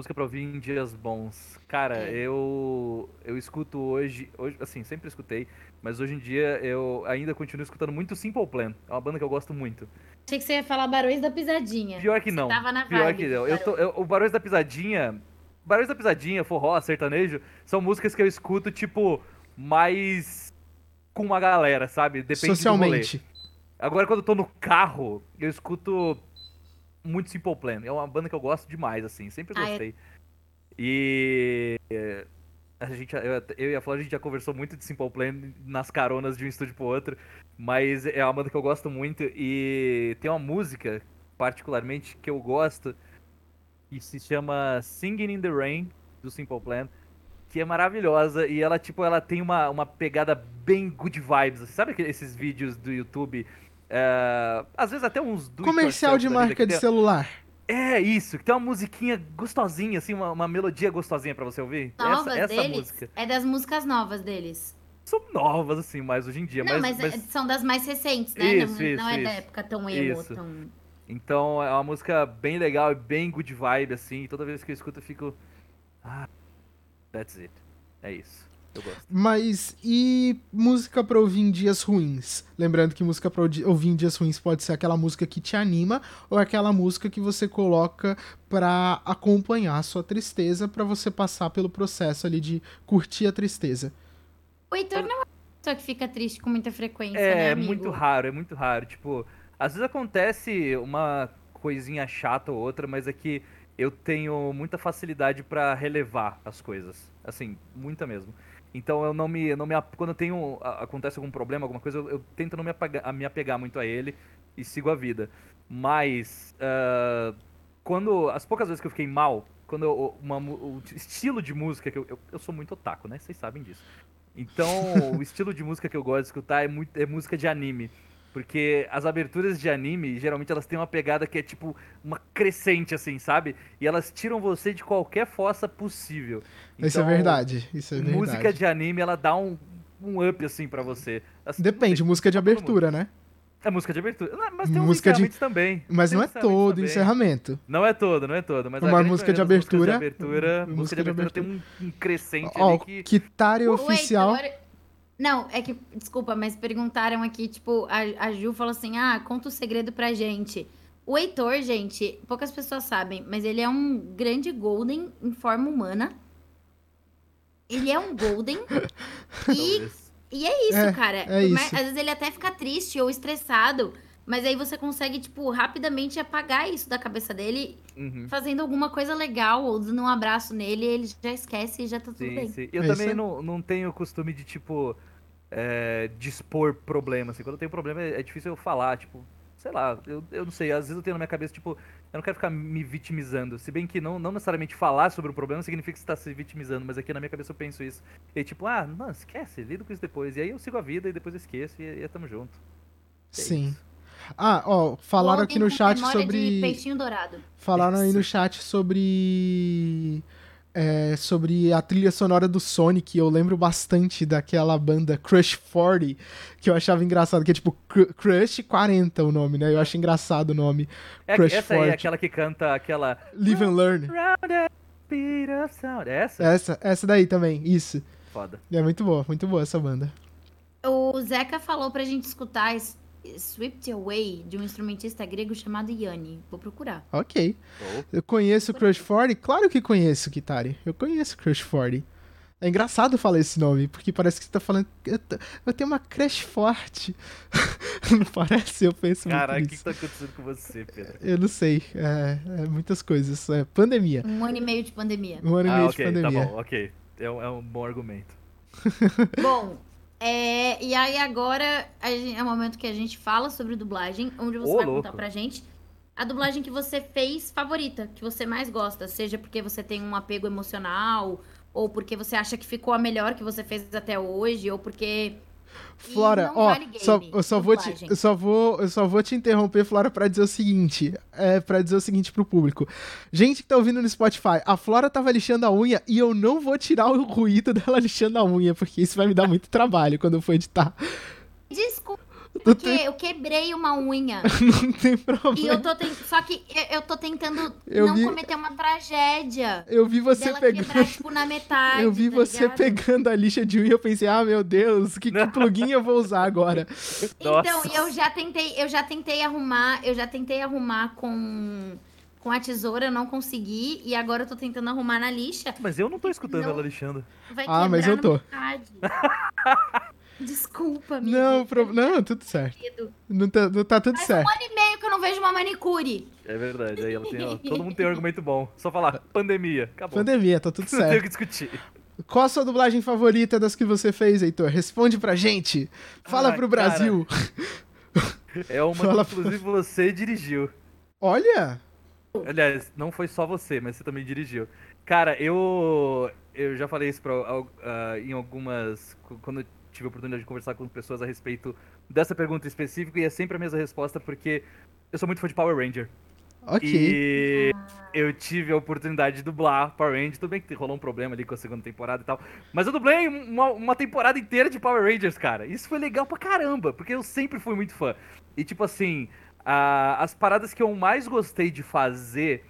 Música pra ouvir em dias bons. Cara, É. eu eu escuto hoje, hoje, assim, sempre escutei, mas hoje em dia eu ainda continuo escutando muito Simple Plan. É uma banda que eu gosto muito. Achei que você ia falar Barões da Pisadinha. Pior que Você não. tava na Pior vibe que não. Eu tô, eu- o Barões da Pisadinha, Barões da Pisadinha, forró, sertanejo, são músicas que eu escuto tipo mais com uma galera, sabe? Depende do rolê. Socialmente. Agora, quando eu tô no carro, eu escuto muito Simple Plan. É uma banda que eu gosto demais, assim. Sempre Ah, é- gostei. E. é, A gente, eu, eu e a Flora, a gente já conversou muito de Simple Plan nas caronas de um estúdio pro outro. Mas é uma banda que eu gosto muito. E tem uma música, particularmente, que eu gosto. Que se chama Singing in the Rain, do Simple Plan. Que é maravilhosa. E ela, tipo, ela tem uma, uma pegada bem good vibes. Sabe esses vídeos do YouTube? É, às vezes até uns Comercial de marca de tem- celular. É isso, que tem uma musiquinha gostosinha, assim, uma, uma melodia gostosinha pra você ouvir. Novas essa essa deles? música. É das músicas novas deles. São novas, assim, mais hoje em dia. não, mas, mas, mas- é- são das mais recentes, né? Isso, não não isso, é da época tão emo, Isso. tão... Então é uma música bem legal e bem good vibe, assim. e Toda vez que eu escuto eu fico. Ah, that's it. É isso. Eu gosto. Mas e música pra ouvir em dias ruins? Lembrando que música pra ouvir em dias ruins pode ser aquela música que te anima ou aquela música que você coloca pra acompanhar a sua tristeza, pra você passar pelo processo ali de curtir a tristeza. O Heitor não é uma pessoa que fica triste com muita frequência, né, É, muito raro, é muito raro. Tipo, às vezes acontece uma coisinha chata ou outra, mas é que eu tenho muita facilidade pra relevar as coisas. Assim, muita mesmo. Então eu não me. não me quando eu tenho. acontece algum problema, alguma coisa, eu, eu tento não me apagar, me apegar muito a ele e sigo a vida. Mas. ah, quando. As poucas vezes que eu fiquei mal, quando eu, uma o estilo de música que eu, eu. eu sou muito otaku, né? Vocês sabem disso. Então, o estilo de música que eu gosto de escutar é, muito, é música de anime. Porque as aberturas de anime, geralmente elas têm uma pegada que é tipo uma crescente, assim, sabe? E elas tiram você de qualquer fossa possível. isso é Então, verdade, isso é verdade. Música de anime, ela dá um, um up, assim, pra você. Assim, Depende, música de abertura, né? É música de abertura. Não, Mas tem Música de- também. Mas Tem não é todo também. encerramento. Não é todo, não é todo. Mas a Uma grande música de maioria das músicas abertura- de abertura, música de abertura tem um, um crescente Ó, ali que... Oficial. Não, é que, desculpa, mas perguntaram aqui, tipo, a, a Ju falou assim, ah, conta o segredo pra gente. O Heitor, gente, poucas pessoas sabem, mas ele é um grande Golden em forma humana. Ele é um Golden. e, e é isso, É, cara. é Mas, isso. às vezes ele até fica triste ou estressado, mas aí você consegue, tipo, rapidamente apagar isso da cabeça dele, Uhum. fazendo alguma coisa legal, ou dando um abraço nele, ele já esquece e já tá tudo Sim, bem. sim. Eu É também não, não tenho o costume de, tipo, é, dispor problema, assim. Quando eu tenho problema, é é difícil eu falar, tipo, sei lá, eu, eu não sei, às vezes eu tenho na minha cabeça, tipo, eu não quero ficar me vitimizando. Se bem que não, não necessariamente falar sobre o problema significa que você tá se vitimizando, mas aqui na minha cabeça eu penso isso. E tipo, ah, não, esquece, lido com isso depois. E aí eu sigo a vida e depois eu esqueço e, e tamo junto. É Sim. isso. Ah, ó, falaram aqui no chat sobre. De peixinho dourado. Falaram aí no chat sobre. É, sobre a trilha sonora do Sonic. Eu lembro bastante daquela banda Crush 40, que eu achava engraçado, que é tipo Cru- Crush 40 o nome, né? Eu acho engraçado o nome. É, Crush essa aí é 40. aquela que canta aquela. Live and Learn. Round that beat of sound. É essa? Essa, essa daí também, isso. Foda. É muito boa, muito boa essa banda. O Zeca falou pra gente escutar S- Swept Away de um instrumentista grego chamado Yanni. Vou procurar. Ok. Oh. Eu conheço Crush 40? Claro que conheço, Kitari. Eu conheço Crush 40. É engraçado falar esse nome, porque parece que você tá falando. Eu, eu tenho uma crush forte. não parece? Eu penso Caraca, o muito que, que nisso. tá acontecendo com você, Pedro? Eu não sei. É, é muitas coisas. É pandemia. Um ano e meio de pandemia. Um ano e Ah, meio ok, de pandemia. tá bom, ok. É um, é um bom argumento. Bom, é, e aí agora é o momento que a gente fala sobre dublagem, onde você Ô, vai louco. contar pra gente a dublagem que você fez favorita, que você mais gosta, seja porque você tem um apego emocional, ou porque você acha que ficou a melhor que você fez até hoje, ou porque Flora, ó, vale game, só, eu só vou te, eu só vou, eu só vou te interromper, Flora, pra dizer o seguinte, é, para dizer o seguinte pro público. Gente que tá ouvindo no Spotify, a Flora tava lixando a unha e eu não vou tirar o ruído dela lixando a unha, porque isso vai me dar muito trabalho quando eu for editar. Desculpa, porque tem, eu quebrei uma unha. não tem e problema. eu tô ten- Só que eu, eu tô tentando Eu não vi- cometer uma tragédia. Eu vi você pegando. quebrar, tipo, na metade. Eu vi tá você ligado? pegando a lixa de unha e eu pensei, ah, meu Deus, que, que plugin eu vou usar agora? Então, Nossa. eu já tentei, eu já tentei arrumar, eu já tentei arrumar com com a tesoura, eu não consegui, e agora eu tô tentando arrumar na lixa. Mas eu não tô escutando Não. ela lixando. Vai Ah, mas eu tô. Desculpa, amigo. Não, pro... não, tudo certo. Não tá, não tá tudo Faz certo. um ano e meio que eu não vejo uma manicure. É verdade. Aí ela tem, ó, todo mundo tem um argumento bom. Só falar pandemia. Acabou. Pandemia, tá tudo Não tem o certo. que discutir. Qual a sua dublagem favorita das que você fez, Heitor? Responde pra gente. Fala Ai, pro Brasil. É uma Fala- que inclusive você dirigiu. Olha! Aliás, não foi só você, mas você também dirigiu. Cara, eu eu já falei isso pra, ah, em algumas quando eu tive a oportunidade de conversar com pessoas a respeito dessa pergunta específica e é sempre a mesma resposta porque eu sou muito fã de Power Ranger. Ok. E eu tive a oportunidade de dublar Power Rangers. Tudo bem que rolou um problema ali com a segunda temporada e tal. Mas eu dublei uma, uma temporada inteira de Power Rangers, cara. Isso foi legal pra caramba, porque eu sempre fui muito fã. E tipo assim, as paradas que eu mais gostei de fazer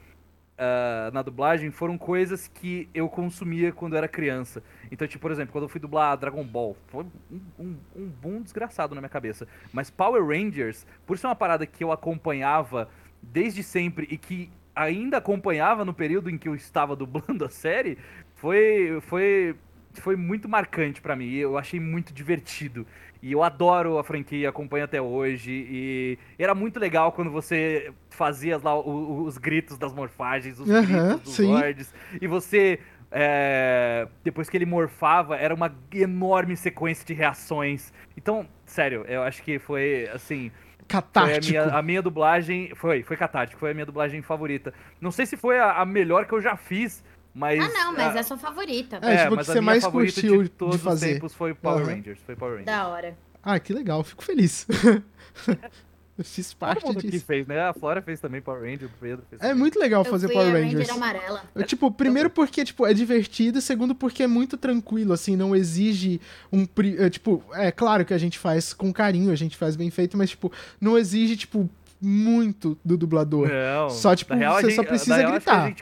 ah, na dublagem foram coisas que eu consumia quando eu era criança. Então, tipo, por exemplo, quando eu fui dublar Dragon Ball, foi um, um, um boom desgraçado na minha cabeça. Mas Power Rangers, por ser uma parada que eu acompanhava desde sempre e que ainda acompanhava no período em que eu estava dublando a série, foi, foi, foi muito marcante pra mim. Eu achei muito divertido. E eu adoro a franquia, acompanho até hoje. E era muito legal quando você fazia lá o- o- os gritos das morfagens, os Aham, gritos dos sim. lords. E você. É, depois que ele morfava, era uma enorme sequência de reações. Então, sério, eu acho que foi assim. Foi a Catártico. minha, a minha dublagem. Foi, foi catártico, foi a minha dublagem favorita. Não sei se foi a, a melhor que eu já fiz, mas. Ah, não, mas a- é sua favorita. É, tipo, mas que a você minha mais favorita curtiu de de todos os fazer. tempos foi Power Aham. Rangers. Foi Power Rangers. Da hora. Ah, que legal, fico feliz. Eu fiz parte Todo mundo disso. fez, né? A Flora fez também Power Ranger, o Pedro fez É também. muito legal Eu fazer fui Power Rangers. Ranger amarela. Eu, Tipo, primeiro porque, tipo, é divertido, segundo porque é muito tranquilo, assim, não exige um... é, Tipo, é claro que a gente faz com carinho, a gente faz bem feito, mas, tipo, não exige, tipo, muito do dublador. Não. Só, tipo, real, você gente- só precisa na real, Acho que gritar.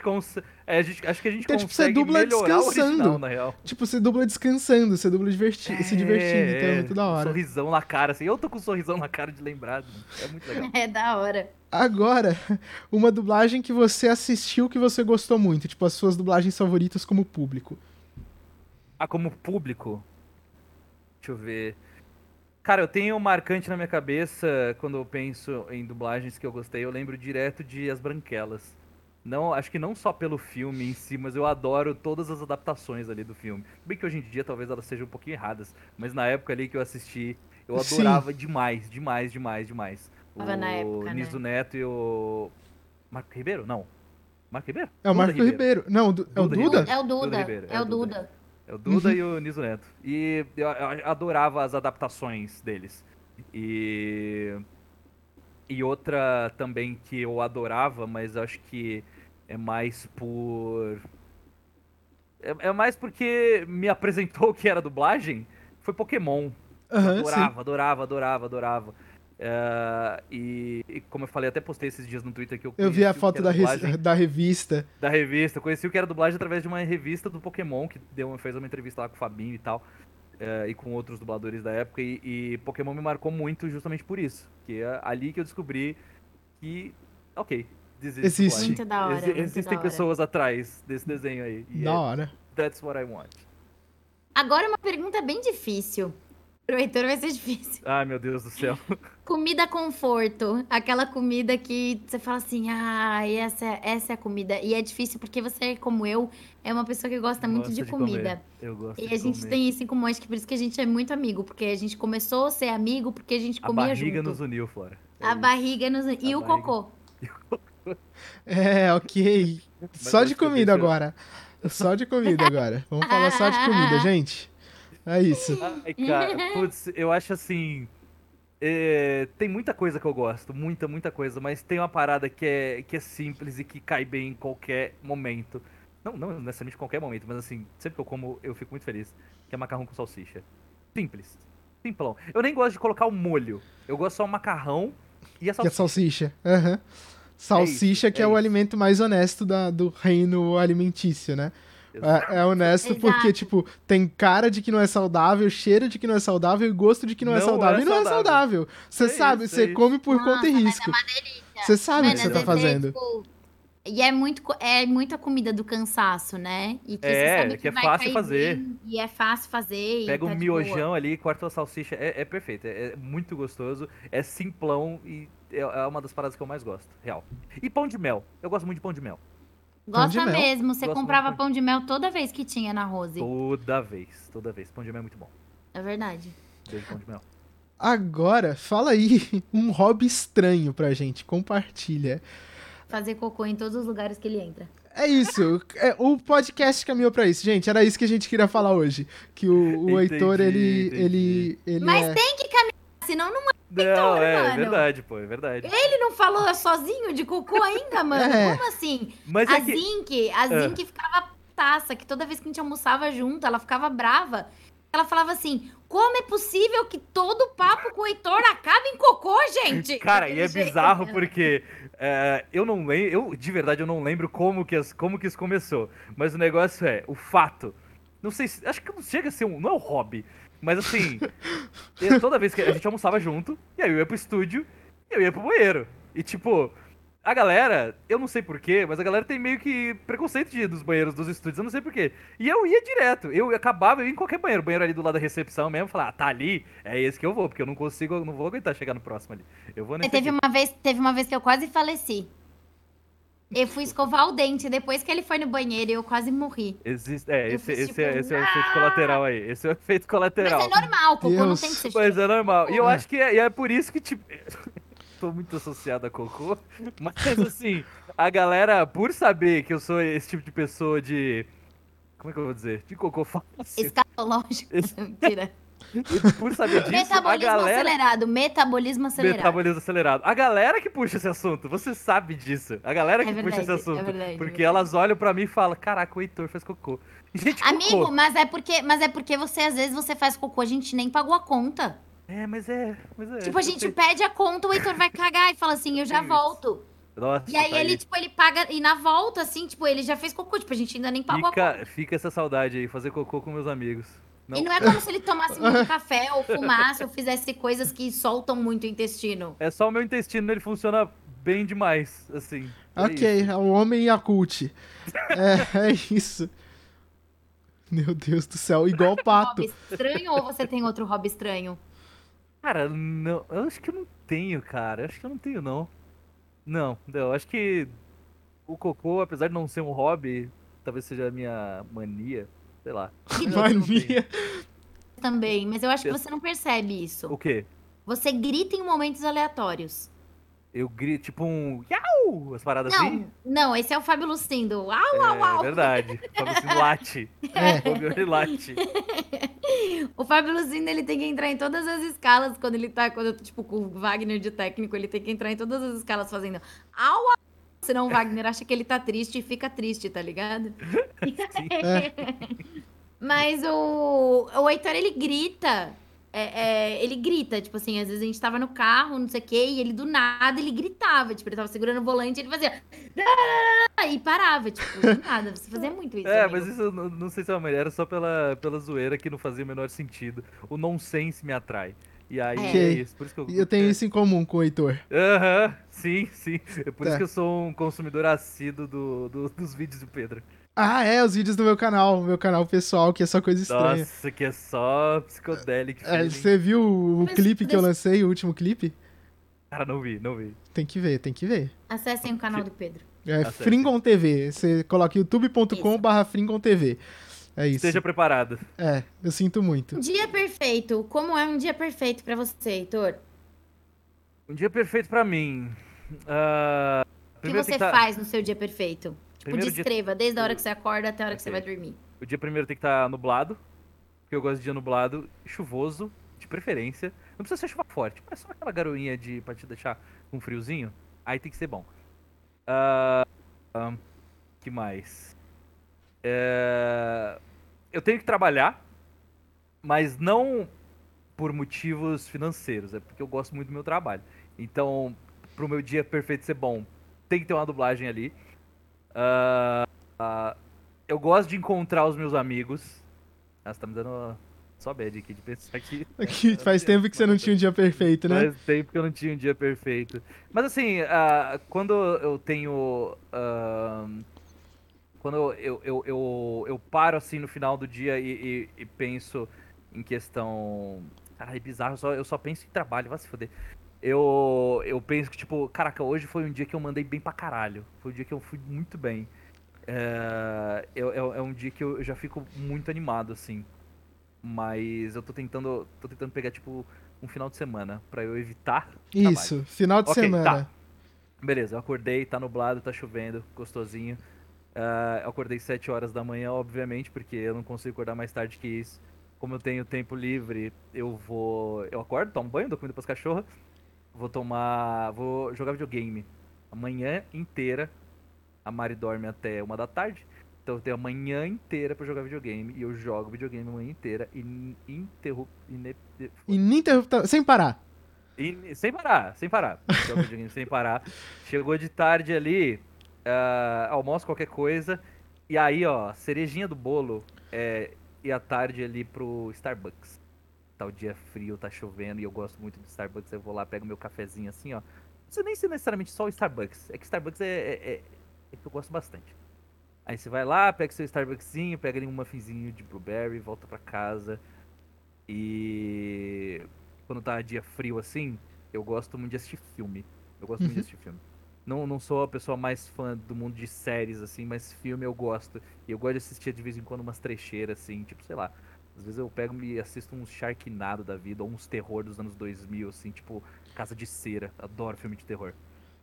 É, a gente- acho que a gente Então, tipo, você consegue dubla melhorar o descansando. original, na real. Tipo, você dubla descansando, você dubla diverti se divertindo, então é muito da um hora. sorrisão na cara, assim. Eu tô com um sorrisão na cara de lembrado. É muito legal. É da hora. Agora, uma dublagem que você assistiu que você gostou muito, tipo, as suas dublagens favoritas como público. Ah, como público. Deixa eu ver. Cara, eu tenho um marcante na minha cabeça quando eu penso em dublagens que eu gostei. Eu lembro direto de As Branquelas. Não, acho que não só pelo filme em si, mas eu adoro todas as adaptações ali do filme. Bem que hoje em dia talvez elas sejam um pouquinho erradas, mas na época ali que eu assisti, eu Sim. adorava demais, demais, demais, demais. Tava na época, né? Niso Neto e o Marco Ribeiro? Não. Marco Ribeiro? É o Duda Marco Ribeiro. Não, du- é o Duda Duda? É o Duda. Duda Ribeiro, É o Duda. É o Duda Uhum. e o Niso Neto. E eu, eu adorava as adaptações deles. E. E outra também que eu adorava, mas acho que é mais por. É, é mais porque me apresentou o que era dublagem. Foi Pokémon. Sim. adorava, adorava, adorava, adorava. É, e, e como eu falei, até postei esses dias no Twitter que eu Eu vi a foto da, dublagem da revista. da revista. Conheci o que era dublagem através de uma revista do Pokémon, que deu, fez uma entrevista lá com o Fabinho e tal. Eh, e com outros dubladores da época. E, e Pokémon me marcou muito justamente por isso. Que é ali que eu descobri que. Ok. Existe. Existe. Muito da hora, Exi- muito existem da hora. pessoas atrás desse desenho aí. E Da é- hora. that's what I want. Agora uma pergunta bem difícil. Pro Heitor vai ser difícil. Ai, meu Deus do céu. Comida conforto. Aquela comida que você fala assim, ah, essa, é- essa é a comida. E é difícil porque você, como eu, é uma pessoa que gosta muito Gosto de, comer. comida. Eu gosto E de a gente comer. tem isso em comum, acho que por isso que a gente é muito amigo. Porque a gente começou a ser amigo porque a gente A comia barriga junto. nos uniu, Flora. É A isso. barriga nos... E A o barriga. cocô. É, ok. Só acho de comida agora. Só de comida agora. Vamos falar só de comida, gente. É isso. Ai, cara, putz, eu acho assim. é, tem muita coisa que eu gosto, muita, muita coisa, mas tem uma parada que é, que é simples e que cai bem em qualquer momento. Não, não necessariamente em qualquer momento, mas assim, sempre que eu como, eu fico muito feliz. Que é macarrão com salsicha. Simples. Simplão. Eu nem gosto de colocar o molho. Eu gosto só o macarrão e a Que é salsicha. salsicha. Aham. Salsicha, que é, é o isso. alimento mais honesto da- do reino alimentício, né? É, é honesto porque, Exato. tipo, tem cara de que não é saudável, cheiro de que não é saudável e gosto de que não, é Não saudável. é e não é saudável. saudável. Você É sabe, isso, você é come por Nossa, conta e é risco. uma. Você sabe o que você tá fazendo. tipo, E é muito é muita comida do cansaço, né? E que É, você sabe que, que é vai fácil cair fazer. bem, e é fácil fazer. e Pega tá um de boa. miojão ali, corta a salsicha. É, é perfeito. É, é muito gostoso. É simplão e é, é uma das paradas que eu mais gosto. Real. E pão de mel. Eu gosto muito de pão de mel. Gosta mesmo. Você Gosto comprava pão de mel toda vez que tinha na Rose. Toda vez, toda vez. Pão de mel é muito bom. É verdade. Beijo, pão de mel. Agora, fala aí um hobby estranho pra gente. Compartilha. Fazer cocô em todos os lugares que ele entra. É isso. É, o podcast caminhou pra isso, gente. Era isso que a gente queria falar hoje. Que o, o Entendi, Heitor, ele. entendi. ele, ele Mas é... tem que caminhar, senão não Não, é, mano. verdade, pô, é verdade. Ele não falou sozinho de cocô ainda, mano? É. Como assim? Mas A é que... Zinc, a Ah. Zinc ficava taça, que toda vez que a gente almoçava junto, ela ficava brava. Ela falava assim: como é possível que todo papo com o Heitor acabe em cocô, gente? Cara, e é jeito, bizarro né? porque é, eu não lembro, eu de verdade eu não lembro como que, as- como que isso começou. Mas o negócio é, o fato. Não sei se. Acho que não chega a ser um. Não é um hobby. Mas assim. eu- toda vez que a gente almoçava junto, e aí eu ia pro estúdio, e eu ia pro banheiro. E tipo. A galera, eu não sei porquê, mas a galera tem meio que preconceito de dos banheiros dos estúdios, eu não sei porquê. E eu ia direto, eu acabava, eu ia em qualquer banheiro, banheiro ali do lado da recepção mesmo, falar, ah, tá ali, é esse que eu vou, porque eu não consigo, eu não vou aguentar chegar no próximo ali. Eu vou nesse Teve aqui. uma, vez, teve uma vez que eu quase faleci. Eu fui escovar o dente depois que ele foi no banheiro e eu quase morri. Existe, é, Eu esse, fiz, esse, é, tipo, esse é o efeito colateral aí. Esse é o efeito Mas colateral. é normal, cocô não Deus. tem que ser Mas é normal. E eu É. acho que é, e é por isso que, tipo. Tô muito associado a cocô. Mas assim, a galera, por saber que eu sou esse tipo de pessoa de. Como é que eu vou dizer? De cocô fácil. Escatológico. Esse- Mentira. E por saber disso, a Metabolismo galera. acelerado. Metabolismo acelerado. Metabolismo acelerado. A galera que puxa esse assunto, você sabe disso. A galera É que puxa esse verdade, é assunto. verdade, é porque verdade. elas olham pra mim e falam: Caraca, o Heitor faz cocô. Gente, Amigo, cocô. mas é porque, mas é porque você às vezes você faz cocô, a gente nem pagou a conta. É, mas é. Mas é tipo, a gente sei. pede a conta, o Heitor vai cagar e fala assim, eu já volto. Nossa, E aí tá ele, tipo, ele paga, e na volta, assim, tipo, ele já fez cocô, tipo, a gente ainda nem pagou a conta. Fica, fica essa saudade aí, fazer cocô com meus amigos. Não, E não é como se ele tomasse muito café, ou fumasse, ou fizesse coisas que soltam muito o intestino. É só o meu intestino, ele funciona bem demais, assim. É Ok, isso. é o homem Yakult. É, é isso. Meu Deus do céu, igual pato. Hobby estranho ou você tem outro hobby estranho? Cara, não, eu acho que eu não tenho, cara. Eu acho que eu não tenho, não. Não, não, eu acho que o cocô, apesar de não ser um hobby, talvez seja a minha mania, sei lá. Não. Mania. Também, mas eu acho que você não percebe isso. O quê? Você grita em momentos aleatórios. Eu grito tipo um. Iau! As paradas assim? Não, não, esse é o Fábio Lucindo. Au, au, É au. verdade. Fala assim, late. É. Ele late. O Fábio Lucindo, ele tem que entrar em todas as escalas quando ele tá, quando eu tô, tipo, com o Wagner de técnico, ele tem que entrar em todas as escalas fazendo au, au. Senão o Wagner acha que ele tá triste e fica triste, tá ligado? Mas o, o Heitor, ele grita. É, é, ele grita, tipo assim, às vezes a gente tava no carro, não sei o quê, e ele do nada, ele gritava, tipo, ele tava segurando o volante, ele fazia... E parava, tipo, do nada, você fazia muito isso, É, amigo. mas isso eu não, não sei se é uma mulher, era só pela, pela zoeira que não fazia o menor sentido. O nonsense me atrai. E aí É. é, isso. Por isso que eu, E eu tenho isso em comum com o Heitor. Aham, sim, sim. É por Tá. isso que eu sou um consumidor assíduo do, do- dos vídeos do Pedro. Ah, é, os vídeos do meu canal, meu canal pessoal, que é só coisa estranha. Nossa, que é só psicodélico. É, você viu o Mas clipe que eu lancei, o último clipe? Cara, não vi, não vi. Tem que ver, tem que ver. Acessem o canal do Pedro. É. Fringon TV. Você coloca youtube.com/barra Fringon TV. É isso. Esteja preparado. É, eu sinto muito. Um dia perfeito. Como é um dia perfeito pra você, Heitor? Um dia perfeito pra mim. Ah, O que você tá- faz no seu dia perfeito? Tipo, Primeiro dia- descreva, desde a hora que você acorda até a hora que você vai dormir. O dia primeiro tem que estar nublado, porque eu gosto de dia nublado, chuvoso, de preferência. Não precisa ser chuva forte, mas só aquela garoinha de pra te deixar com friozinho. Aí tem que ser bom. Ah, ah, que mais? É, eu tenho que trabalhar, mas não por motivos financeiros, é porque eu gosto muito do meu trabalho. Então, pro meu dia perfeito ser bom, tem que ter uma dublagem ali. Ah, ah, eu gosto de encontrar os meus amigos. Ah, você tá me dando só bad aqui de pensar aqui. Aqui faz tempo que você não tinha um dia perfeito, né? Faz tempo que eu não tinha um dia perfeito. Mas assim, ah, quando eu tenho. ah, quando eu, eu, eu, eu, paro assim no final do dia e, e- e penso em questão. Cara, é bizarro, eu só, eu só penso em trabalho, vai se foder. Eu, eu penso que, tipo, caraca, hoje foi um dia que eu mandei bem pra caralho. Foi um dia que eu fui muito bem. É, é, é um dia que eu já fico muito animado, assim. Mas eu tô tentando. tô tentando pegar, tipo, um final de semana para eu evitar. Isso, trabalho. final de okay, semana. Tá. Beleza, eu acordei, tá nublado, tá chovendo, gostosinho. Uh, eu acordei 7 horas da manhã, obviamente, porque eu não consigo acordar mais tarde que isso. Como eu tenho tempo livre, eu vou. Eu acordo, tomo banho, dou comida pras cachorras. Vou tomar. Vou jogar videogame. A manhã inteira. A Mari dorme até uma da tarde. Então eu tenho a manhã inteira pra jogar videogame. E eu jogo videogame a manhã inteira. Ininterrup... Ininterrupta... Sem parar. In... Sem parar, sem parar. Sem parar. Chegou de tarde ali. Uh, almoço qualquer coisa. E aí, ó, cerejinha do bolo. É, e à tarde ali pro Starbucks. Tá o dia frio, tá chovendo e eu gosto muito de Starbucks. Eu vou lá, pego meu cafezinho assim, ó. Precisa nem ser necessariamente só o Starbucks. É que Starbucks é, é, é, é que eu gosto bastante. Aí você vai lá, pega seu Starbucksinho, pega ali um muffinzinho de blueberry, volta pra casa. E quando tá dia frio assim, eu gosto muito de assistir filme. Eu gosto muito de assistir filme. Não, não sou a pessoa mais fã do mundo de séries, assim, mas filme eu gosto. E eu gosto de assistir de vez em quando umas trecheiras, assim, tipo, sei lá. Às vezes eu pego e assisto uns Sharknado da vida, ou uns terror dos anos 2000, assim, tipo Casa de Cera. Adoro filme de terror.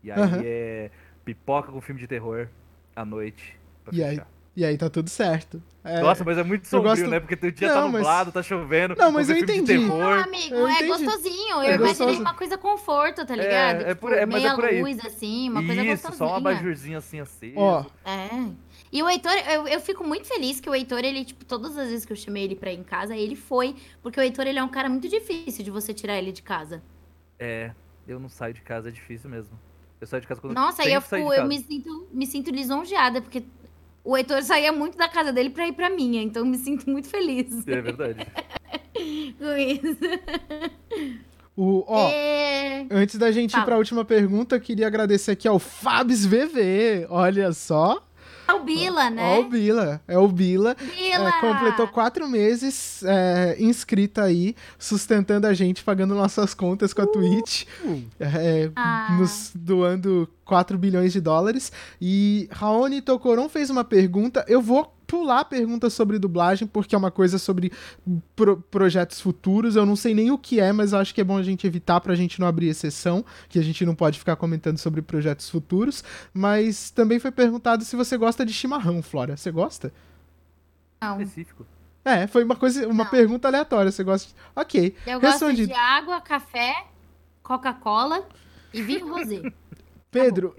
E aí uhum. é pipoca com filme de terror à noite. e aí, e aí tá tudo certo. É, Nossa, mas é muito sombrio, gosto... né? Porque o dia tá não, tá nublado, mas... tá chovendo. Não, mas eu entendi. Não, amigo, eu é entendi. gostosinho. Eu é imaginei uma coisa conforto, tá é, ligado? É, é por, é, tipo, meia é por aí. luz, assim, uma Isso, coisa gostosinha. só uma abajurzinha assim, assim. Ó. É. E o Heitor, eu, eu fico muito feliz que o Heitor, ele, tipo, todas as vezes que eu chamei ele pra ir em casa, ele foi. Porque o Heitor, ele é um cara muito difícil de você tirar ele de casa. É, eu não saio de casa, é difícil mesmo. Eu saio de casa quando Nossa, eu, eu, fico, eu me sinto, me sinto lisonjeada, porque o Heitor saía muito da casa dele pra ir pra minha, então me sinto muito feliz. É verdade. Com isso. O, ó, é... antes da gente Fala. ir pra última pergunta, eu queria agradecer aqui ao Fabs VV. Olha só. É o Bila, né? É o Bila. É o Bila. Bila. É, completou quatro meses é, inscrita aí, sustentando a gente, pagando nossas contas com a uh. Twitch. É, ah. Nos doando 4 bilhões de dólares. E Raoni Tocoron fez uma pergunta. Eu vou pular a pergunta sobre dublagem, porque é uma coisa sobre pro projetos futuros. Eu não sei nem o que é, mas eu acho que é bom a gente evitar pra gente não abrir exceção, que a gente não pode ficar comentando sobre projetos futuros. Mas também foi perguntado se você gosta de chimarrão, Flora. Você gosta? Não. Específico. É, foi uma coisa, uma não. pergunta aleatória. Você gosta? Ok. Eu gosto de água, café, Coca-Cola e vinho rosé. Pedro.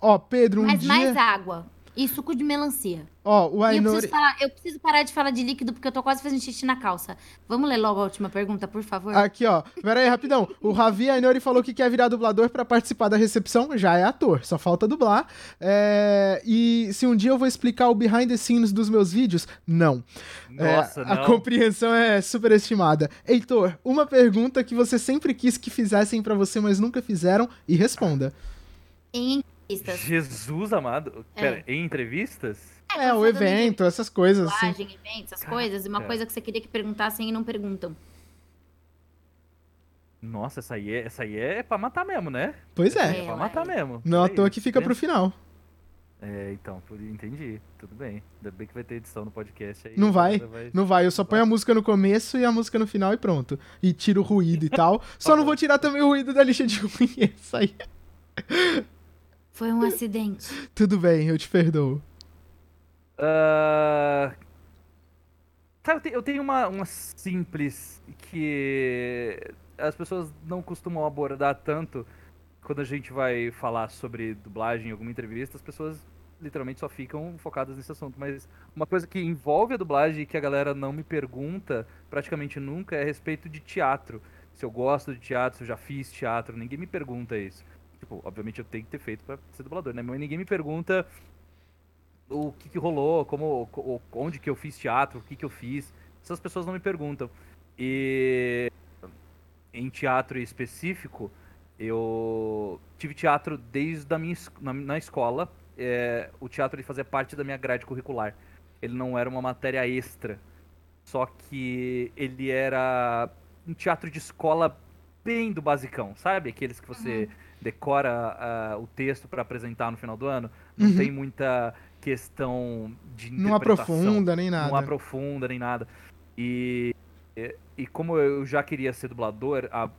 Ó, Pedro, um Mas dia... mais água. E suco de melancia. Ó, oh, o Ainori... Eu preciso, falar, eu preciso, parar de falar de líquido porque eu tô quase fazendo xixi na calça. Vamos ler logo a última pergunta, por favor? Aqui, ó. Pera aí, rapidão. O Ravi Ainori falou que quer virar dublador para participar da recepção. Já é ator, só falta dublar. É... E se um dia eu vou explicar o behind the scenes dos meus vídeos, não. Nossa, é, não. A compreensão é superestimada. Heitor, uma pergunta que você sempre quis que fizessem para você, mas nunca fizeram, e responda. Em entrevistas. Jesus amado. É. Pera, em entrevistas? É, é o evento, essas coisas assim. eventos, essas coisas. Uma coisa que você queria que perguntassem e não perguntam. Nossa, essa aí é, essa aí é pra matar mesmo, né? Pois é. É, pra matar é. mesmo. Não à toa que fica pro final. É, então, entendi. Tudo bem. Ainda bem que vai ter edição no podcast aí. Não vai, vai, não vai. Eu só ponho a música no começo e a música no final e pronto. E tiro o ruído e tal. Só não vou tirar também o ruído da lixa de ruim. Isso aí. Foi um acidente. Tudo bem, eu te perdoo. Uh... Cara, eu tenho uma, uma simples que as pessoas não costumam abordar tanto quando a gente vai falar sobre dublagem em alguma entrevista, as pessoas literalmente só ficam focadas nesse assunto. Mas uma coisa que envolve a dublagem e que a galera não me pergunta praticamente nunca é a respeito de teatro. Se eu gosto de teatro, se eu já fiz teatro, ninguém me pergunta isso. Tipo, obviamente eu tenho que ter feito pra ser dublador, né? Mas ninguém me pergunta o que, que rolou, como, onde que eu fiz teatro, o que, que eu fiz. Essas pessoas não me perguntam. E em teatro específico, eu tive teatro desde a minha, na, na escola. É, o teatro ele fazia parte da minha grade curricular. Ele não era uma matéria extra. Só que ele era um teatro de escola bem do basicão, sabe? Aqueles que você uhum decora uh, o texto para apresentar no final do ano. Não uhum. tem muita questão de Não aprofunda nem nada. Não aprofunda nem nada. E, e, e como eu já queria ser dublador a,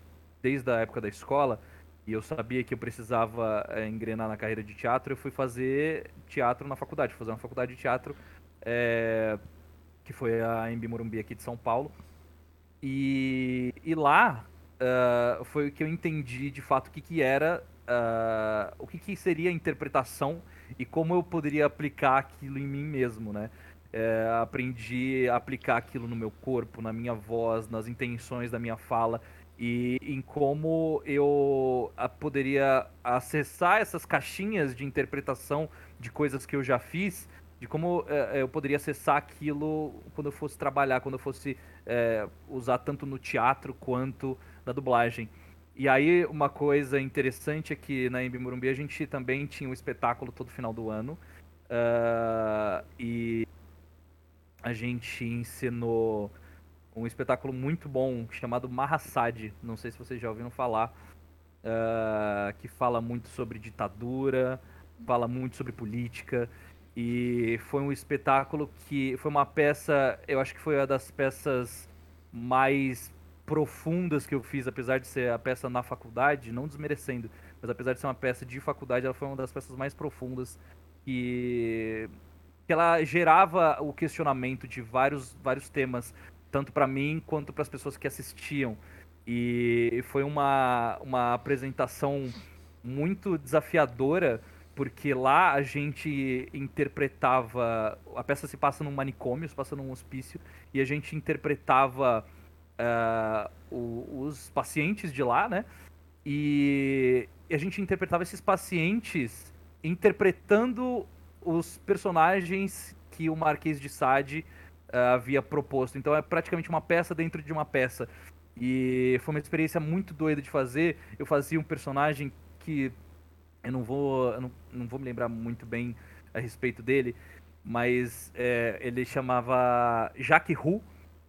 desde a época da escola, e eu sabia que eu precisava é, engrenar na carreira de teatro, eu fui fazer teatro na faculdade, fazer uma faculdade de teatro, é, que foi a Embi Morumbi aqui de São Paulo. E, e lá uh, foi o que eu entendi de fato o que, que era, uh, o que, que seria a interpretação e como eu poderia aplicar aquilo em mim mesmo, né? É, aprendi a aplicar aquilo no meu corpo, na minha voz, nas intenções da minha fala e em como eu poderia acessar essas caixinhas de interpretação de coisas que eu já fiz, de como é, eu poderia acessar aquilo quando eu fosse trabalhar, quando eu fosse é, usar tanto no teatro quanto na dublagem. E aí, uma coisa interessante é que na Embi Morumbi a gente também tinha um espetáculo todo final do ano. Uh, e a gente ensinou um espetáculo muito bom chamado Mahasad. Não sei se vocês já ouviram falar. Uh, que fala muito sobre ditadura, fala muito sobre política. E foi um espetáculo que foi uma peça, eu acho que foi uma das peças mais profundas que eu fiz, apesar de ser a peça na faculdade, não desmerecendo, mas apesar de ser uma peça de faculdade, ela foi uma das peças mais profundas que, que ela gerava o questionamento de vários, vários temas, tanto para mim quanto para as pessoas que assistiam. E foi uma, uma apresentação muito desafiadora, porque lá a gente interpretava. A peça se passa num manicômio, se passa num hospício, e a gente interpretava uh, os pacientes de lá, né? E a gente interpretava esses pacientes interpretando os personagens que o Marquês de Sade uh, havia proposto. Então é praticamente uma peça dentro de uma peça. E foi uma experiência muito doida de fazer. Eu fazia um personagem que eu não vou, eu não, não vou me lembrar muito bem a respeito dele, mas é, ele chamava Jacques Roux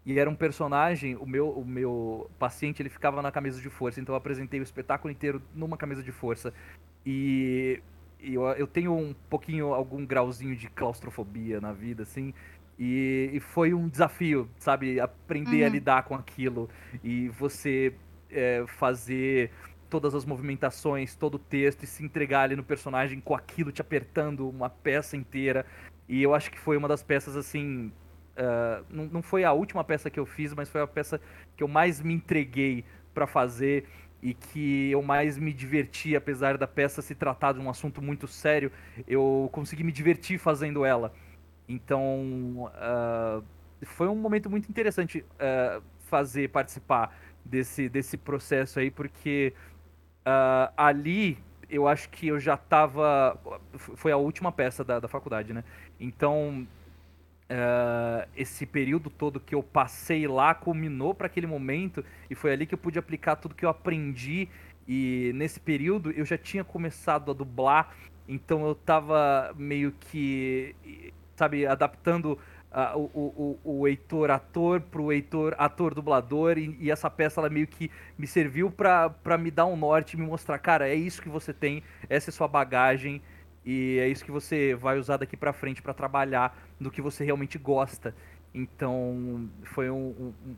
e era um personagem, o meu, o meu paciente, ele ficava na camisa de força, então eu apresentei o espetáculo inteiro numa camisa de força. E, e eu, eu tenho um pouquinho, algum grauzinho de claustrofobia na vida, assim, e, e foi um desafio, sabe? Aprender uhum. a lidar com aquilo e você é, fazer todas as movimentações, todo o texto e se entregar ali no personagem com aquilo te apertando uma peça inteira. E eu acho que foi uma das peças, assim, Uh, não, não foi a última peça que eu fiz, mas foi a peça que eu mais me entreguei para fazer e que eu mais me diverti, apesar da peça se tratar de um assunto muito sério, eu consegui me divertir fazendo ela. Então, uh, foi um momento muito interessante uh, fazer, participar desse, desse processo aí, porque ali eu acho que eu já estava. Foi a última peça da, da faculdade, né? Então Uh, esse período todo que eu passei lá culminou para aquele momento e foi ali que eu pude aplicar tudo que eu aprendi. E nesse período eu já tinha começado a dublar então eu tava meio que sabe adaptando uh, o, o, o Heitor ator pro Heitor ator dublador e, e, essa peça ela meio que me serviu para me dar um norte me mostrar cara é isso que você tem essa é sua bagagem e é isso que você vai usar daqui para frente para trabalhar no que você realmente gosta. Então, foi um, um,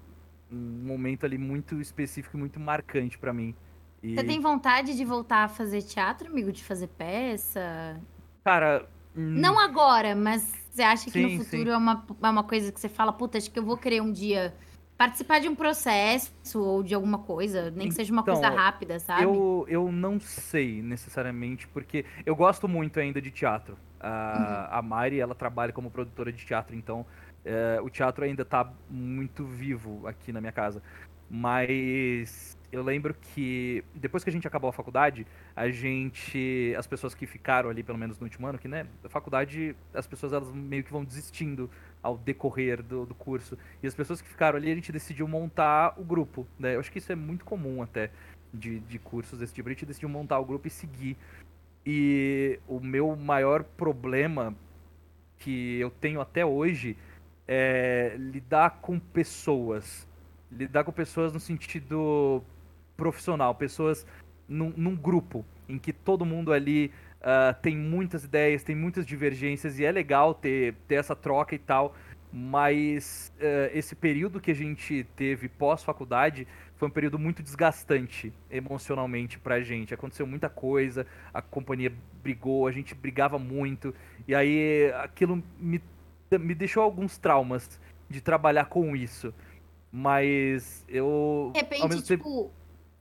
um momento ali muito específico e muito marcante para mim. E... Você tem vontade de voltar a fazer teatro, amigo? De fazer peça? Cara. Hum... Não agora, mas você acha que sim, no futuro é uma, é uma coisa que você fala, puta, acho que eu vou querer um dia participar de um processo ou de alguma coisa, nem que seja uma então, coisa rápida, sabe? Eu, eu não sei necessariamente, porque eu gosto muito ainda de teatro. A, uhum. a Mari, ela trabalha como produtora de teatro, então é, o teatro ainda está muito vivo aqui na minha casa. Mas eu lembro que depois que a gente acabou a faculdade, a gente, as pessoas que ficaram ali, pelo menos no último ano, que né, a faculdade, as pessoas elas meio que vão desistindo ao decorrer do, do curso. E as pessoas que ficaram ali, a gente decidiu montar o grupo, né? Eu acho que isso é muito comum até de, de cursos desse tipo. A gente decidiu montar o grupo e seguir. E o meu maior problema que eu tenho até hoje é lidar com pessoas. Lidar com pessoas no sentido profissional, pessoas num, num grupo. em que todo mundo ali uh, tem muitas ideias, tem muitas divergências e é legal ter, ter essa troca e tal. Mas uh, esse período que a gente teve pós-faculdade foi um período muito desgastante emocionalmente pra gente. Aconteceu muita coisa, a companhia brigou, a gente brigava muito, e aí aquilo me, me deixou alguns traumas de trabalhar com isso. Mas eu. De repente, tipo. Tempo...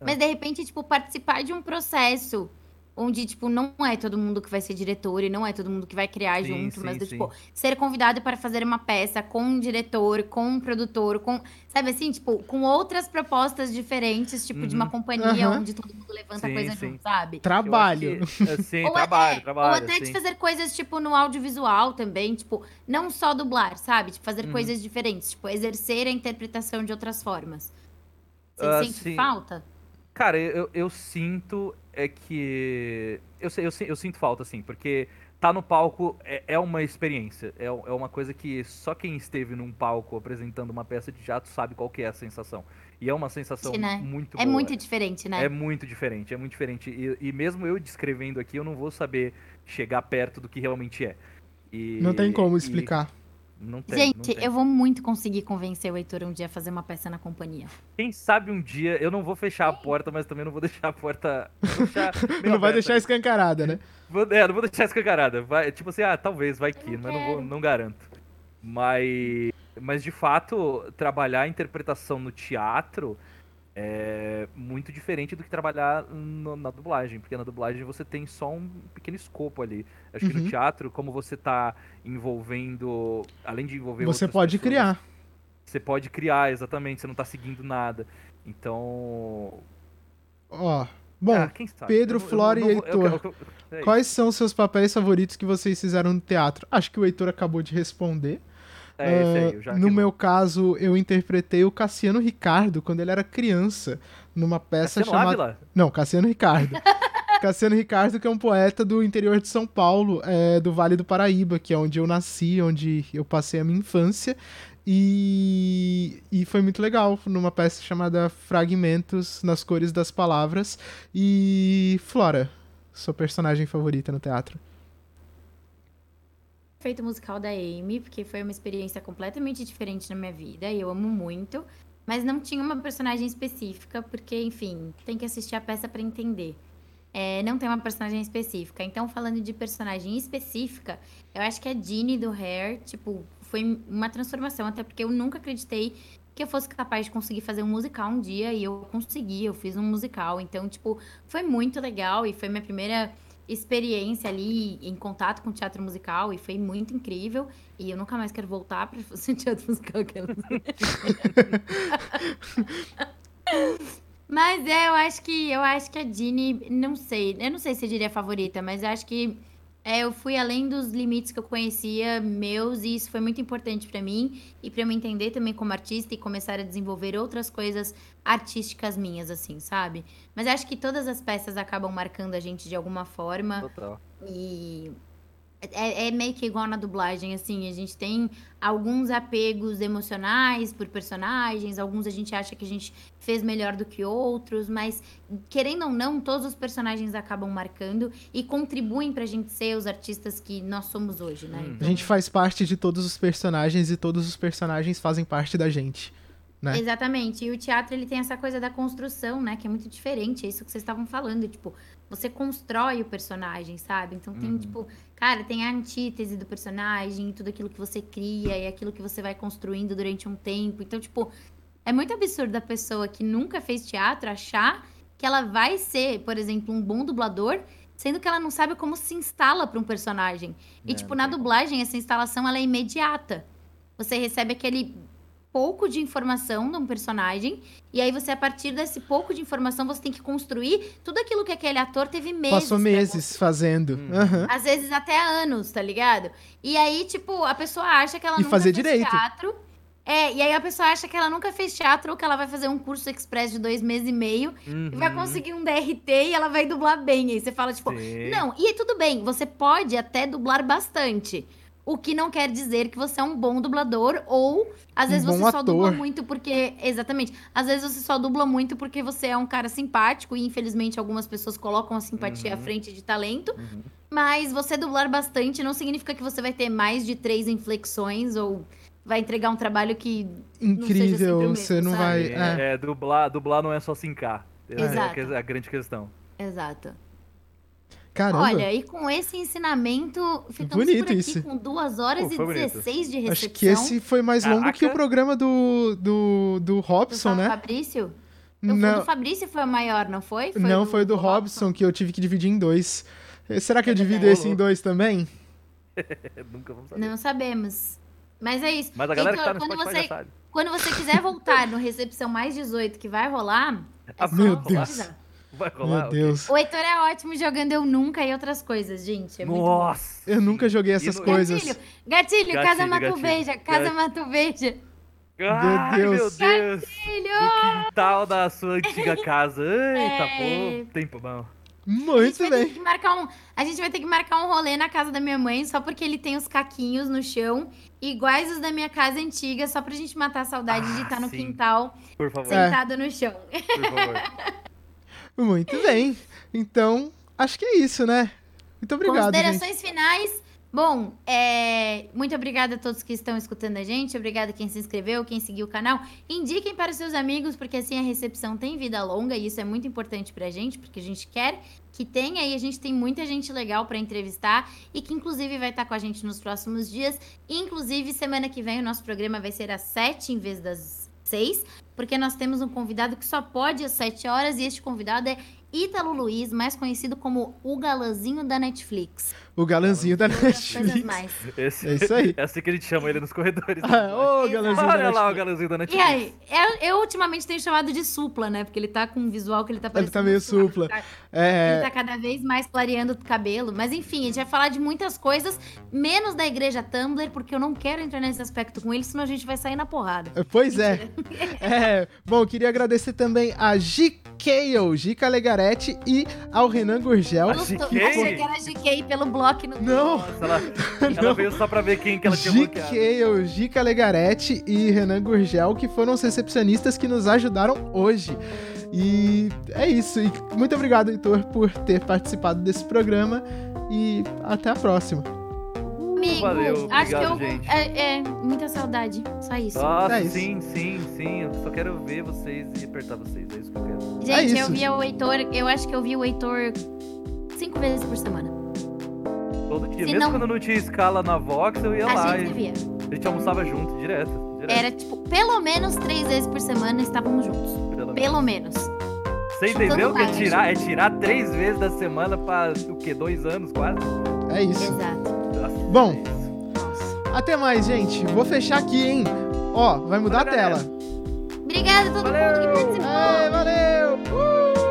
Mas de repente, tipo, participar de um processo onde, tipo, não é todo mundo que vai ser diretor e não é todo mundo que vai criar sim, junto, sim, mas, do, tipo, ser convidado para fazer uma peça com um diretor, com um produtor, com, sabe assim, tipo, com outras propostas diferentes, tipo, uhum. de uma uhum. companhia uhum. onde todo mundo levanta sim, coisa junto, sabe? Trabalho. Que, é, sim, ou trabalho, é, trabalho. Ou até de fazer coisas, tipo, no audiovisual também, tipo, não só dublar, sabe? Tipo, fazer uhum. coisas diferentes, tipo, exercer a interpretação de outras formas. Você uh, sente falta? Cara, eu, eu sinto é que. Eu, eu, eu sinto falta, assim, porque tá no palco é, é uma experiência. É, é uma coisa que só quem esteve num palco apresentando uma peça de teatro sabe qual que é a sensação. E é uma sensação né? muito É muito diferente, né? É muito diferente, é muito diferente. E, e, mesmo eu descrevendo aqui, eu não vou saber chegar perto do que realmente é. E, não tem como explicar. E, não tem, Gente, não tem. eu vou muito conseguir convencer o Heitor um dia a fazer uma peça na companhia. Quem sabe um dia, eu não vou fechar a porta, mas também não vou deixar a porta. Deixar não vai deixar escancarada, né? Vou, é, não vou deixar escancarada. Vai, tipo assim, ah, talvez, vai que, mas não, vou, não garanto. Mas, mas de fato, trabalhar a interpretação no teatro é muito diferente do que trabalhar no, na dublagem, porque na dublagem você tem só um pequeno escopo ali. Acho uhum. que no uhum. teatro, como você está envolvendo, além de envolver Você pode pessoas, criar. Você pode criar, exatamente, você não está seguindo nada. Então, ó, bom, ah, Pedro, Flora e Heitor. Eu, eu, é quais são os seus papéis favoritos que vocês fizeram no teatro? Acho que o Heitor acabou de responder. É, esse aí, já no meu caso, eu interpretei o Cassiano Ricardo quando ele era criança, numa peça Cassiano chamada. Ávila? Não, Cassiano Ricardo. Cassiano Ricardo, que é um poeta do interior de São Paulo, é, do Vale do Paraíba, que é onde eu nasci, onde eu passei a minha infância. E, e foi muito legal, numa peça chamada Fragmentos nas Cores das Palavras. E Flora, sua personagem favorita no teatro? Feito musical da Amy, porque foi uma experiência completamente diferente na minha vida e eu amo muito. Mas não tinha uma personagem específica, porque, enfim, tem que assistir a peça para entender. É, não tem uma personagem específica. Então, falando de personagem específica, eu acho que a Jeannie do Hair, tipo, foi uma transformação, até porque eu nunca acreditei que eu fosse capaz de conseguir fazer um musical um dia e eu consegui, eu fiz um musical. Então, tipo, foi muito legal e foi minha primeira experiência ali em contato com teatro musical e foi muito incrível. E eu nunca mais quero voltar para fazer teatro musical. mas é, eu acho que eu acho que a Dini, não sei, eu não sei se eu diria favorita, mas eu acho que é, eu fui além dos limites que eu conhecia meus e isso foi muito importante para mim e para eu me entender também como artista e começar a desenvolver outras coisas artísticas minhas, assim, sabe? Mas acho que todas as peças acabam marcando a gente de alguma forma. Total. E é, é, meio que igual na dublagem, assim, a gente tem alguns apegos emocionais por personagens, alguns a gente acha que a gente fez melhor do que outros, mas querendo ou não, todos os personagens acabam marcando e contribuem pra gente ser os artistas que nós somos hoje, né? Então... A gente faz parte de todos os personagens e todos os personagens fazem parte da gente. Né? Exatamente. E o teatro ele tem essa coisa da construção, né? Que é muito diferente. É isso que vocês estavam falando. Tipo, você constrói o personagem, sabe? Então tem, uhum. tipo, cara, tem a antítese do personagem, tudo aquilo que você cria e aquilo que você vai construindo durante um tempo. Então, tipo, é muito absurdo a pessoa que nunca fez teatro achar que ela vai ser, por exemplo, um bom dublador, sendo que ela não sabe como se instala para um personagem. E, é, tipo, na dublagem, essa instalação ela é imediata. Você recebe aquele pouco de informação de um personagem, e aí você, a partir desse pouco de informação, você tem que construir tudo aquilo que aquele ator teve meses. Passou meses fazendo. Uhum. Às vezes até anos, tá ligado? E aí, tipo, a pessoa acha que ela e nunca fazer fez direito. teatro. É, e aí a pessoa acha que ela nunca fez teatro ou que ela vai fazer um curso express de dois meses e meio uhum. e vai uhum. conseguir um DRT e ela vai dublar bem. Aí você fala, tipo, Sim. não, e tudo bem, você pode até dublar bastante. O que não quer dizer que você é um bom dublador ou às Um vezes bom você só dubla ator. muito porque exatamente, às vezes você só dubla muito porque você é um cara simpático e infelizmente algumas pessoas colocam a simpatia à Uhum. frente de talento. Uhum. Mas você dublar bastante não significa que você vai ter mais de três inflexões ou vai entregar um trabalho que Incrível, sempre o mesmo, você não sabe? vai. É, É. é, dublar, dublar não é só sincar. É, Exato. é a grande questão. Exato. Caramba. Olha, e com esse ensinamento, ficamos Bonito por aqui isso. com 2 horas Pô, e foi bonito. 16 de recepção. Acho que esse foi mais longo que o Caraca. programa do, do, do do Robson, né? Fabrício? O do Não, Fabrício foi o maior, não foi? não foi do Robson, que eu tive que dividir em dois. Será que eu É divido verdade. esse em dois também? Nunca vamos saber. Não sabemos. Mas é isso. Mas a galera que tá no quando, Spotify você, já sabe. quando você quiser voltar no Recepção Mais 18, que vai rolar, é Ah, só meu você Deus. avisar. Vai rolar? Meu. Deus. O Heitor é ótimo jogando Eu Nunca e outras coisas, gente. É muito bom. Nossa! Eu nunca joguei essas no- coisas. Gatilho, gatilho, casa Gatilho, mato gatilho. beija, casa Gatilho. mato beija. Ai, Deus. meu Deus! Filho! No quintal da sua antiga casa. Eita, É. pô, tempo bom. Muito bem. que marcar um, a gente vai ter que marcar um rolê na casa da minha mãe, só porque ele tem os caquinhos no chão, iguais os da minha casa antiga, só pra gente matar a saudade de Ah, estar no sim. quintal, Por favor, É. sentado no chão. por favor. Muito bem. Então, acho que é isso, né? Muito obrigado, gente. Considerações finais. Bom, é, muito obrigada a todos que estão escutando a gente. Obrigada a quem se inscreveu, quem seguiu o canal. Indiquem para os seus amigos, porque assim a recepção tem vida longa e isso é muito importante pra gente, porque a gente quer que tenha e a gente tem muita gente legal para entrevistar e que inclusive vai estar com a gente nos próximos dias. Inclusive, semana que vem o nosso programa vai ser às 7 em vez das 6, porque nós temos um convidado que só pode às 7 horas e este convidado é Ítalo Luiz, mais conhecido como o galãzinho da Netflix. O galanzinho da E Netflix. mais. Esse, É isso aí. É assim que a gente chama ele nos corredores. Ah, Ô, galanzinho da Olha lá o galãozinho da E Netflix. aí, eu, eu ultimamente tenho chamado de supla, né? Porque ele tá com um visual que ele tá Ele parecendo. tá meio um supla. Tá- É, Ele tá cada vez mais clareando o cabelo. Mas enfim, a gente vai falar de muitas coisas, menos da igreja Tumblr, porque eu não quero entrar nesse aspecto com ele, senão a gente vai sair na porrada. Pois é. é. Bom, queria agradecer também a GKO, Gica Legarete e ao Renan Gurgel. A? GK? Achei que era GK pelo bloco no. Não, Nossa, ela, Não. ela veio só pra ver quem que ela tinha bloqueado. GKO, Gica Legarete e Renan Gurgel, que foram os recepcionistas que nos ajudaram hoje. E é isso. E muito obrigado, Heitor, por ter participado desse programa. E até a próxima. Amigo, Valeu, acho que obrigado, eu. gente. É, é, muita saudade. Só isso. Nossa, É isso. sim, sim, sim. Eu só quero ver vocês e apertar vocês. É isso que eu quero. Gente, É eu via o Heitor, eu acho que eu vi o Heitor cinco vezes por semana. Todo dia. Se Mesmo não- quando não tinha escala na Vox, eu ia A lá. gente e via. a gente almoçava junto, direto. Direto Era tipo, pelo menos três vezes por semana estávamos juntos. pelo menos. Pelo menos. Você entendeu que é tirar, é tirar três vezes da semana pra o quê? Dois anos quase? É isso. Exato. Nossa, Bom. é isso. Nossa. Até mais, gente. Vou fechar aqui, hein? Ó, vai mudar a Valeu, tela. galera. Obrigada a todo mundo que Valeu! participou. Aê, valeu!